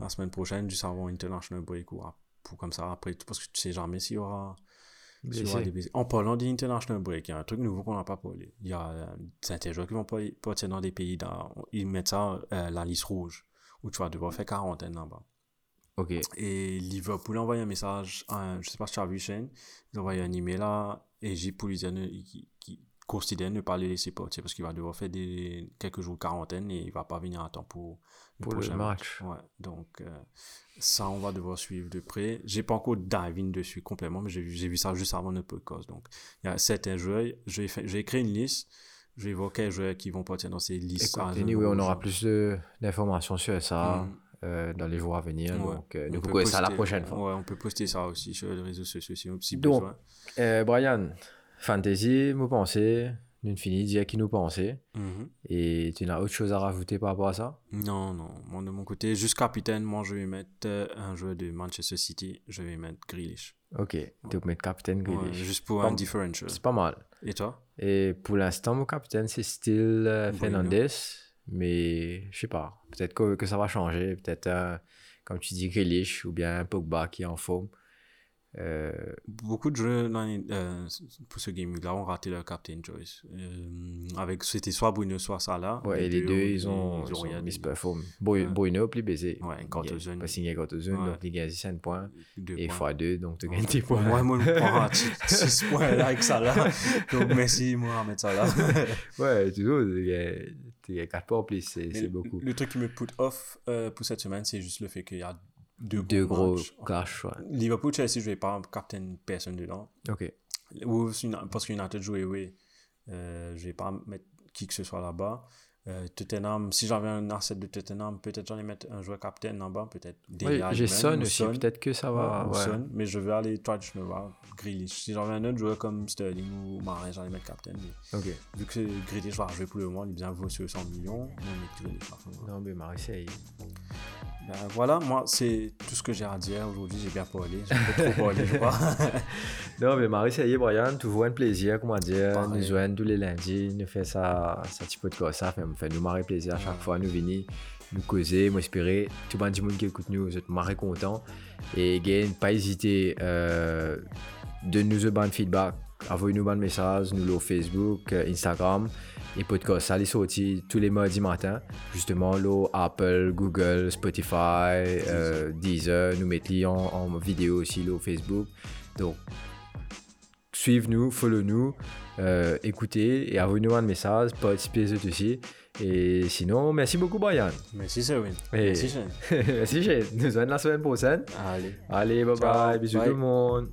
la semaine prochaine, juste avant International Break ou pour comme ça après. Parce que tu sais jamais s'il y aura. s'il y aura Blessé. des blessés. En parlant d'International Break, il y a un truc nouveau qu'on n'a pas parlé. Il y a euh, certains joueurs qui vont partir dans des pays, dans, ils mettent ça, euh, la liste rouge, où tu vas devoir faire quarantaine là-bas. Ok. Et Liverpool a envoyé un message, à, je sais pas si tu as vu Shane, ils ont envoyé un email à Égypte pour lui dire ne- qui, qui considère ne pas le laisser partir parce qu'il va devoir faire des, quelques jours de quarantaine et il va pas venir à temps pour, Pour le prochain match. Ouais, donc euh, ça, on va devoir suivre de près. J'ai pas encore diving dessus complètement, mais j'ai vu, j'ai ça juste avant notre podcast. Donc, il y a certains joueurs, vais créer une liste, je vais voir quels joueurs qui vont partir dans ces listes. Écoute, anyway, on aura plus d'informations sur ça Mm. Euh, dans les jours à venir. Ouais. Donc, euh, nous peut pourrons ça la poster- prochaine fois. Ouais, on peut poster ça aussi sur les réseaux sociaux si, si Donc, besoin. Euh, Brian, Fantasy, vous pensez, nous finissons, dire qui nous pensait. Mhm. Et tu n'as autre chose à rajouter par rapport à ça? Non, non. Moi, de mon côté, juste capitaine, moi, je vais mettre un joueur de Manchester City. Je vais mettre Grealish. Ok, tu peux mettre capitaine Ouais, Grealish. juste pour Pas- un differential. C'est pas mal. Et toi? Et pour l'instant, mon capitaine, c'est still. Fernandez. Mais je sais pas. Peut-être que, que ça va changer. Peut-être, euh, comme tu dis, Grealish ou bien Pogba qui est en forme. Euh, Beaucoup de les- euh, pour ce game-là ont raté leur captain choice. Euh, avec, c'était soit Bruno, soit Salah. ouais, et les deux, ils ont, ils ont dit. misperform. Boy- Ouais. Bruno, plus baisé. Ouais, Cortozone. Pas signé Cortozone, Ouais. donc il gagne 5 points. Deux Et points. x2, donc tu gagnes tes points. Moi, moi, je prends 6 points là avec Salah. Donc, merci, ça là. Ouais, tu gagnes 4 points en plus, c'est beaucoup. Le truc qui me put off euh, pour cette semaine, c'est juste le fait qu'il y a deux, Deux gros matchs. cash, ouais. Liverpool, Chelsea, je vais pas captain personne dedans. Ok. Ou parce qu'United joue away, euh, je vais pas mettre qui que ce soit là-bas. Euh, Tottenham, si j'avais un asset de Tottenham, peut-être j'allais mettre un joueur captain là-bas, peut-être. Ouais, Dele Alli j'ai Son aussi, peut-être que ça va. Ouais, ou ouais. Son, mais je vais aller traditional route, Grealish. Si j'avais un autre joueur comme Sterling ou Marais, j'allais mettre captain. Mais vu que Grealish va jouer pour le moment, il bien vaut sur 100 millions, on met Grealish à fond. Non, mais Marseille. Ben, voilà, moi, c'est tout ce que j'ai à dire aujourd'hui. J'ai bien parlé. J'ai un peu trop parlé, je crois. Non, mais Marseille, Brian, toujours un plaisir, comment dire. Pareil. Nous joignent tous les lundis, nous fait ça, ça petit peu de quoi ça, fait, nous marrer plaisir à chaque Ouais. fois, nous venir, nous causer, moi espérer. Tout le monde qui écoute nous, vous êtes marré content. Et again, pas hésiter euh, de nous donner feedback. Envoyez-nous un message, nous sur Facebook, euh, Instagram. Et podcast, ça les sorti tous les mardis matin. Justement, là, Apple, Google, Spotify, euh, Deezer, nous mettons en, en vidéo aussi là, Facebook. Donc, suivez-nous, follow-nous, euh, écoutez et envoyez-nous un message, participez eux aussi. Et sinon, merci beaucoup, Brian. Merci, Sewin. Merci, Shane. merci, Jane. Nous allons la semaine prochaine. Allez. Allez, bye Ciao, bye. Bisous bye. tout le monde.